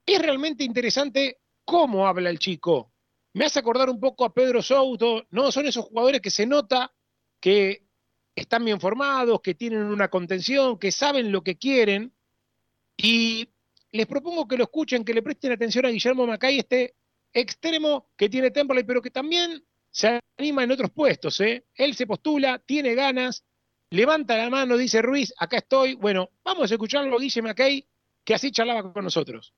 es realmente interesante cómo habla el chico. Me hace acordar un poco a Pedro Souto, ¿no? Son esos jugadores que se nota que están bien formados, que tienen una contención, que saben lo que quieren. Y les propongo que lo escuchen, que le presten atención a Guillermo Macay, este extremo que tiene Temperley, pero que también se anima en otros puestos. ¿eh? Él se postula, tiene ganas, levanta la mano, dice Ruiz, acá estoy. Bueno, vamos a escucharlo a Guille Macay, que así charlaba con nosotros.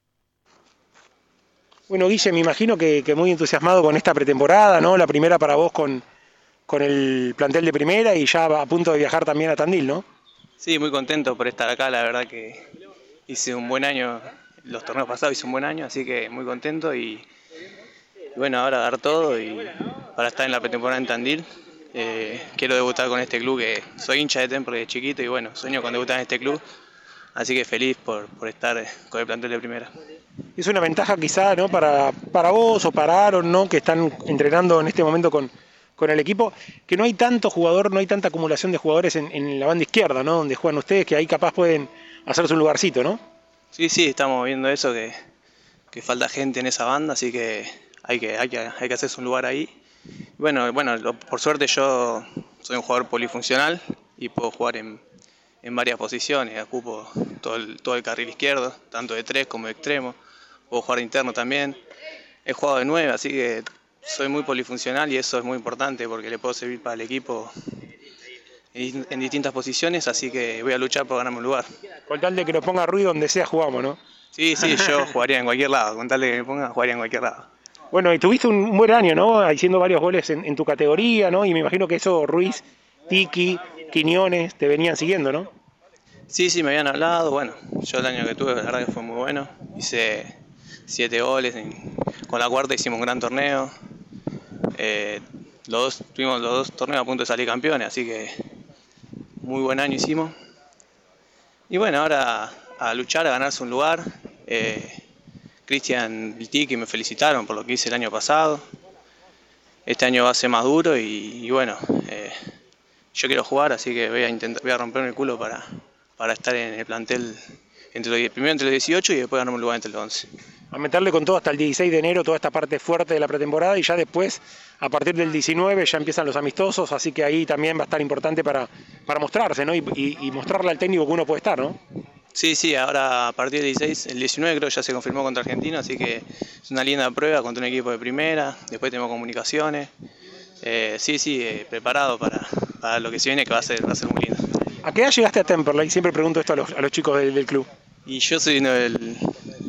Bueno, Guille, me imagino que, que muy entusiasmado con esta pretemporada, ¿no? La primera para vos con, con el plantel de primera y ya a punto de viajar también a Tandil, ¿no? Sí, muy contento por estar acá, la verdad que hice un buen año, los torneos pasados hice un buen año, así que muy contento y, bueno, ahora dar todo y para estar en la pretemporada en Tandil. Eh, quiero debutar con este club que soy hincha de Temple de chiquito y bueno, sueño con debutar en este club, así que feliz por, por estar con el plantel de primera. Es una ventaja quizá, ¿no? Para, para vos o para Aaron, ¿no? Que están entrenando en este momento con, con el equipo, que no hay tanto jugador, no hay tanta acumulación de jugadores en, en la banda izquierda, ¿no? Donde juegan ustedes, que ahí capaz pueden hacerse un lugarcito, ¿no? Sí, sí, estamos viendo eso, que, que falta gente en esa banda, así que hay que, hay que, hay que hacerse un lugar ahí. Bueno, bueno, por suerte yo soy un jugador polifuncional y puedo jugar en, en varias posiciones, ocupo todo todo el carril izquierdo, tanto de tres como de extremo, puedo jugar de interno también, he jugado de nueve, así que soy muy polifuncional y eso es muy importante porque le puedo servir para el equipo en, en distintas posiciones, así que voy a luchar por ganarme un lugar. Con tal de que nos ponga ruido donde sea jugamos, ¿no? Sí, sí, yo jugaría en cualquier lado, con tal de que me ponga, jugaría en cualquier lado. Bueno, y tuviste un buen año, ¿no? Haciendo varios goles en, en tu categoría, ¿no? Y me imagino que eso Ruiz, Tiki, Quiñones te venían siguiendo, ¿no? Sí, sí, me habían hablado. Bueno, yo el año que tuve, la verdad que fue muy bueno. Hice siete goles. con la cuarta hicimos un gran torneo. Eh, los dos, tuvimos los dos torneos a punto de salir campeones, así que muy buen año hicimos. Y bueno, ahora a luchar, a ganarse un lugar. Eh, Cristian y me felicitaron por lo que hice el año pasado. Este año va a ser más duro y, bueno, eh, yo quiero jugar, así que voy a intentar, voy a romperme el culo para, para estar en el plantel entre los, primero entre los 18 y después ganarme un lugar entre los 11. A meterle con todo hasta el 16 de enero, toda esta parte fuerte de la pretemporada y ya después, a partir del 19, ya empiezan los amistosos, así que ahí también va a estar importante para, para mostrarse, ¿no? Y, y- y mostrarle al técnico que uno puede estar, ¿no? Sí, sí, ahora a partir del 16, el 19 creo ya se confirmó contra Argentina, así que es una linda prueba contra un equipo de primera, después tenemos comunicaciones. Eh, sí, sí, eh, preparado para, para lo que se viene que va a ser, va a ser muy lindo. ¿A qué edad llegaste a Temperley? Siempre pregunto esto a los, a los chicos del, del club. Y yo soy uno del...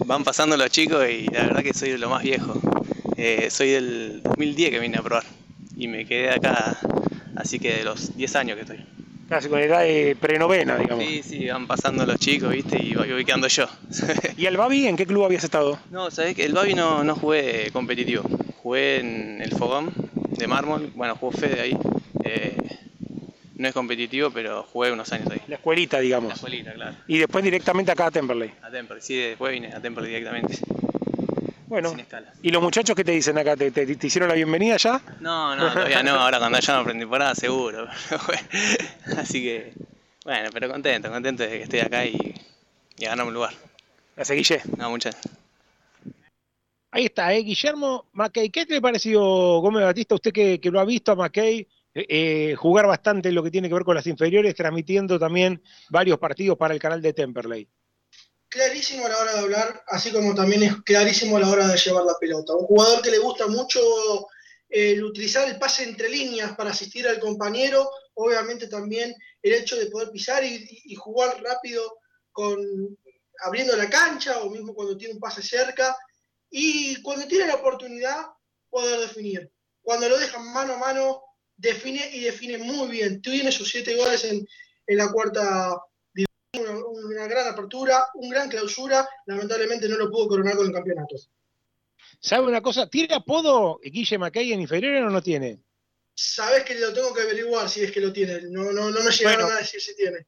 Van pasando los chicos y la verdad que soy de lo más viejo. Eh, soy del 2010 que vine a probar y me quedé acá, así que de los 10 años que estoy. Casi con edad de prenovena, digamos. Sí, sí, van pasando los chicos, viste, y voy, voy quedando yo. ¿Y el Babi en qué club habías estado? No, sabés que el Babi no, no jugué competitivo. Jugué en el Fogón de mármol. Bueno, jugó Fede ahí. Eh, no es competitivo, pero jugué unos años ahí. La escuelita, digamos. La escuelita, claro. Y después directamente acá a Temperley. A Temple, sí, después vine a Temple directamente. Bueno, Sin escala. ¿y los muchachos qué te dicen acá? ¿Te, te- te hicieron la bienvenida ya? No, no, todavía no. Ahora cuando ya no pretemporada seguro. pero bueno. Así que, bueno, pero contento, contento de que esté acá y, y ganarme un lugar. Gracias, Guille. No, muchas Ahí está, ¿eh? Guillermo Mackey. ¿Qué te pareció Gómez Batista? Usted que, que lo ha visto a Mackey eh, jugar bastante en lo que tiene que ver con las inferiores, transmitiendo también varios partidos para el canal de Temperley. clarísimo a la hora de hablar, así como también es clarísimo a la hora de llevar la pelota. Un jugador que le gusta mucho el utilizar el pase entre líneas para asistir al compañero, obviamente también el hecho de poder pisar y, y jugar rápido con abriendo la cancha o mismo cuando tiene un pase cerca y cuando tiene la oportunidad poder definir. Cuando lo dejan mano a mano, define y define muy bien. Tiene sus siete goles en, en la cuarta una, una gran apertura, un gran clausura, lamentablemente no lo pudo coronar con el campeonato. ¿Sabe una cosa? ¿Tiene apodo Guille Mackey en inferiores o no tiene? Sabes que lo tengo que averiguar si es que lo tiene, no, no, no me llegaron Bueno. a decir si tiene.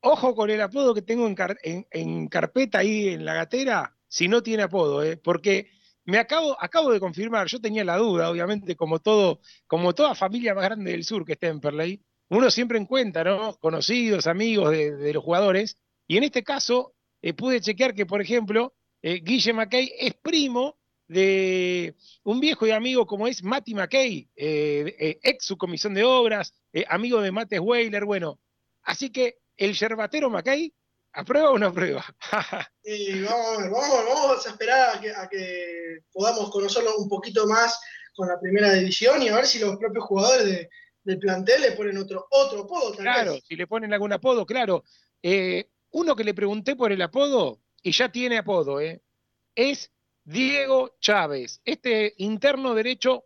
Ojo con el apodo que tengo en, car- en- en carpeta ahí en la gatera, si no tiene apodo, ¿eh? porque me acabo, acabo de confirmar, yo tenía la duda, obviamente, como todo, como toda familia más grande del sur que está en uno siempre encuentra, ¿no? Conocidos, amigos de, los jugadores, y en este caso eh, pude chequear que, por ejemplo, eh, Guille McKay es primo de un viejo y amigo como es Mati McKay, eh, eh, ex subcomisión de obras, amigo de Mates Weiler, bueno, así que el yerbatero McKay, ¿aprueba o no aprueba? Y vamos vamos, vamos a esperar a que, a que podamos conocerlo un poquito más con la primera división y a ver si los propios jugadores de- del plantel le ponen otro, otro apodo. tal Claro, vez. si le ponen algún apodo, claro. Eh, uno que le pregunté por el apodo, y ya tiene apodo, ¿eh? es Diego Chávez, este interno derecho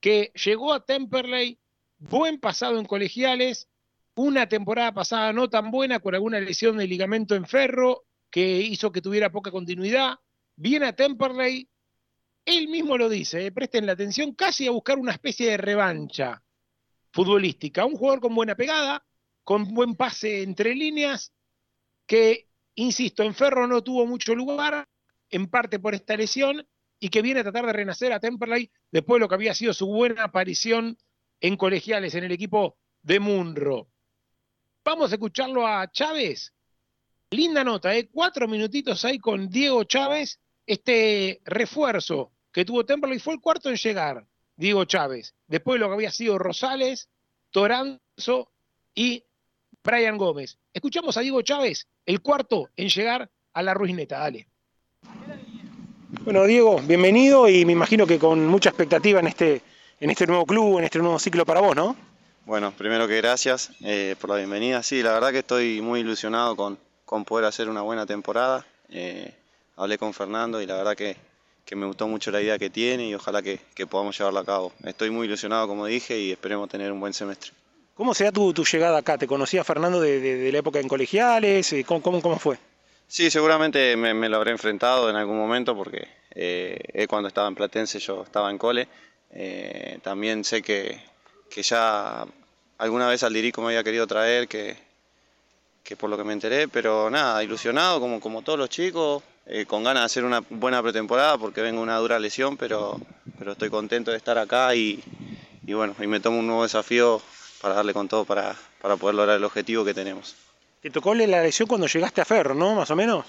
que llegó a Temperley, buen pasado en colegiales, una temporada pasada no tan buena con alguna lesión de ligamento en ferro que hizo que tuviera poca continuidad, viene a Temperley, él mismo lo dice, eh, presten la atención, casi a buscar una especie de revancha futbolística, un jugador con buena pegada, con buen pase entre líneas, que, insisto, en Ferro no tuvo mucho lugar, en parte por esta lesión, y que viene a tratar de renacer a Temperley después de lo que había sido su buena aparición en colegiales, en el equipo de Munro. Vamos a escucharlo a Chávez. Linda nota, ¿eh? cuatro minutitos ahí con Diego Chávez, este refuerzo que tuvo Temperley fue el cuarto en llegar, Diego Chávez. Después de lo que había sido Rosales, Toranzo y Brian Gómez. Escuchamos a Diego Chávez, el cuarto en llegar a la Ruizneta. Dale. Bueno, Diego, bienvenido y me imagino que con mucha expectativa en este, en este nuevo club, en este nuevo ciclo para vos, ¿no? Bueno, primero que gracias eh, por la bienvenida. Sí, la verdad que estoy muy ilusionado con, con poder hacer una buena temporada. Eh, hablé con Fernando y la verdad que, que, me gustó mucho la idea que tiene y ojalá que, que, podamos llevarla a cabo. Estoy muy ilusionado, como dije, y esperemos tener un buen semestre. ¿Cómo se da tu, tu llegada acá? ¿Te conocía Fernando de, de, de, la época en colegiales? ¿Cómo, cómo, cómo fue? Sí, seguramente me, me, lo habré enfrentado en algún momento porque eh, cuando estaba en Platense yo estaba en cole. Eh, también sé que, que, ya alguna vez Aldirico me había querido traer, que, que por lo que me enteré, pero nada, ilusionado como, como todos los chicos, eh, con ganas de hacer una buena pretemporada porque vengo una dura lesión, pero, pero estoy contento de estar acá y, y bueno, y me tomo un nuevo desafío para darle con todo para, para poder lograr el objetivo que tenemos. Te tocó la lesión cuando llegaste a Ferro, ¿no? Más o menos.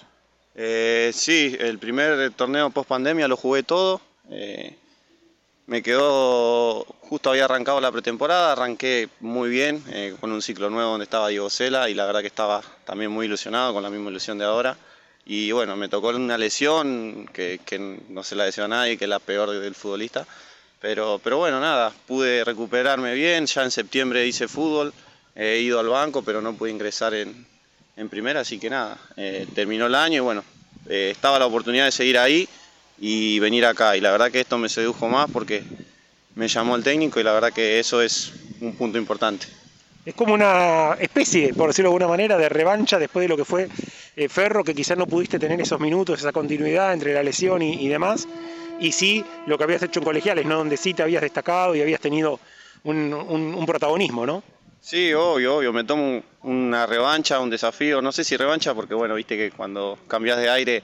Eh, sí, el primer torneo post pandemia lo jugué todo. Eh, me quedó, justo había arrancado la pretemporada, arranqué muy bien eh, con un ciclo nuevo donde estaba Diego Sela y la verdad que estaba también muy ilusionado con la misma ilusión de ahora. Y bueno, me tocó una lesión que, que no se la deseo a nadie, que es la peor del futbolista. Pero, pero bueno, nada, pude recuperarme bien, ya en septiembre hice fútbol, he ido al banco, pero no pude ingresar en, en primera, así que nada, eh, terminó el año y bueno, eh, estaba la oportunidad de seguir ahí y venir acá. Y la verdad que esto me sedujo más porque me llamó el técnico y la verdad que eso es un punto importante. Es como una especie, por decirlo de alguna manera, de revancha después de lo que fue eh, Ferro, que quizás no pudiste tener esos minutos, esa continuidad entre la lesión y, y, demás, y sí lo que habías hecho en colegiales, ¿no? donde sí te habías destacado y habías tenido un, un, un protagonismo, ¿no? Sí, obvio, obvio, me tomo una revancha, un desafío, no sé si revancha porque bueno, viste que cuando cambias de aire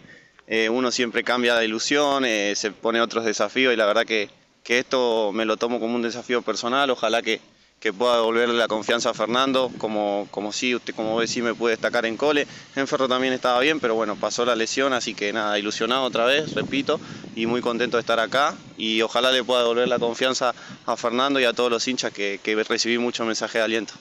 eh, uno siempre cambia de ilusión, eh, se pone otros desafíos y la verdad que, que, esto me lo tomo como un desafío personal, ojalá que, que pueda devolverle la confianza a Fernando, como, como sí, usted como vos decís me puede destacar en cole, en Ferro también estaba bien, pero bueno, pasó la lesión, así que nada, ilusionado otra vez, repito, y muy contento de estar acá. Y ojalá le pueda devolver la confianza a Fernando y a todos los hinchas que, que recibí mucho mensaje de aliento.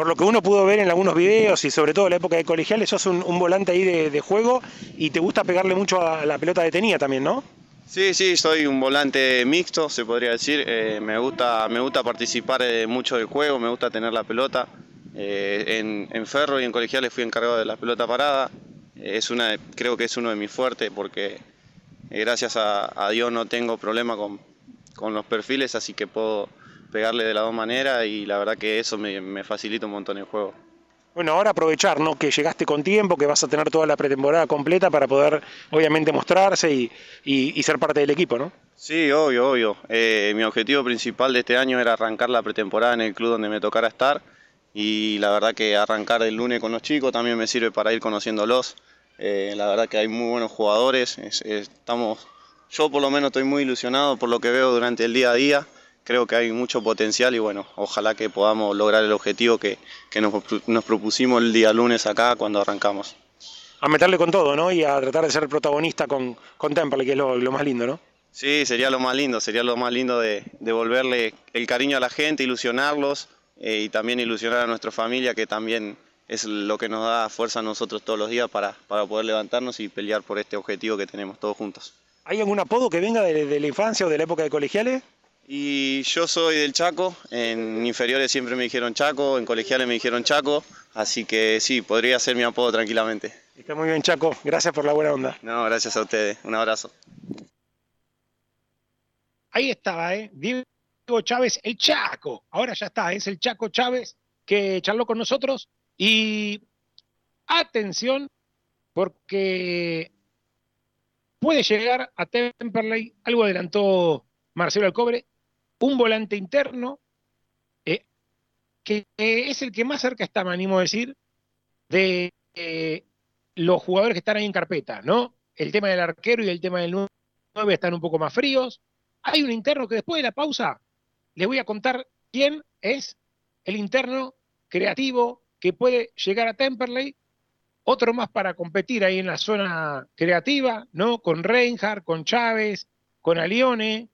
Por lo que uno pudo ver en algunos videos y sobre todo en la época de colegiales, sos un, un volante ahí de, juego y te gusta pegarle mucho a la pelota detenida también, ¿no? Sí, sí, soy un volante mixto, se podría decir. Eh, me, gusta, me gusta participar eh, mucho del juego, me gusta tener la pelota. Eh, en, en, Ferro y en colegiales fui encargado de la pelota parada. es una, creo que es uno de mis fuertes porque gracias a, a, Dios no tengo problema con, con los perfiles, así que puedo pegarle de las dos maneras y la verdad que eso me, me, facilita un montón el juego. Bueno, ahora aprovechar, ¿no? Que llegaste con tiempo, que vas a tener toda la pretemporada completa para poder, obviamente, mostrarse y, y, y ser parte del equipo, ¿no? Sí, obvio, obvio. Eh, mi objetivo principal de este año era arrancar la pretemporada en el club donde me tocara estar y la verdad que arrancar el lunes con los chicos también me sirve para ir conociéndolos. Eh, la verdad que hay muy buenos jugadores, es, es, estamos, yo por lo menos estoy muy ilusionado por lo que veo durante el día a día creo que hay mucho potencial y bueno, ojalá que podamos lograr el objetivo que, que nos, nos, propusimos el día lunes acá cuando arrancamos. A meterle con todo, ¿no? Y a tratar de ser protagonista con, con Temple, que es lo, lo, más lindo, ¿no? Sí, sería lo más lindo, sería lo más lindo de devolverle el cariño a la gente, ilusionarlos eh, y también ilusionar a nuestra familia, que también es lo que nos da fuerza a nosotros todos los días para, para poder levantarnos y pelear por este objetivo que tenemos todos juntos. ¿Hay algún apodo que venga de, de la infancia o de la época de colegiales? Y yo soy del Chaco, en inferiores siempre me dijeron Chaco, en colegiales me dijeron Chaco, así que sí, podría ser mi apodo tranquilamente. Está muy bien Chaco, gracias por la buena onda. No, gracias a ustedes, un abrazo. Ahí estaba, ¿eh? Diego Chávez, el Chaco, ahora ya está, es el Chaco Chávez que charló con nosotros y atención porque puede llegar a Temperley, algo adelantó Marcelo Alcobre, un volante interno, eh, que es el que más cerca está, me animo a decir, de eh, los jugadores que están ahí en carpeta, ¿no? El tema del arquero y el tema del 9 están un poco más fríos. Hay un interno que después de la pausa les voy a contar quién es el interno creativo que puede llegar a Temperley. Otro más para competir ahí en la zona creativa, ¿no? Con Reinhardt, con Chávez, con Alione.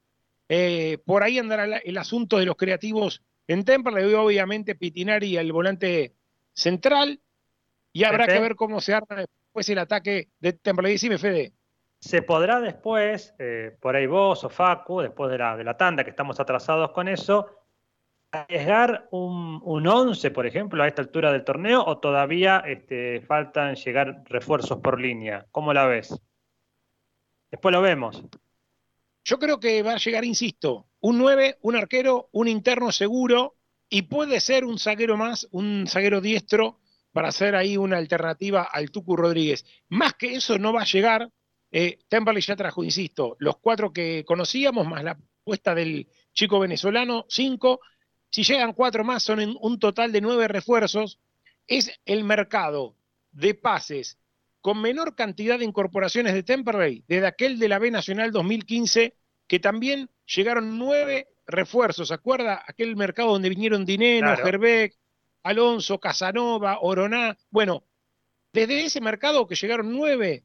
Eh, por ahí andará el asunto de los creativos en Temperley. Obviamente Pitinari el volante central. Y habrá Pepe. que ver cómo se arma después el ataque de Temperley. Decime, Fede. Se podrá después, eh, por ahí vos o Facu, después de la, de la tanda, que estamos atrasados con eso, arriesgar un, un 11, por ejemplo, a esta altura del torneo, o todavía este, faltan llegar refuerzos por línea? ¿Cómo la ves? Después lo vemos. Yo creo que va a llegar, insisto, un 9, un arquero, un interno seguro y puede ser un zaguero más, un zaguero diestro para hacer ahí una alternativa al Tucu Rodríguez. Más que eso no va a llegar. Eh, Temperley ya trajo, insisto, los cuatro que conocíamos, más la apuesta del chico venezolano, cinco. Si llegan cuatro más, son un total de nueve refuerzos. Es el mercado de pases con menor cantidad de incorporaciones de Temperley, desde aquel de la B Nacional 2015, que también llegaron nueve refuerzos. ¿Se acuerda? Aquel mercado donde vinieron Dineno, Claro. Gerbeck, Alonso, Casanova, Oroná. Bueno, desde ese mercado que llegaron nueve,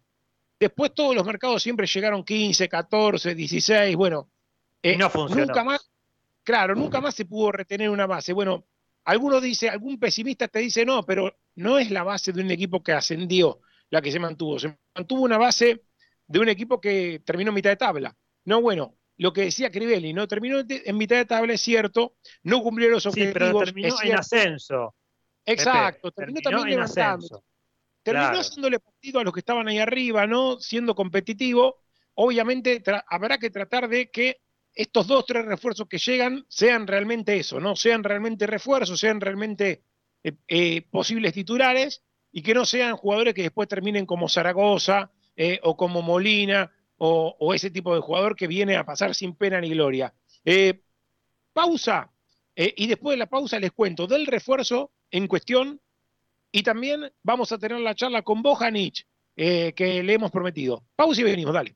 después todos los mercados siempre llegaron 15, 14, 16. Bueno, eh, no funcionó. nunca más, claro, nunca más se pudo retener una base. Bueno, algunos dice, algún pesimista te dice no, pero no es la base de un equipo que ascendió la que se mantuvo. Se mantuvo una base de un equipo que terminó en mitad de tabla. No, bueno, lo que decía Crivelli, ¿no? Terminó en mitad de tabla, es cierto, no cumplió los Sí, objetivos. pero terminó en ascenso. Exacto, Pepe, terminó, terminó también en levantando. ascenso. Terminó Claro. haciéndole partido a los que estaban ahí arriba, ¿no? Siendo competitivo. Obviamente habrá que tratar de que estos dos, tres refuerzos que llegan sean realmente eso, ¿no? Sean realmente refuerzos, sean realmente eh, eh, posibles titulares y que no sean jugadores que después terminen como Zaragoza eh, o como Molina o, ese tipo de jugador que viene a pasar sin pena ni gloria. Eh, pausa eh, y después de la pausa les cuento del refuerzo en cuestión y también vamos a tener la charla con Bojanic que le hemos prometido. Pausa y venimos, dale.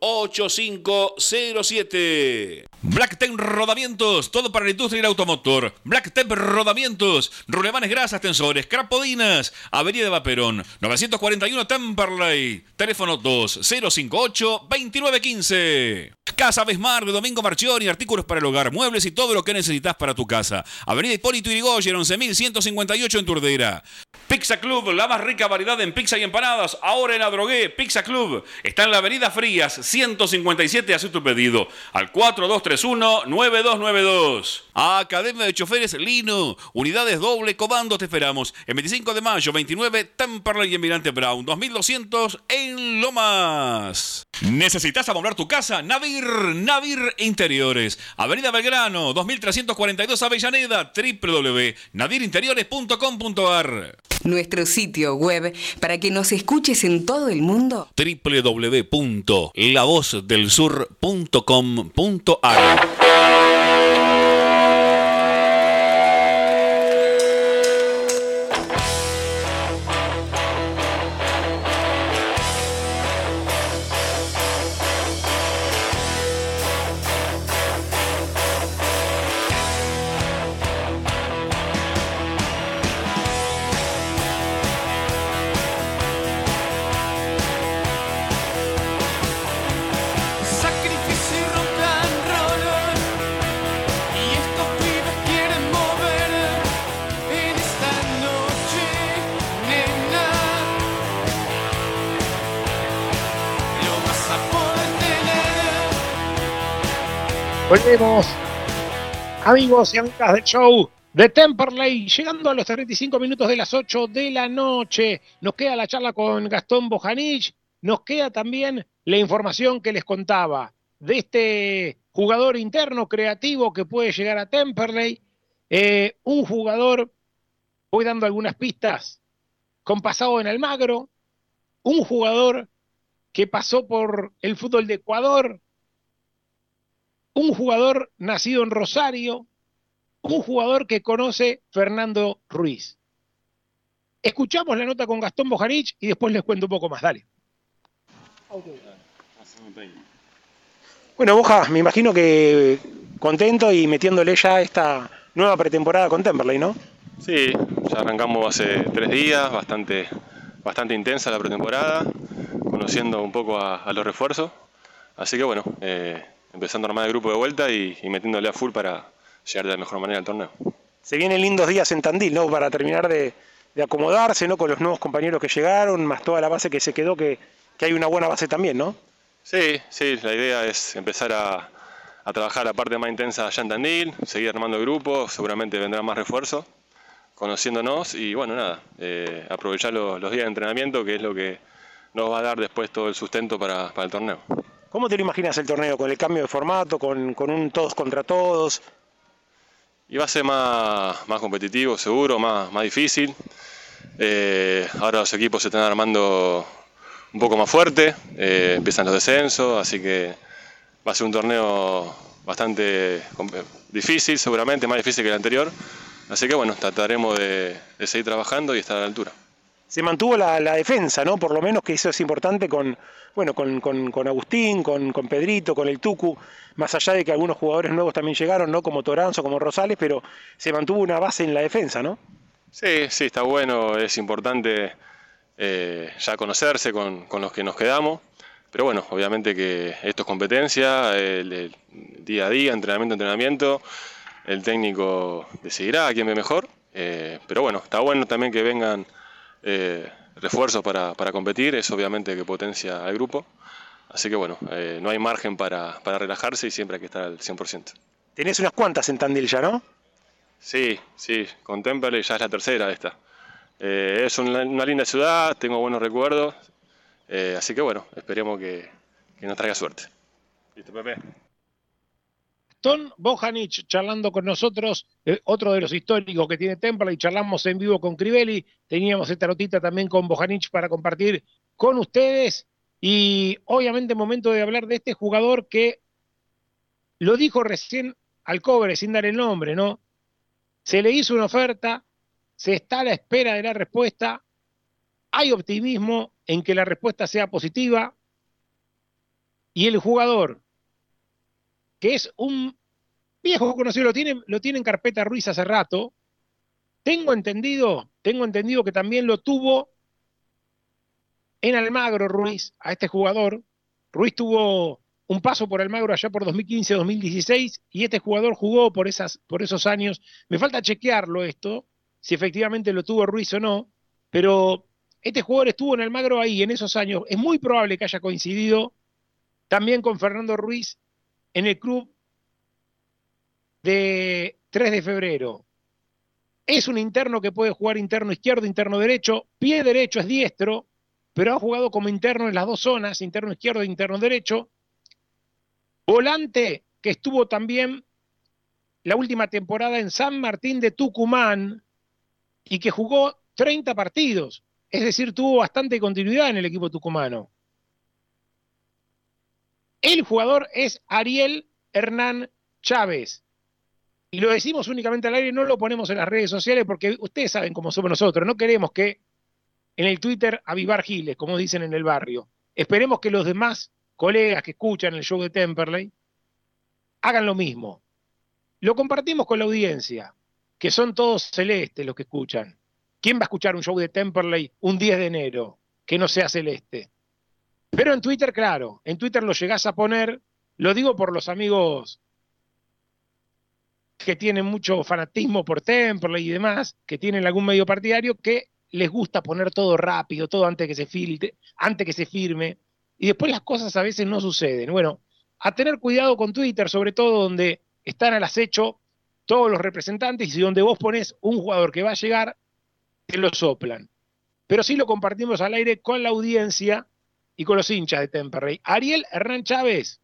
4298-8507. Blacktep Rodamientos, todo para la industria del automotor. Blacktep Rodamientos, rulemanes grasas, tensores, crapodinas, Avenida de Vaperón, 941 Temperley, teléfono 2058-2915. Casa Besmar de Domingo Marchioni, artículos para el hogar, muebles y todo lo que necesitas para tu casa. Avenida Hipólito Yrigoyen, 11158 en Turdera. Pizza Club, la más rica variedad en pizza y empanadas. Ahora en Adrogué, Pizza Club. Está en la Avenida Frías, 157. Haz tu pedido al 4231-9292. Academia de Choferes Lino. Unidades doble comando te esperamos. El 25 de mayo, 29, Temperley y Emirante Brown. 2200 en Lomas. ¿Necesitas amoblar tu casa? Navir, Navir Interiores. Avenida Belgrano, 2342 Avellaneda. www.nadirinteriores.com.ar Nuestro sitio web para que nos escuches en todo el mundo. www.lavozdelsur.com.ar Sacrificio amigos y amigas del show de Temperley, llegando a los 35 minutos de las 8 de la noche. Nos queda la charla con Gastón Bojanic, nos queda también la información que les contaba de este jugador interno creativo que puede llegar a Temperley. Eh, un jugador, voy dando algunas pistas, con pasado en Almagro, un jugador que pasó por el fútbol de Ecuador, un jugador nacido en Rosario, un jugador que conoce Fernando Ruiz. Escuchamos la nota con Gastón Bojanich y después les cuento un poco más. Dale. Bueno, Boja, me imagino que contento y metiéndole ya esta nueva pretemporada con Temperley, ¿no? Sí, ya arrancamos hace tres días, bastante, bastante intensa la pretemporada, conociendo un poco a, a los refuerzos. Así que bueno, eh, empezando a armar el grupo de vuelta y, y metiéndole a full para llegar de la mejor manera al torneo. Se vienen lindos días en Tandil, ¿no? Para terminar de, de acomodarse, ¿no? Con los nuevos compañeros que llegaron, más toda la base que se quedó, que, que hay una buena base también, ¿no? Sí, sí, la idea es empezar a, a trabajar la parte más intensa allá en Tandil, seguir armando el grupo, seguramente vendrá más refuerzo, conociéndonos y bueno, nada, eh, aprovechar los, los días de entrenamiento, que es lo que nos va a dar después todo el sustento para, para el torneo. ¿Cómo te lo imaginas el torneo? ¿Con el cambio de formato, con, un todos contra todos? Y va a ser más, más competitivo, seguro, más, más difícil. Eh, ahora los equipos se están armando un poco más fuerte, eh, empiezan los descensos, así que va a ser un torneo bastante com- difícil, seguramente, más difícil que el anterior. Así que bueno, trataremos de, de seguir trabajando y estar a la altura. Se mantuvo la, la defensa, ¿no? Por lo menos que eso es importante con, bueno, con, con- con Agustín, con, con Pedrito, con el Tucu, más allá de que algunos jugadores nuevos también llegaron, ¿no? Como Toranzo, como Rosales, pero se mantuvo una base en la defensa, ¿no? Sí, sí, está bueno, es importante eh, ya conocerse con, los que nos quedamos, pero bueno, obviamente que esto es competencia, el, el día a día, entrenamiento, entrenamiento, el técnico decidirá a quién ve mejor, eh, pero bueno, está bueno también que vengan eh, refuerzos para, para competir, es obviamente que potencia al grupo, así que bueno, eh, no hay margen para, para relajarse y siempre hay que estar al 100%. Tenés unas cuantas en Tandil ya, ¿no? Sí, sí, con Temperley ya es la tercera esta. Eh, es una, una linda ciudad, tengo buenos recuerdos, eh, así que bueno, esperemos que, que nos traiga suerte. ¿Listo, Pepe? Ton Bojanich charlando con nosotros, eh, otro de los históricos que tiene Temple, y charlamos en vivo con Crivelli. Teníamos esta notita también con Bojanich para compartir con ustedes. Y obviamente, momento de hablar de este jugador que lo dijo recién al cobre, sin dar el nombre, ¿no? Se le hizo una oferta, se está a la espera de la respuesta. Hay optimismo en que la respuesta sea positiva. Y el jugador que es un viejo conocido, lo tiene, lo en carpeta Ruiz hace rato. Tengo entendido, tengo entendido que también lo tuvo en Almagro Ruiz, a este jugador. Ruiz tuvo un paso por Almagro allá por 2015-2016 y este jugador jugó por, esas, por esos años. Me falta chequearlo esto, si efectivamente lo tuvo Ruiz o no, pero este jugador estuvo en Almagro ahí en esos años. Es muy probable que haya coincidido también con Fernando Ruiz en el club de 3 de febrero. Es un interno que puede jugar interno izquierdo, interno derecho, pie derecho es diestro, pero ha jugado como interno en las dos zonas, interno izquierdo e interno derecho. Volante que estuvo también la última temporada en San Martín de Tucumán y que jugó 30 partidos, es decir, tuvo bastante continuidad en el equipo tucumano. El jugador es Ariel Hernán Chávez. Y lo decimos únicamente al aire, no lo ponemos en las redes sociales porque ustedes saben cómo somos nosotros. No queremos que en el Twitter avivar giles, como dicen en el barrio. Esperemos que los demás colegas que escuchan el show de Temperley hagan lo mismo. Lo compartimos con la audiencia, que son todos celestes los que escuchan. ¿Quién va a escuchar un show de Temperley un 10 de enero que no sea celeste? Pero en Twitter, claro, en Twitter lo llegás a poner, lo digo por los amigos que tienen mucho fanatismo por Temperley y demás, que tienen algún medio partidario, que les gusta poner todo rápido, todo antes que se filtre, antes que se firme, y después las cosas a veces no suceden. Bueno, a tener cuidado con Twitter, sobre todo donde están al acecho todos los representantes y donde vos pones un jugador que va a llegar, te lo soplan. Pero sí lo compartimos al aire con la audiencia y con los hinchas de Temperley. Ariel Hernán Chávez,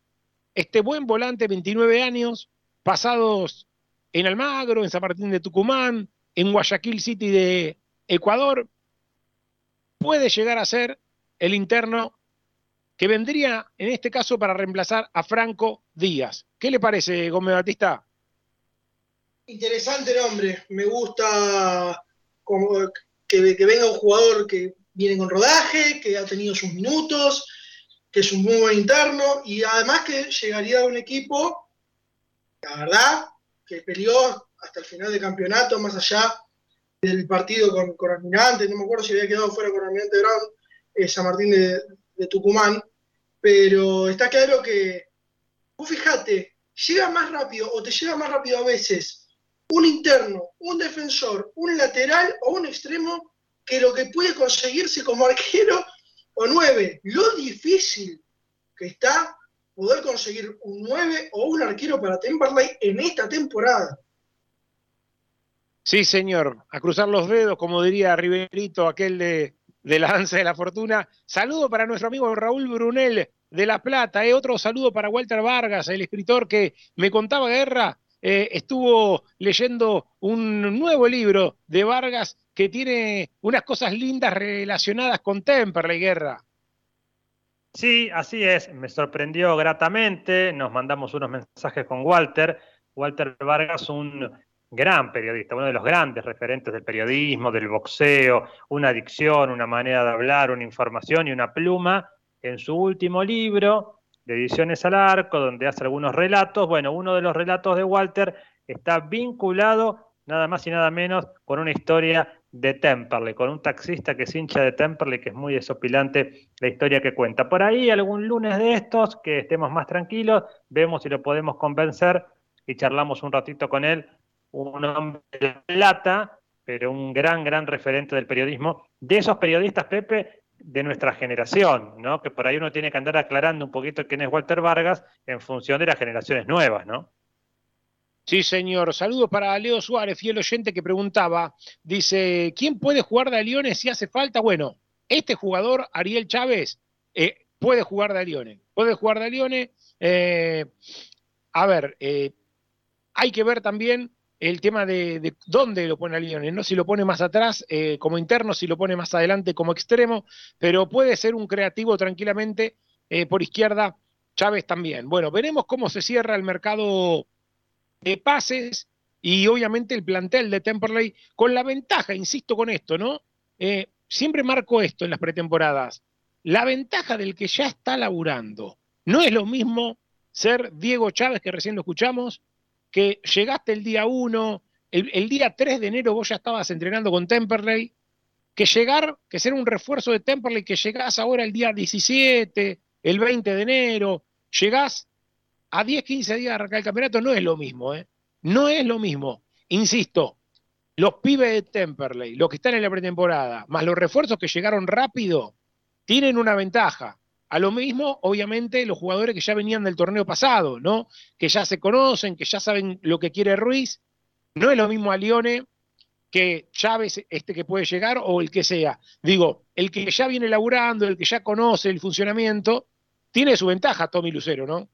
este buen volante, 29 años, pasados en Almagro, en San Martín de Tucumán, en Guayaquil City de Ecuador, puede llegar a ser el interno que vendría en este caso para reemplazar a Franco Díaz. ¿Qué le parece, Gómez Batista? Interesante nombre, me gusta que venga un jugador que viene con rodaje, que ha tenido sus minutos, que es un muy buen interno y además que llegaría a un equipo, la verdad, que peleó hasta el final del campeonato, más allá del partido con, con Almirante, no me acuerdo si había quedado fuera con Almirante Brown, eh, San Martín de, Tucumán, pero está claro que, vos fíjate, llega más rápido o te llega más rápido a veces un interno, un defensor, un lateral o un extremo que lo que puede conseguirse como arquero o nueve. Lo difícil que está poder conseguir un 9 o un arquero para Temperley en esta temporada. Sí, señor. A cruzar los dedos, como diría Riverito, aquel de, de la danza de la fortuna. Saludo para nuestro amigo Raúl Brunel de La Plata. Eh. Otro saludo para Walter Vargas, el escritor que me contaba guerra. Eh, estuvo leyendo un nuevo libro de Vargas que tiene unas cosas lindas relacionadas con Temperley Guerra. Sí, así es, me sorprendió gratamente, nos mandamos unos mensajes con Walter, Walter Vargas, un gran periodista, uno de los grandes referentes del periodismo, del boxeo, una dicción, una manera de hablar, una información y una pluma. En su último libro, de Ediciones al Arco, donde hace algunos relatos, bueno, uno de los relatos de Walter está vinculado nada más y nada menos con una historia de Temperley, con un taxista que es hincha de Temperley, que es muy desopilante la historia que cuenta. Por ahí, algún lunes de estos, que estemos más tranquilos, vemos si lo podemos convencer y charlamos un ratito con él, un hombre de plata, pero un gran, gran referente del periodismo, de esos periodistas, Pepe, de nuestra generación, ¿no? Que por ahí uno tiene que andar aclarando un poquito quién es Walter Vargas en función de las generaciones nuevas, ¿no? Sí, señor. Saludos para Leo Suárez, fiel oyente que preguntaba. Dice, ¿quién puede jugar de Aliones si hace falta? Bueno, este jugador, Ariel Chávez, eh, puede jugar de Aliones. Puede jugar de Aliones. Eh, a ver, eh, hay que ver también el tema de, dónde lo pone Aliones, ¿no? Si lo pone más atrás como interno, si lo pone más adelante como extremo, pero puede ser un creativo tranquilamente por izquierda. Chávez también. Bueno, veremos cómo se cierra el mercado de pases y obviamente el plantel de Temperley con la ventaja, insisto con esto, ¿no? Eh, siempre marco esto en las pretemporadas. La ventaja del que ya está laburando. No es lo mismo ser Diego Chávez, que recién lo escuchamos, que llegaste el día 1, el, día 3 de enero vos ya estabas entrenando con Temperley, que llegar, que ser un refuerzo de Temperley, que llegás ahora el día 17, el 20 de enero, llegás a 10, 15 días de arrancar el campeonato no es lo mismo, ¿eh? No es lo mismo. Insisto, los pibes de Temperley, los que están en la pretemporada, más los refuerzos que llegaron rápido, tienen una ventaja. A lo mismo, obviamente, los jugadores que ya venían del torneo pasado, ¿no? Que ya se conocen, que ya saben lo que quiere Ruiz. No es lo mismo a Lione que Chávez, este que puede llegar, o el que sea. Digo, el que ya viene laburando, el que ya conoce el funcionamiento, tiene su ventaja, Tommy Lucero, ¿no?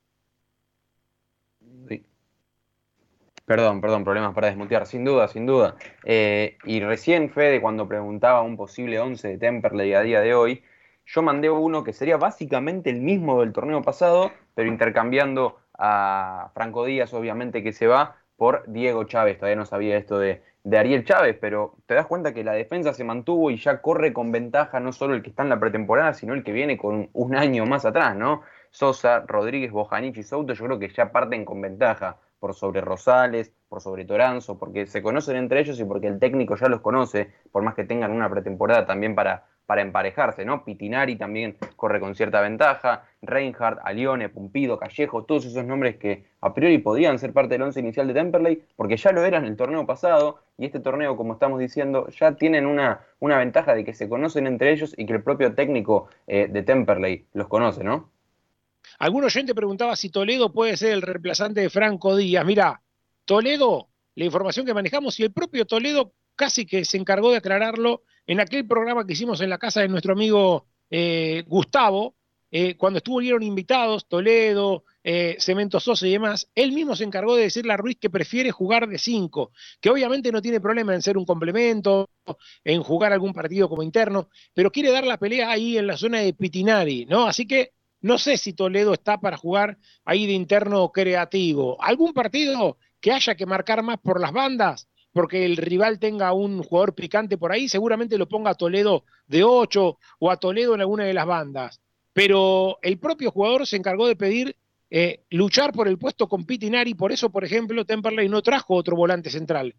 Perdón, perdón, problemas para desmutear, sin duda, sin duda. Eh, y recién, Fede, cuando preguntaba un posible 11 de Temperley a día de hoy, yo mandé uno que sería básicamente el mismo del torneo pasado, pero intercambiando a Franco Díaz, obviamente que se va, por Diego Chávez. Todavía no sabía esto de, de Ariel Chávez, pero te das cuenta que la defensa se mantuvo y ya corre con ventaja no solo el que está en la pretemporada, sino el que viene con un año más atrás, ¿no? Sosa, Rodríguez, Bojanich y Souto, yo creo que ya parten con ventaja por sobre Rosales, por sobre Toranzo, porque se conocen entre ellos y porque el técnico ya los conoce, por más que tengan una pretemporada también para, para emparejarse, ¿no? Pitinari también corre con cierta ventaja, Reinhardt, Alione, Pumpido, Callejo, todos esos nombres que a priori podían ser parte del once inicial de Temperley, porque ya lo eran el torneo pasado, y este torneo, como estamos diciendo, ya tienen una, una ventaja de que se conocen entre ellos y que el propio técnico eh, de Temperley los conoce, ¿no? Algún oyente preguntaba si Toledo puede ser el reemplazante de Franco Díaz. Mira, Toledo, la información que manejamos, y el propio Toledo casi que se encargó de aclararlo en aquel programa que hicimos en la casa de nuestro amigo eh, Gustavo, eh, cuando estuvieron invitados Toledo, eh, Cemento Sosa y demás, él mismo se encargó de decirle a Ruiz que prefiere jugar de cinco, que obviamente no tiene problema en ser un complemento, en jugar algún partido como interno, pero quiere dar la pelea ahí en la zona de Pitinari, ¿no? Así que no sé si Toledo está para jugar ahí de interno creativo. ¿Algún partido que haya que marcar más por las bandas? Porque el rival tenga un jugador picante por ahí, seguramente lo ponga a Toledo de 8 o a Toledo en alguna de las bandas. Pero el propio jugador se encargó de pedir eh, luchar por el puesto con Pitinari, por eso, por ejemplo, Temperley no trajo otro volante central.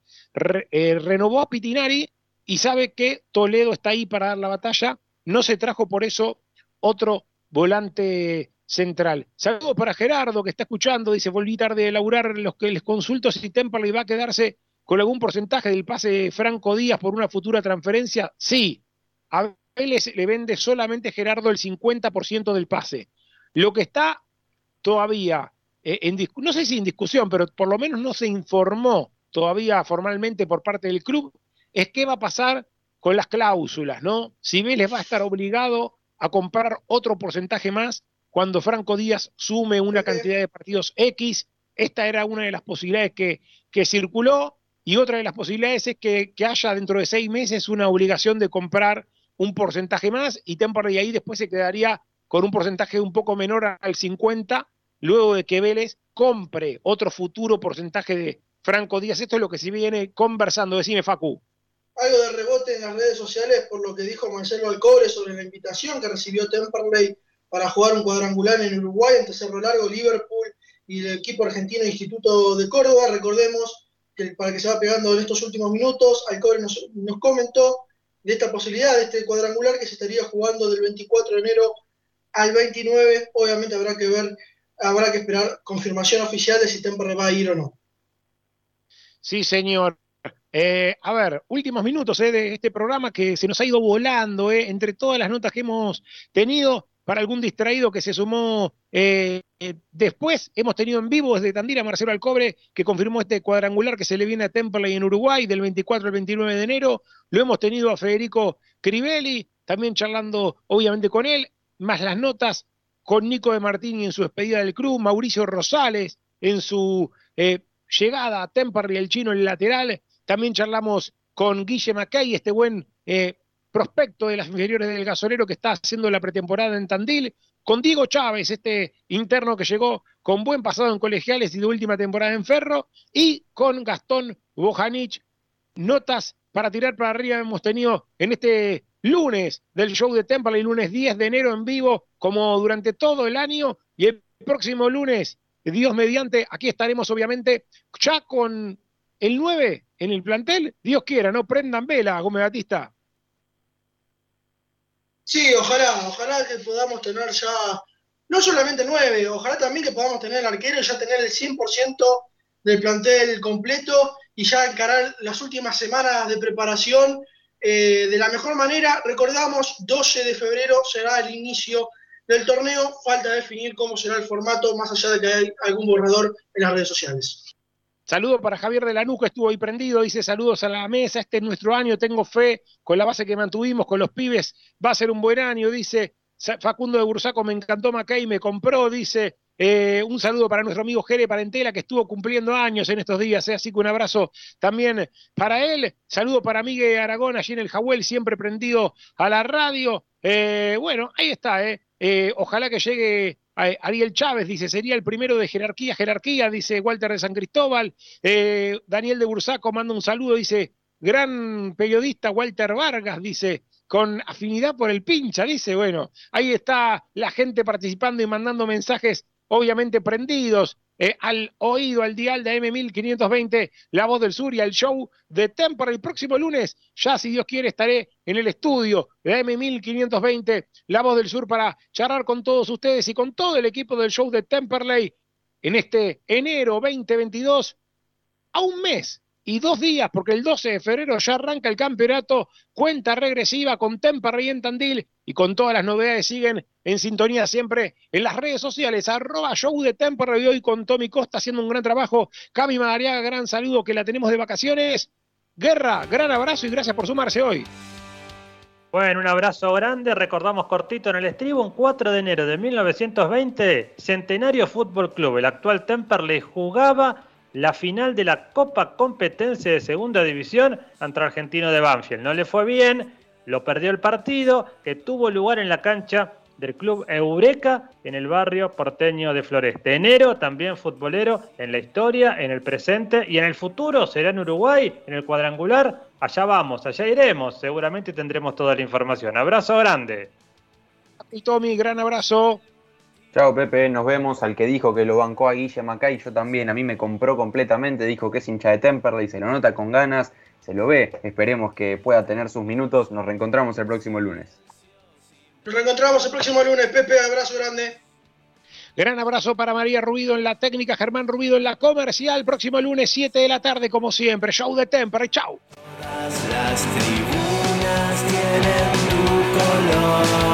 Eh, renovó a Pitinari y sabe que Toledo está ahí para dar la batalla, no se trajo por eso otro volante central. Saludos para Gerardo que está escuchando, dice, volví tarde de laburar, los que les consulto si Temperley va a quedarse con algún porcentaje del pase Franco Díaz por una futura transferencia. Sí, a Vélez le vende solamente Gerardo el 50% del pase. Lo que está todavía, eh, en, no sé si en discusión, pero por lo menos no se informó todavía formalmente por parte del club, es qué va a pasar con las cláusulas, ¿no? Si Vélez va a estar obligado a comprar otro porcentaje más cuando Franco Díaz sume una cantidad de partidos X. Esta era una de las posibilidades que, que circuló y otra de las posibilidades es que, que, haya dentro de seis meses una obligación de comprar un porcentaje más y Temperley ahí después se quedaría con un porcentaje un poco menor al 50, luego de que Vélez compre otro futuro porcentaje de Franco Díaz. Esto es lo que se viene conversando. Decime, Facu. Algo de rebote en las redes sociales por lo que dijo Marcelo Alcobre sobre la invitación que recibió Temperley para jugar un cuadrangular en Uruguay entre Cerro Largo, Liverpool y el equipo argentino Instituto de Córdoba. Recordemos que para que se va pegando en estos últimos minutos, Alcobre nos, nos comentó de esta posibilidad, de este cuadrangular que se estaría jugando del 24 de enero al 29, obviamente habrá que ver, habrá que esperar confirmación oficial de si Temperley va a ir o no. Sí, señor. Eh, a ver, últimos minutos eh, de este programa que se nos ha ido volando eh, entre todas las notas que hemos tenido. Para algún distraído que se sumó después, hemos tenido en vivo desde Tandira Marcelo Alcobre, que confirmó este cuadrangular que se le viene a Temperley en Uruguay del 24 al 29 de enero. Lo hemos tenido a Federico Crivelli, también charlando obviamente con él más las notas con Nico de Martini en su despedida del club, Mauricio Rosales en su llegada a Temperley, el chino el lateral. También charlamos con Guille Macay, este buen eh, prospecto de las inferiores del gasolero que está haciendo la pretemporada en Tandil. Con Diego Chávez, este interno que llegó con buen pasado en colegiales y de última temporada en Ferro. Y con Gastón Bojanich, notas para tirar para arriba hemos tenido en este lunes del show de Temple, el lunes 10 de enero en vivo, como durante todo el año, y el próximo lunes, Dios mediante, aquí estaremos obviamente ya con el 9 en el plantel, Dios quiera, no prendan vela, Gómez Batista. Sí, ojalá, ojalá que podamos tener ya, no solamente 9, ojalá también que podamos tener el arquero y ya tener el 100% del plantel completo y ya encarar las últimas semanas de preparación eh, de la mejor manera. Recordamos, 12 de febrero será el inicio del torneo. Falta definir cómo será el formato, más allá de que hay algún borrador en las redes sociales. Saludo para Javier de la Nuca, estuvo ahí prendido, dice saludos a la mesa, este es nuestro año, tengo fe con la base que mantuvimos, con los pibes, va a ser un buen año, dice Facundo de Bursaco, me encantó Macay, me compró, dice eh, un saludo para nuestro amigo Jere Parentela, que estuvo cumpliendo años en estos días, eh, así que un abrazo también para él. Saludo para Miguel Aragón, allí en el Jahuel, siempre prendido a la radio. Eh, bueno, ahí está, ojalá que llegue Ariel Chávez, dice, sería el primero de jerarquía, jerarquía, dice Walter de San Cristóbal. Daniel de Bursaco manda un saludo, dice, gran periodista Walter Vargas, dice, con afinidad por el pincha, dice, bueno, ahí está la gente participando y mandando mensajes obviamente prendidos eh, al oído, al dial de M1520, La Voz del Sur y al show de Temperley. El próximo lunes, ya si Dios quiere, estaré en el estudio de M1520, La Voz del Sur, para charlar con todos ustedes y con todo el equipo del show de Temperley en este enero 2022, a un mes y dos días, porque el 12 de febrero ya arranca el campeonato, cuenta regresiva con Temperley en Tandil y con todas las novedades siguen en sintonía siempre en las redes sociales, arroba show de Temperley hoy con Tommy Costa haciendo un gran trabajo, Cami Madariaga, gran saludo que la tenemos de vacaciones, Guerra, gran abrazo y gracias por sumarse hoy. Bueno, un abrazo grande. Recordamos cortito en el estribo, un 4 de enero de 1920, Centenario Fútbol Club, el actual Temperley, jugaba la final de la Copa Competencia de Segunda División ante Argentino de Banfield. No le fue bien, lo perdió el partido que tuvo lugar en la cancha del club Eureka en el barrio porteño de Floreste. Enero también futbolero en la historia, en el presente y en el futuro será en Uruguay, en el cuadrangular. Allá vamos, allá iremos, seguramente tendremos toda la información. Abrazo grande. Y Tommy, gran abrazo. Chao Pepe, nos vemos. Al que dijo que lo bancó a Guille Macay, yo también, a mí me compró completamente, dijo que es hincha de Temperley, se lo nota con ganas, se lo ve. Esperemos que pueda tener sus minutos. Nos reencontramos el próximo lunes. Nos reencontramos el próximo lunes, Pepe, abrazo grande. Gran abrazo para María Rubido en la técnica, Germán Rubido en la comercial. Próximo lunes, 7 de la tarde, como siempre. Show de Temperley, chau. Las tribunas tienen tu color.